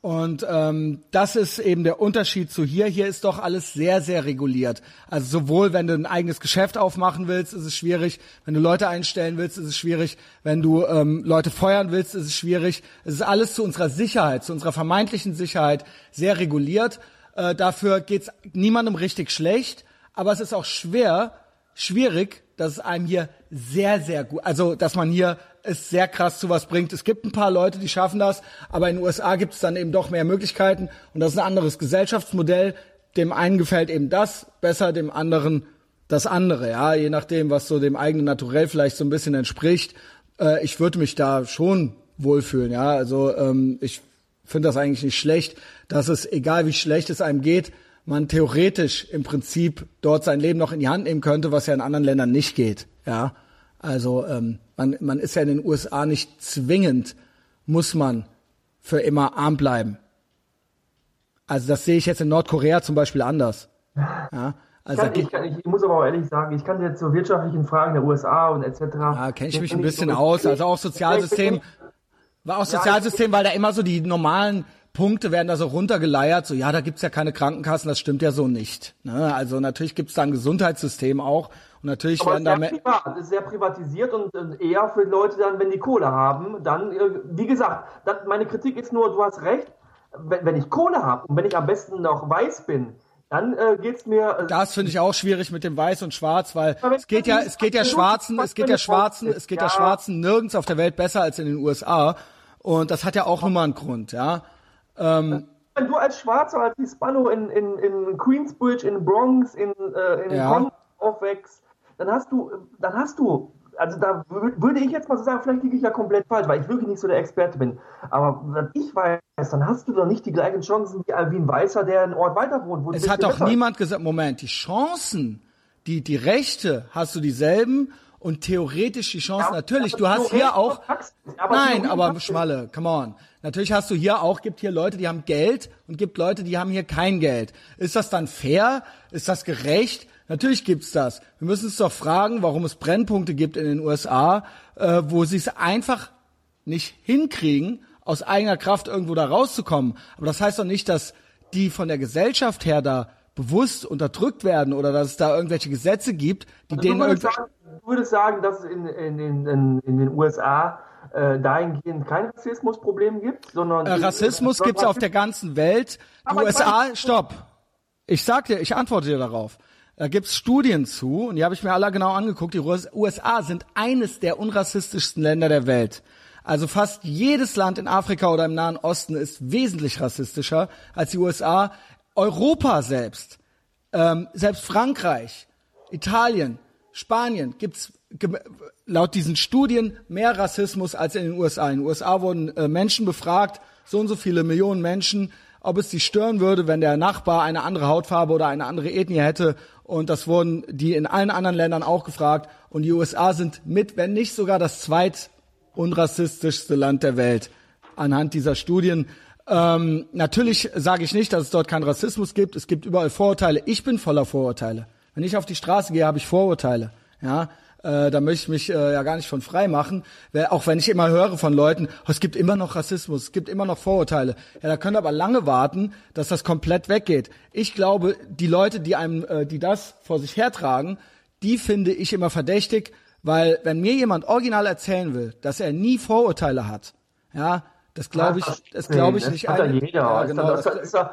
Und ähm, das ist eben der Unterschied zu hier. Hier ist doch alles sehr, sehr reguliert. Also sowohl, wenn du ein eigenes Geschäft aufmachen willst, ist es schwierig. Wenn du Leute einstellen willst, ist es schwierig. Wenn du ähm, Leute feuern willst, ist es schwierig. Es ist alles zu unserer Sicherheit, zu unserer vermeintlichen Sicherheit sehr reguliert. Äh, dafür geht's niemandem richtig schlecht. Aber es ist auch schwer, schwierig, dass es einem hier sehr, sehr gut, also dass man hier es sehr krass zu was bringt. Es gibt ein paar Leute, die schaffen das, aber in den USA gibt es dann eben doch mehr Möglichkeiten und das ist ein anderes Gesellschaftsmodell. Dem einen gefällt eben das besser, dem anderen das andere, ja, je nachdem, was so dem eigenen Naturell vielleicht so ein bisschen entspricht. Äh, ich würde mich da schon wohlfühlen, ja, also ähm, ich finde das eigentlich nicht schlecht, dass es, egal wie schlecht es einem geht, man theoretisch im Prinzip dort sein Leben noch in die Hand nehmen könnte, was ja in anderen Ländern nicht geht. Ja, also ähm, man, man ist ja in den USA nicht zwingend, muss man für immer arm bleiben. Also das sehe ich jetzt in Nordkorea zum Beispiel anders. Ja, also da Kann, ich, kann, ich muss aber auch ehrlich sagen, ich kann jetzt zu wirtschaftlichen Fragen der USA und etc. ja, kenne ich mich ein bisschen aus. Also auch Sozialsystem, war auch Sozialsystem, weil da immer so die normalen Punkte werden da so runtergeleiert, so ja, da gibt's ja keine Krankenkassen, das stimmt ja so nicht. Ne? Also natürlich gibt's da ein Gesundheitssystem auch und natürlich Aber werden es da ist mehr, sehr privat, es ist sehr privatisiert und äh, eher für Leute dann, wenn die Kohle haben, dann, äh, wie gesagt, das, meine Kritik ist nur, du hast recht, wenn, wenn ich Kohle habe und wenn ich am besten noch weiß bin, dann äh, geht's mir. Äh, Das finde ich auch schwierig mit dem Weiß und Schwarz, weil es geht ja, es geht ja Schwarzen, es geht ja Schwarzen, es geht ja. Schwarzen nirgends auf der Welt besser als in den USA. Und das hat ja auch nochmal einen Grund, ja. wenn du als Schwarzer, als Hispano in, in, in Queensbridge, in Bronx, in, äh, in Ja. Aufwächst, dann hast du, dann hast du also da würde ich jetzt mal so sagen, vielleicht liege ich ja komplett falsch, weil ich wirklich nicht so der Experte bin. Aber wenn ich weiß, dann hast du doch nicht die gleichen Chancen wie ein Weißer, der einen Ort weiter wohnt. es hat doch niemand gesagt, Moment, die Chancen, die, die Rechte hast du dieselben und theoretisch die Chance, ja, natürlich, du hast hier auch, aber nein, aber Schmalle, come on. Natürlich hast du hier auch, gibt hier Leute, die haben Geld und gibt Leute, die haben hier kein Geld. Ist das dann fair? Ist das gerecht? Natürlich gibt's das. Wir müssen uns doch fragen, warum es Brennpunkte gibt in den USA, äh, wo sie es einfach nicht hinkriegen, aus eigener Kraft irgendwo da rauszukommen. Aber das heißt doch nicht, dass die von der Gesellschaft her da bewusst unterdrückt werden oder dass es da irgendwelche Gesetze gibt, die also denen irgendwie würde sagen, dass es in, in, in, in den USA äh, dahingehend kein Rassismusproblem gibt, sondern äh, Rassismus gibt es auf der ganzen Welt. Die USA, stopp. Ich sag dir, ich antworte dir darauf. Da gibt's Studien zu und die habe ich mir alle genau angeguckt. Die USA sind eines der unrassistischsten Länder der Welt. Also fast jedes Land in Afrika oder im Nahen Osten ist wesentlich rassistischer als die USA. Europa selbst, ähm, selbst Frankreich, Italien, Spanien gibt's laut diesen Studien mehr Rassismus als in den USA. In den USA wurden äh, Menschen befragt, so und so viele Millionen Menschen, ob es sie stören würde, wenn der Nachbar eine andere Hautfarbe oder eine andere Ethnie hätte. Und das wurden die in allen anderen Ländern auch gefragt. Und die USA sind mit, wenn nicht sogar das zweit unrassistischste Land der Welt anhand dieser Studien. Ähm, natürlich sage ich nicht, dass es dort keinen Rassismus gibt. Es gibt überall Vorurteile. Ich bin voller Vorurteile. Wenn ich auf die Straße gehe, habe ich Vorurteile. Ja, äh, da möchte ich mich äh, ja gar nicht von frei machen. Auch wenn ich immer höre von Leuten, oh, es gibt immer noch Rassismus, es gibt immer noch Vorurteile. Ja, da können aber lange warten, dass das komplett weggeht. Ich glaube, die Leute, die einem, äh, die das vor sich hertragen, die finde ich immer verdächtig, weil wenn mir jemand original erzählen will, dass er nie Vorurteile hat, ja, das glaube ich, das glaube ich das nicht. Hat eine, jeder. Ja, genau, das, das ist ja,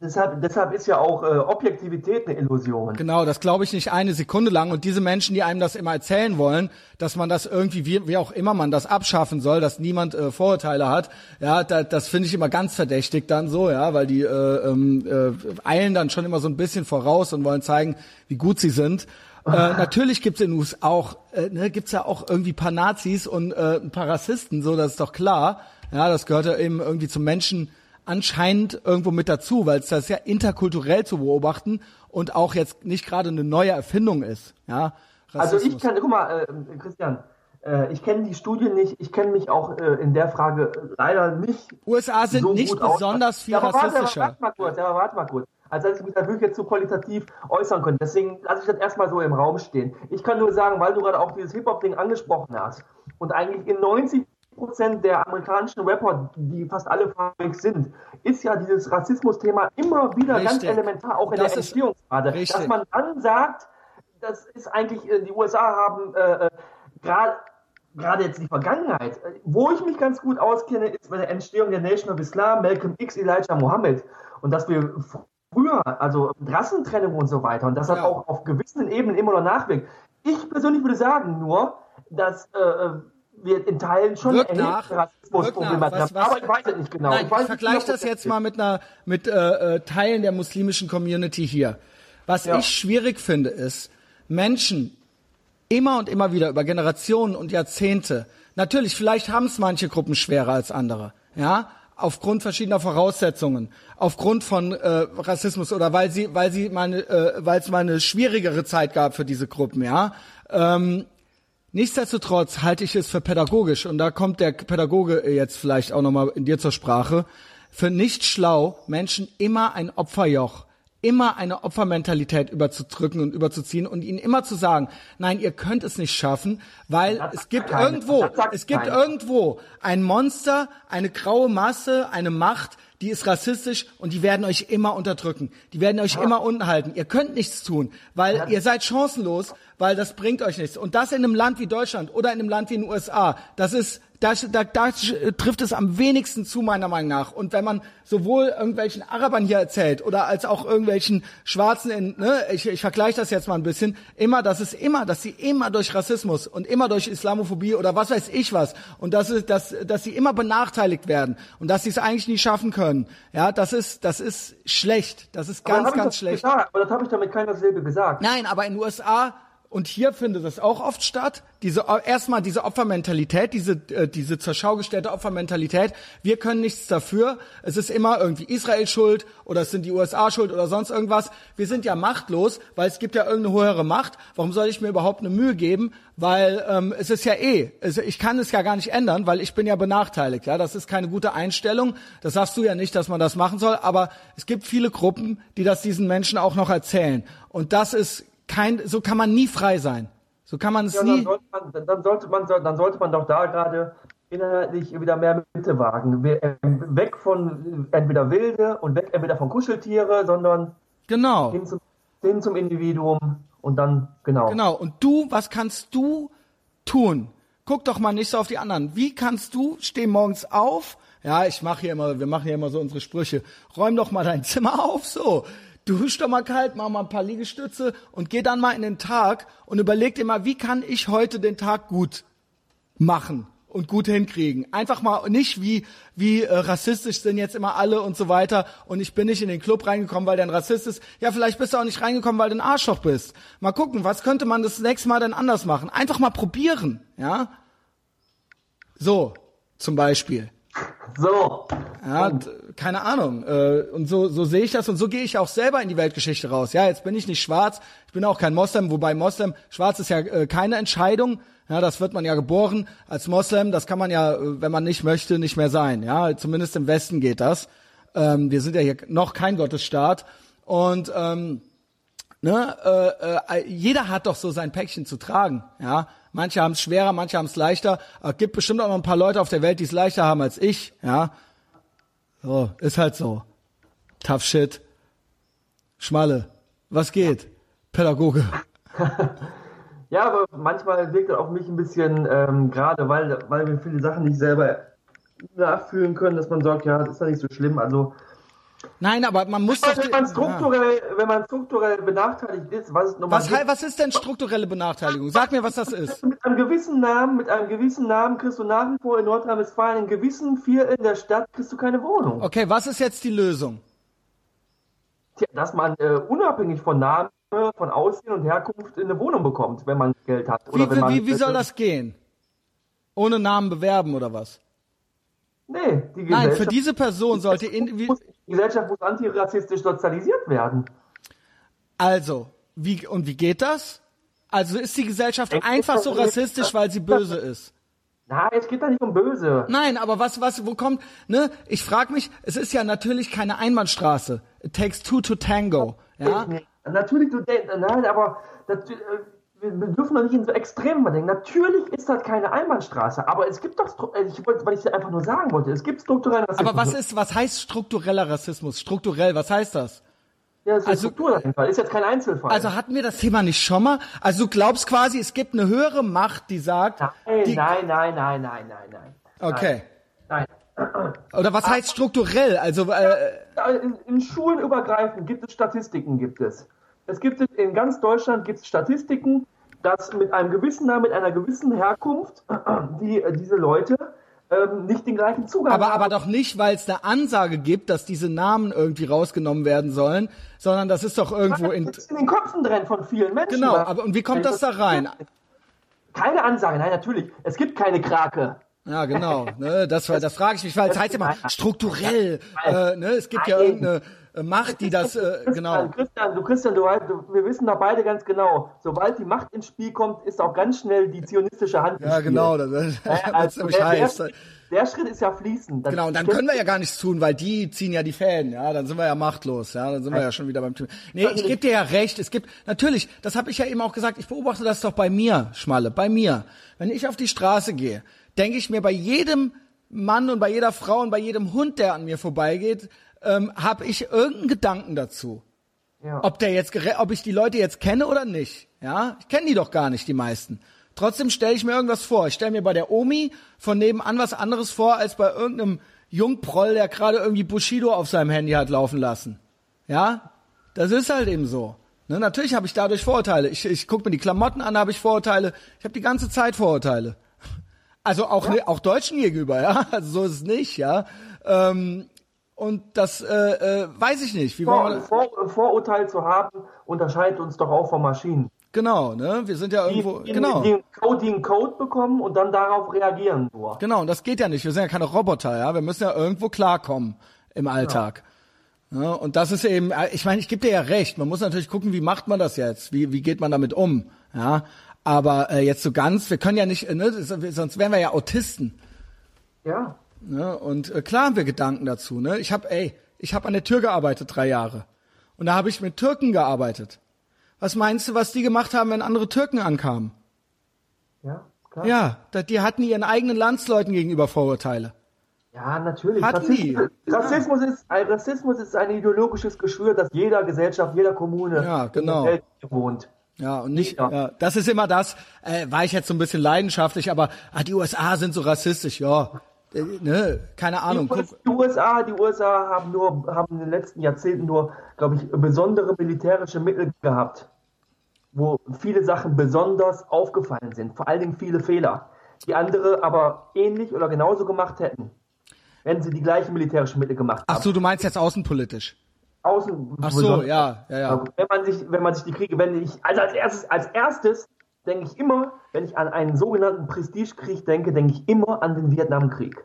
deshalb, deshalb ist ja auch äh, Objektivität eine Illusion. Genau, das glaube ich nicht eine Sekunde lang. Und diese Menschen, die einem das immer erzählen wollen, dass man das irgendwie, wie, wie auch immer man das abschaffen soll, dass niemand äh, Vorurteile hat, ja, da, das finde ich immer ganz verdächtig dann so, ja, weil die äh, ähm, äh, eilen dann schon immer so ein bisschen voraus und wollen zeigen, wie gut sie sind. Äh, natürlich gibt's in US auch, äh, ne, gibt's ja auch irgendwie paar Nazis und äh, ein paar Rassisten, so das ist doch klar. Ja, das gehört ja eben irgendwie zum Menschen anscheinend irgendwo mit dazu, weil es das ja interkulturell zu beobachten und auch jetzt nicht gerade eine neue Erfindung ist. Ja, also ich kann, guck mal, äh, Christian, äh, ich kenne die Studien nicht, ich kenne mich auch äh, in der Frage leider nicht. USA sind so nicht besonders aus. viel ja, rassistischer. Warte, warte mal kurz, ja, warte mal kurz. Also dass ich mich da wirklich jetzt so qualitativ äußern könnte. Deswegen lasse ich das erstmal so im Raum stehen. Ich kann nur sagen, weil du gerade auch dieses Hip-Hop-Ding angesprochen hast und eigentlich in 90 Prozent der amerikanischen Rapper, die fast alle farbig sind, ist ja dieses Rassismus-Thema immer wieder richtig. ganz elementar, auch in das der Entstehungsphase. Dass man dann sagt, das ist eigentlich, äh, die USA haben äh, äh gerade gerade jetzt die Vergangenheit, äh, wo ich mich ganz gut auskenne, ist bei der Entstehung der Nation of Islam, Malcolm X, Elijah Muhammad. Und dass wir früher, also Rassentrennung und so weiter, und das ja. hat auch auf gewissen Ebenen immer noch nachwirkt. Ich persönlich würde sagen nur, dass äh, wir in Teilen schon wirkt nach, Rassismusprobleme haben. Aber ich weiß es nicht genau. Nein, ich, ich vergleiche das jetzt mal mit einer mit äh, äh, Teilen der muslimischen Community hier. Was ja. ich schwierig finde, ist Menschen immer und immer wieder über Generationen und Jahrzehnte. Natürlich, vielleicht haben es manche Gruppen schwerer als andere, ja, aufgrund verschiedener Voraussetzungen, aufgrund von äh, Rassismus oder weil sie, weil sie meine, äh, weil es mal eine schwierigere Zeit gab für diese Gruppen, ja. Ähm, Nichtsdestotrotz halte ich es für pädagogisch, und da kommt der Pädagoge jetzt vielleicht auch nochmal in dir zur Sprache, für nicht schlau, Menschen immer ein Opferjoch, immer eine Opfermentalität überzudrücken und überzuziehen und ihnen immer zu sagen, nein, ihr könnt es nicht schaffen, weil es gibt keine, irgendwo, es gibt keine. irgendwo ein Monster, eine graue Masse, eine Macht, die ist rassistisch und die werden euch immer unterdrücken. Die werden euch ja. immer unten halten. Ihr könnt nichts tun, weil ja. ihr seid chancenlos, weil das bringt euch nichts. Und das in einem Land wie Deutschland oder in einem Land wie den USA, das ist da, da, da trifft es am wenigsten zu, meiner Meinung nach. Und wenn man sowohl irgendwelchen Arabern hier erzählt oder als auch irgendwelchen Schwarzen in, ne, ich, ich vergleiche das jetzt mal ein bisschen, immer, das ist immer, dass sie immer durch Rassismus und immer durch Islamophobie oder was weiß ich was und das ist, dass, dass sie immer benachteiligt werden und dass sie es eigentlich nie schaffen können. Ja, das ist, das ist schlecht. Das ist ganz, ganz schlecht. Gesagt, aber das habe ich damit keiner Silbe gesagt. Nein, aber in den USA und hier findet es auch oft statt. Diese erstmal diese Opfermentalität, diese äh, diese zur Schau gestellte Opfermentalität. Wir können nichts dafür. Es ist immer irgendwie Israel schuld oder es sind die USA schuld oder sonst irgendwas. Wir sind ja machtlos, weil es gibt ja irgendeine höhere Macht. Warum soll ich mir überhaupt eine Mühe geben? Weil ähm, es ist ja eh, es, ich kann es ja gar nicht ändern, weil ich bin ja benachteiligt. Ja, das ist keine gute Einstellung. Das sagst du ja nicht, dass man das machen soll. Aber es gibt viele Gruppen, die das diesen Menschen auch noch erzählen. Und das ist kein, so kann man nie frei sein. So kann man es ja, nie. Dann sollte man, dann sollte man, dann sollte man doch da gerade inhaltlich wieder mehr Mitte wagen. Ähm, weg von entweder Wilde und weg entweder von Kuscheltiere, sondern genau. hin zum, hin zum Individuum und dann, genau. Genau. Und du, was kannst du tun? Guck doch mal nicht so auf die anderen. Wie kannst du, steh morgens auf, ja, ich mache hier immer, wir machen hier immer so unsere Sprüche. Räum doch mal dein Zimmer auf, so dusch doch mal kalt, mach mal ein paar Liegestütze und geh dann mal in den Tag und überleg dir mal, wie kann ich heute den Tag gut machen und gut hinkriegen. Einfach mal nicht wie wie äh, rassistisch sind jetzt immer alle und so weiter und ich bin nicht in den Club reingekommen, weil der ein Rassist ist. Ja, vielleicht bist du auch nicht reingekommen, weil du ein Arschloch bist. Mal gucken, was könnte man das nächste Mal dann anders machen? Einfach mal probieren, ja? So, zum Beispiel. So. Ja, keine Ahnung. Äh, und so, so sehe ich das und so gehe ich auch selber in die Weltgeschichte raus. Ja, jetzt bin ich nicht schwarz, ich bin auch kein Moslem, wobei Moslem, schwarz ist ja äh, keine Entscheidung. Ja, das wird man ja geboren als Moslem. Das kann man ja, äh, wenn man nicht möchte, nicht mehr sein. Ja, zumindest im Westen geht das. Ähm, wir sind ja hier noch kein Gottesstaat und ähm, ne, äh, äh, jeder hat doch so sein Päckchen zu tragen. Ja, Manche haben es schwerer, manche haben es leichter. Es gibt bestimmt auch noch ein paar Leute auf der Welt, die es leichter haben als ich. Ja, so ist halt so. Tough shit. Schmalle. Was geht? Pädagoge. ja, aber manchmal wirkt er auf mich ein bisschen, ähm, gerade weil, weil wir viele Sachen nicht selber nachfühlen können, dass man sagt, ja, das ist ja nicht so schlimm. Also Nein, aber man muss doch. Wenn man strukturell, ja. wenn man strukturell benachteiligt ist, was ist was, was ist denn strukturelle Benachteiligung? Sag mir, was das ist. Mit einem gewissen Namen, mit einem gewissen Namen kriegst du nach wie vor in Nordrhein-Westfalen in gewissen vier in der Stadt kriegst du keine Wohnung. Okay, was ist jetzt die Lösung? Tja, dass man äh, unabhängig von Namen, von Aussehen und Herkunft eine Wohnung bekommt, wenn man Geld hat. Oder wie, wenn man, wie, wie soll das gehen? Ohne Namen bewerben oder was? Nee, die Gesellschaft. Nein, für diese Person sollte die Gesellschaft muss antirassistisch sozialisiert werden. Also, wie und wie geht das? Also ist die Gesellschaft es einfach so rassistisch, weil sie böse ist? Nein, es geht da nicht um böse. Nein, aber was, was, wo kommt, ne? Ich frage mich, es ist ja natürlich keine Einbahnstraße. It takes two to tango. Ja? Natürlich, du, nein, aber das, äh, wir dürfen doch nicht in so Extremen denken. Natürlich ist das keine Einbahnstraße, aber es gibt doch, ich wollte, weil ich einfach nur sagen wollte, es gibt strukturellen Rassismus. Aber was ist, was heißt struktureller Rassismus? Strukturell, was heißt das? Ja, das ist also, Struktur dahinter. Ist jetzt kein Einzelfall. Also hatten wir das Thema nicht schon mal? Also du glaubst quasi, es gibt eine höhere Macht, die sagt. Nein, die, nein, nein, nein, nein, nein, nein. Okay. Nein. Oder was heißt strukturell? Also äh, in, in Schulen übergreifend gibt es Statistiken, gibt es. Es gibt in ganz Deutschland gibt es Statistiken, dass mit einem gewissen Namen, mit einer gewissen Herkunft die, äh, diese Leute ähm, nicht den gleichen Zugang aber, haben. Aber doch nicht, weil es eine Ansage gibt, dass diese Namen irgendwie rausgenommen werden sollen, sondern das ist doch irgendwo in, ist in den Köpfen drin von vielen Menschen. Genau, aber und wie kommt das, das da rein? Keine Ansage, nein, natürlich. Es gibt keine Krake. Ja, genau. Ne, das, das frage ich mich, weil es heißt immer strukturell. Äh, ne, es gibt ja irgendeine Macht, die das, äh, genau. Christian, du Christian, du, du, wir wissen doch beide ganz genau, sobald die Macht ins Spiel kommt, ist auch ganz schnell die zionistische Hand Ja, genau, das, das, das also, nämlich der, heiß. Der, der Schritt ist ja fließend. Genau, und dann können wir ja gar nichts tun, weil die ziehen ja die Fäden, ja, dann sind wir ja machtlos, ja, dann sind wir ja schon wieder beim Thema. Nee, ich gebe dir ja recht, es gibt, natürlich, das habe ich ja eben auch gesagt, ich beobachte das doch bei mir, Schmalle, bei mir. Wenn ich auf die Straße gehe, denke ich mir bei jedem Mann und bei jeder Frau und bei jedem Hund, der an mir vorbeigeht, ähm, habe ich irgendeinen Gedanken dazu. Ja. Ob der jetzt, ob ich die Leute jetzt kenne oder nicht. Ja, ich kenne die doch gar nicht, die meisten. Trotzdem stelle ich mir irgendwas vor. Ich stelle mir bei der Omi von nebenan was anderes vor, als bei irgendeinem Jungproll, der gerade irgendwie Bushido auf seinem Handy hat laufen lassen. Ja, das ist halt eben so. Ne, natürlich habe ich dadurch Vorurteile. Ich, ich gucke mir die Klamotten an, habe ich Vorurteile. Ich habe die ganze Zeit Vorurteile. Also auch, ja. auch Deutschen gegenüber, ja. Also so ist es nicht, ja. Ähm, und das äh, äh, weiß ich nicht. Wie Vor, Vor, Vorurteil zu haben, unterscheidet uns doch auch von Maschinen. Genau, ne? Wir sind ja irgendwo, die, die, genau. Die, Code, die einen Code bekommen und dann darauf reagieren nur. Genau, und das geht ja nicht. Wir sind ja keine Roboter, ja. Wir müssen ja irgendwo klarkommen im Alltag. Ja, und das ist eben, ich meine, ich gebe dir ja recht. Man muss natürlich gucken, wie macht man das jetzt? Wie, wie geht man damit um? Ja. Aber äh, jetzt so ganz, wir können ja nicht, ne, sonst wären wir ja Autisten. Ja. Ne? Und äh, klar haben wir Gedanken dazu. Ne? Ich habe, ey, ich habe an der Tür gearbeitet drei Jahre. Und da habe ich mit Türken gearbeitet. Was meinst du, was die gemacht haben, wenn andere Türken ankamen? Ja, klar. Ja, die hatten ihren eigenen Landsleuten gegenüber Vorurteile. Ja, natürlich. Hatten Rassismus, Rassismus, ist, ein, Rassismus ist ein ideologisches Geschwür, das jeder Gesellschaft, jeder Kommune Ja, genau. in der Welt wohnt. Ja, und nicht, Ja. ja. das ist immer das, äh, war ich jetzt so ein bisschen leidenschaftlich, aber ah, die USA sind so rassistisch, ja. Äh, ne, keine Ahnung. Die, USA, die USA haben nur, haben in den letzten Jahrzehnten nur, glaube ich, besondere militärische Mittel gehabt, wo viele Sachen besonders aufgefallen sind, vor allen Dingen viele Fehler, die andere aber ähnlich oder genauso gemacht hätten, wenn sie die gleichen militärischen Mittel gemacht ach haben. so, du meinst jetzt außenpolitisch. Außen Ach so, ja, ja, ja. Wenn man sich, wenn man sich die Kriege, wenn ich, also als erstes, als erstes denke ich immer, wenn ich an einen sogenannten Prestigekrieg denke, denke ich immer an den Vietnamkrieg.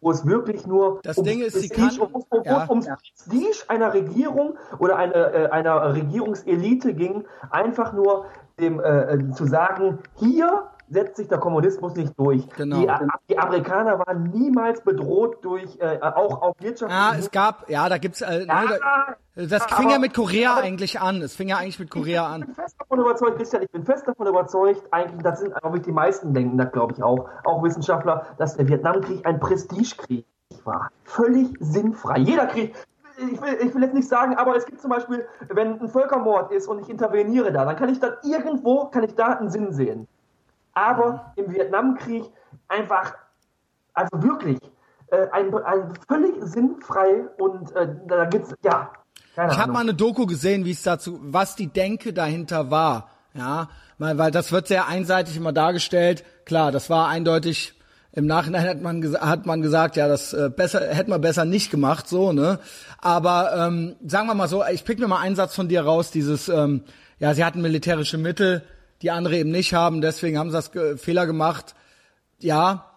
Wo es wirklich nur Mhm. Das Ding ist, sie Prestige, kann- um, um, ja. ums Prestige einer Regierung oder eine, äh, einer Regierungselite ging, einfach nur dem äh, äh, zu sagen, hier setzt sich der Kommunismus nicht durch. Genau. Die, die Amerikaner waren niemals bedroht durch, äh, auch auf Wirtschaft. Ja, es gab, ja, da gibt's, äh, ne, da, das fing ja mit Korea eigentlich an. Es fing ja eigentlich mit Korea Ich an. bin fest davon überzeugt, Christian, ich bin fest davon überzeugt, eigentlich, das sind, glaube ich, die meisten denken das, glaube ich, auch, auch Wissenschaftler, dass der Vietnamkrieg ein Prestigekrieg war. Völlig sinnfrei. Jeder Krieg, ich will, ich will jetzt nicht sagen, aber es gibt zum Beispiel, wenn ein Völkermord ist und ich interveniere da, dann kann ich da irgendwo, kann ich da einen Sinn sehen. Aber im Vietnamkrieg einfach, also wirklich, äh, ein, ein völlig sinnfrei und äh, da gibt's, ja, keine Ich habe mal eine Doku gesehen, wie es dazu, was die Denke dahinter war. Ja, weil, weil das wird sehr einseitig immer dargestellt. Klar, das war eindeutig. Im Nachhinein hat man hat man gesagt, ja, das äh, besser hätte man besser nicht gemacht, so ne. Aber ähm, sagen wir mal so, ich pick mir mal einen Satz von dir raus. Dieses, ähm, ja, sie hatten militärische Mittel, die andere eben nicht haben, deswegen haben sie das ge Fehler gemacht. Ja,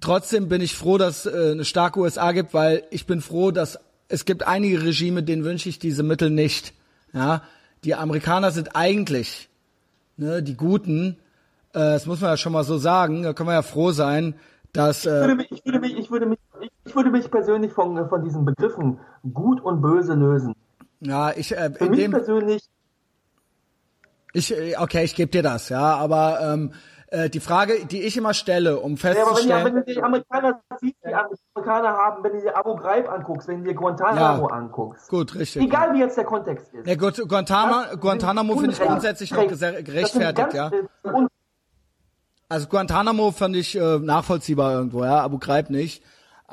trotzdem bin ich froh, dass äh, eine starke USA gibt, weil ich bin froh, dass es gibt einige Regime, denen wünsche ich diese Mittel nicht. Ja, die Amerikaner sind eigentlich ne, die Guten. Äh, das muss man ja schon mal so sagen. Da können wir ja froh sein, dass Ich würde äh, mich, ich würde mich, ich würde mich, ich würde mich persönlich von, von diesen Begriffen gut und böse lösen. ja ich äh, Für mich dem persönlich, ich äh, okay, ich gebe dir das, ja, aber ähm, äh, die Frage, die ich immer stelle, um ja, aber wenn, festzustellen, du die Amerikaner siehst, die Amerikaner haben, wenn du dir Abu Ghraib anguckst, wenn du dir Guantanamo Ja. anguckst, gut, richtig. egal wie jetzt der Kontext ist. Ja, gut, Guantanamo, Guantanamo finde ich grundsätzlich noch gerechtfertigt, ja. Also Guantanamo fand ich äh, nachvollziehbar irgendwo, ja, Abu Ghraib nicht.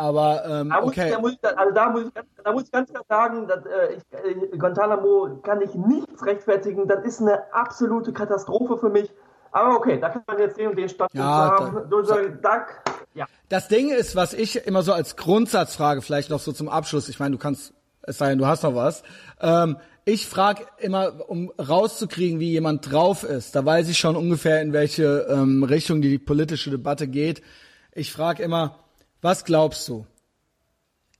Aber ähm, Da muss, okay. da muss, ich- also da muss, ich, ganz- da muss ich ganz klar sagen, dass, äh, ich, äh, Guantanamo kann ich nichts rechtfertigen. Das ist eine absolute Katastrophe für mich. Aber okay, da kann man jetzt den und den Standpunkt Ja, haben. da- da, ja. Das Ding ist, was ich immer so als Grundsatzfrage, vielleicht noch so zum Abschluss, ich meine, du kannst, es sei denn, du hast noch was. Ähm, ich frage immer, um rauszukriegen, wie jemand drauf ist. Da weiß ich schon ungefähr, in welche ähm, Richtung die politische Debatte geht. Ich frage immer, was glaubst du?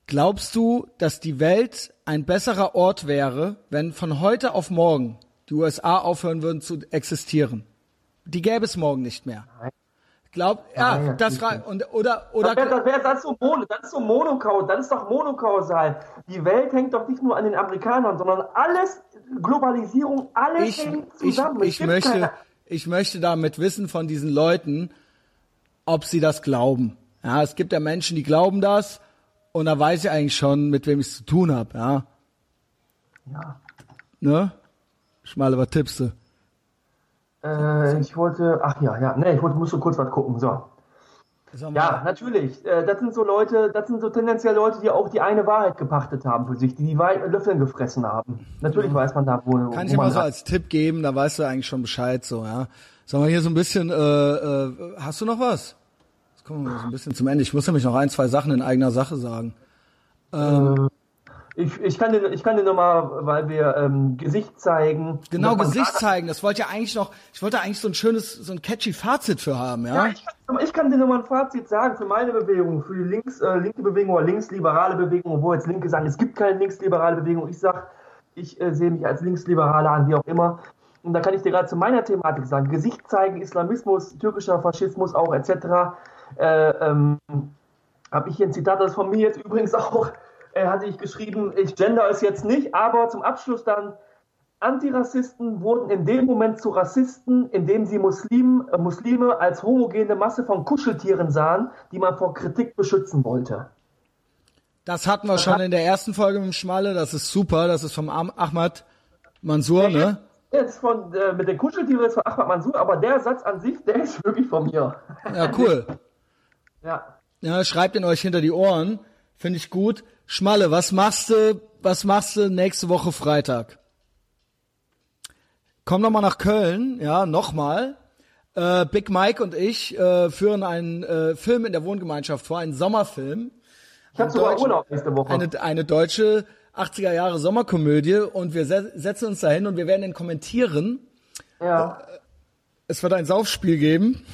Glaubst du, dass die Welt ein besserer Ort wäre, wenn von heute auf morgen die USA aufhören würden zu existieren? Die gäbe es morgen nicht mehr. Glaub, ja, Nein, das natürlich frage und oder oder Das wäre das wär, das so mono, das ist so monokausal, das ist doch monokausal. Die Welt hängt doch nicht nur an den Amerikanern, sondern alles, Globalisierung, alles ich, hängt ich, zusammen. Ich gibt möchte, keine- ich möchte damit wissen von diesen Leuten, ob sie das glauben. Ja, es gibt ja Menschen, die glauben das und da weiß ich eigentlich schon, mit wem ich es zu tun habe. Ja, Ja. ne? Schmale, was tippst du? Äh, ich wollte, ach ja, ja, nee, ich wollte, musste kurz was gucken, so. Ja, natürlich. Äh, das sind so Leute, das sind so tendenziell Leute, die auch die eine Wahrheit gepachtet haben für sich, die die Wahrheit mit Löffeln gefressen haben. Natürlich weiß man da, wo, Kann wo ich mal so hat. als Tipp geben, da weißt du eigentlich schon Bescheid, so, ja. Sag mal hier so ein bisschen, äh, äh, hast du noch was? Jetzt kommen wir mal so ein bisschen zum Ende. Ich muss nämlich noch ein, zwei Sachen in eigener Sache sagen. Ich, ich, kann dir, ich kann dir nochmal, weil wir ähm, Gesicht zeigen. Genau, Gesicht zeigen. Das wollte ja eigentlich noch, ich wollte eigentlich so ein schönes, so ein catchy Fazit für haben, ja? ja ich, kann, ich kann dir nochmal ein Fazit sagen für meine Bewegung, für die links, äh, linke Bewegung oder linksliberale Bewegung, obwohl jetzt Linke sagen, es gibt keine linksliberale Bewegung. Ich sag, ich äh, sehe mich als Linksliberale an, wie auch immer. Und da kann ich dir gerade zu meiner Thematik sagen, Gesicht zeigen, Islamismus, türkischer Faschismus auch etc. Äh, ähm, Habe ich hier ein Zitat, das von mir jetzt übrigens auch äh, hatte ich geschrieben, ich gender es jetzt nicht, aber zum Abschluss dann, Antirassisten wurden in dem Moment zu Rassisten, indem sie Muslim, äh, Muslime als homogene Masse von Kuscheltieren sahen, die man vor Kritik beschützen wollte. Das hatten wir schon in der ersten Folge mit dem Schmalle, das ist super, das ist vom Ahmad Mansur, ne? Jetzt von, äh, mit den Kuscheltieren ist von Ahmad Mansur, aber der Satz an sich, der ist wirklich von mir. Ja, cool. ja. Ja, schreibt ihn euch hinter die Ohren. Finde ich gut. Schmalle, was machst du, was machst du nächste Woche Freitag? Komm noch mal nach Köln, ja, nochmal. Äh, Big Mike und ich äh, führen einen äh, Film in der Wohngemeinschaft vor, einen Sommerfilm. Ich habe sogar Urlaub nächste Woche. Eine, eine deutsche 80er Jahre Sommerkomödie und wir se setzen uns dahin und wir werden den kommentieren. Ja. Äh, es wird ein Saufspiel geben.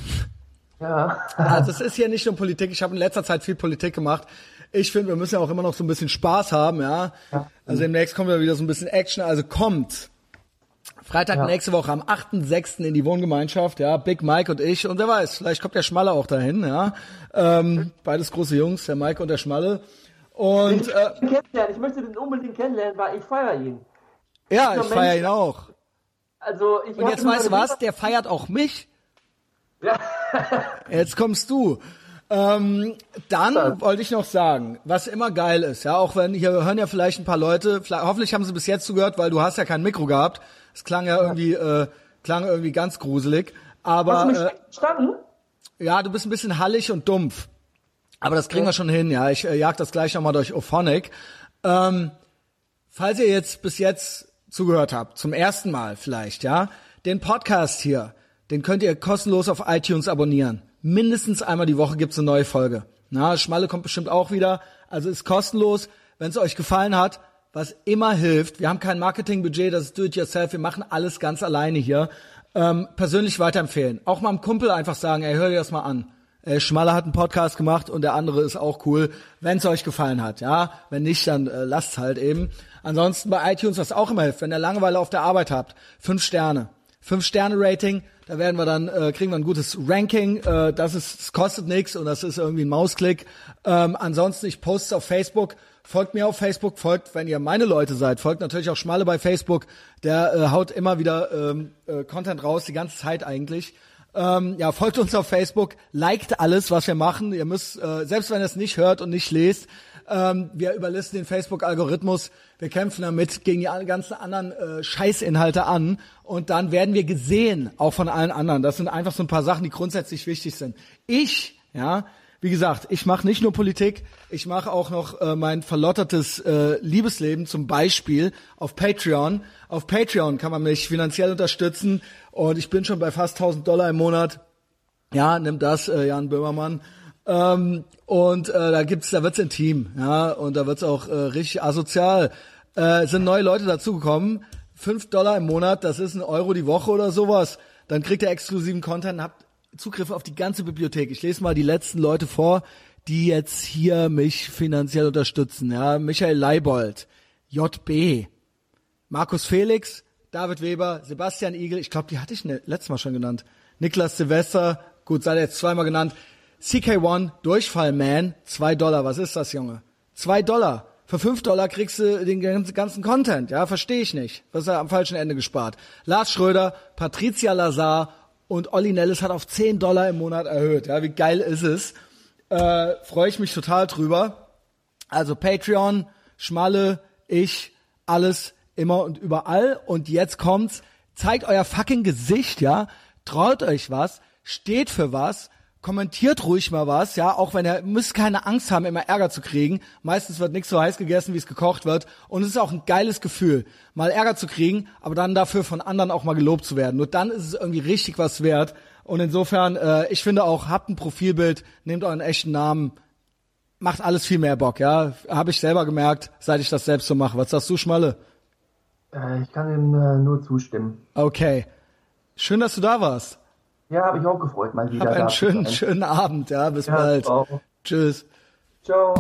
Ja. also es ist hier nicht nur Politik. Ich habe in letzter Zeit viel Politik gemacht. Ich finde, wir müssen ja auch immer noch so ein bisschen Spaß haben, ja. ja. Also demnächst kommt ja wieder so ein bisschen Action. Also kommt. Freitag ja. nächste Woche am 8.6. in die Wohngemeinschaft, ja, Big Mike und ich. Und wer weiß, vielleicht kommt der Schmalle auch dahin, ja. Ähm, beides große Jungs, der Mike und der Schmalle. Und, ich, äh, kennenlernen. ich möchte den unbedingt kennenlernen, weil ich feiere ihn. Ja, ich feiere ihn auch. Also ich und jetzt weißt du was, der feiert auch mich. Ja. jetzt kommst du. Ähm, dann wollte ich noch sagen, was immer geil ist, ja, auch wenn hier hören ja vielleicht ein paar Leute, hoffentlich haben sie bis jetzt zugehört, weil du hast ja kein Mikro gehabt. Es klang ja irgendwie, äh, klang irgendwie ganz gruselig. Aber hast du mich äh, verstanden? Ja, du bist ein bisschen hallig und dumpf. Aber das kriegen wir schon hin, ja. Ich äh, jag das gleich nochmal durch Ophonic. Ähm, falls ihr jetzt bis jetzt zugehört habt, zum ersten Mal vielleicht, ja, den Podcast hier, den könnt ihr kostenlos auf iTunes abonnieren mindestens einmal die Woche gibt's eine neue Folge. Na, Schmalle kommt bestimmt auch wieder. Also ist kostenlos. Wenn es euch gefallen hat, was immer hilft, wir haben kein Marketingbudget, das ist do-it-yourself, wir machen alles ganz alleine hier. Ähm, persönlich weiterempfehlen. Auch mal einem Kumpel einfach sagen, ey, hör dir das mal an. Ey, Schmalle hat einen Podcast gemacht und der andere ist auch cool, wenn es euch gefallen hat. Ja, wenn nicht, dann äh, lasst's halt eben. Ansonsten bei iTunes, was auch immer hilft, wenn ihr Langeweile auf der Arbeit habt, fünf Sterne. Fünf Sterne Rating, da werden wir dann, äh, kriegen wir ein gutes Ranking. Äh, das ist, das kostet nichts und das ist irgendwie ein Mausklick. Ähm, ansonsten, ich poste auf Facebook. Folgt mir auf Facebook, folgt, wenn ihr meine Leute seid, folgt natürlich auch Schmale bei Facebook. Der äh, haut immer wieder ähm, äh, Content raus, die ganze Zeit eigentlich. Ähm, ja, folgt uns auf Facebook, liked alles, was wir machen. Ihr müsst, äh, selbst wenn ihr es nicht hört und nicht lest, ähm, wir überlisten den Facebook-Algorithmus. Wir kämpfen damit gegen die ganzen anderen äh, Scheißinhalte an. Und dann werden wir gesehen, auch von allen anderen. Das sind einfach so ein paar Sachen, die grundsätzlich wichtig sind. Ich, ja, wie gesagt, ich mache nicht nur Politik, ich mache auch noch äh, mein verlottertes äh, Liebesleben zum Beispiel auf Patreon. Auf Patreon kann man mich finanziell unterstützen und ich bin schon bei fast 1000 Dollar im Monat. Ja, nimm das, äh, Jan Böhmermann. Ähm, und äh, da gibt's, da wird's intim, ja, und da wird's auch äh, richtig asozial. Äh, sind neue Leute dazugekommen. Fünf Dollar im Monat, das ist ein Euro die Woche oder sowas. Dann kriegt ihr exklusiven Content, habt Zugriff auf die ganze Bibliothek. Ich lese mal die letzten Leute vor, die jetzt hier mich finanziell unterstützen. Ja, Michael Leibold, JB, Markus Felix, David Weber, Sebastian Igel, ich glaube, die hatte ich ne, letztes Mal schon genannt. Niklas Silvester, gut, sei jetzt zweimal genannt. CK1 Durchfallman, zwei Dollar. Was ist das, Junge? Zwei Dollar. Für fünf Dollar kriegst du den ganzen Content. Ja, verstehe ich nicht. Was ist er am falschen Ende gespart? Lars Schröder, Patricia Lazar und Olli Nellis hat auf zehn Dollar im Monat erhöht. Ja, wie geil ist es? Äh, Freue ich mich total drüber. Also Patreon, Schmalle, ich, alles immer und überall. Und jetzt kommt's. Zeigt euer fucking Gesicht, ja? Traut euch was, steht für was kommentiert ruhig mal was, ja, auch wenn ihr müsst keine Angst haben, immer Ärger zu kriegen. Meistens wird nichts so heiß gegessen, wie es gekocht wird. Und es ist auch ein geiles Gefühl, mal Ärger zu kriegen, aber dann dafür von anderen auch mal gelobt zu werden. Nur dann ist es irgendwie richtig was wert. Und insofern, äh, ich finde auch, habt ein Profilbild, nehmt euren echten Namen, macht alles viel mehr Bock, ja. Habe ich selber gemerkt, seit ich das selbst so mache. Was sagst du, Schmalle? Äh, ich kann ihm äh, nur zustimmen. Okay. Schön, dass du da warst. Ja, habe ich auch gefreut, mal wieder. Hab einen schönen, schönen Abend, ja, bis ja, bald. Auch. Tschüss. Ciao.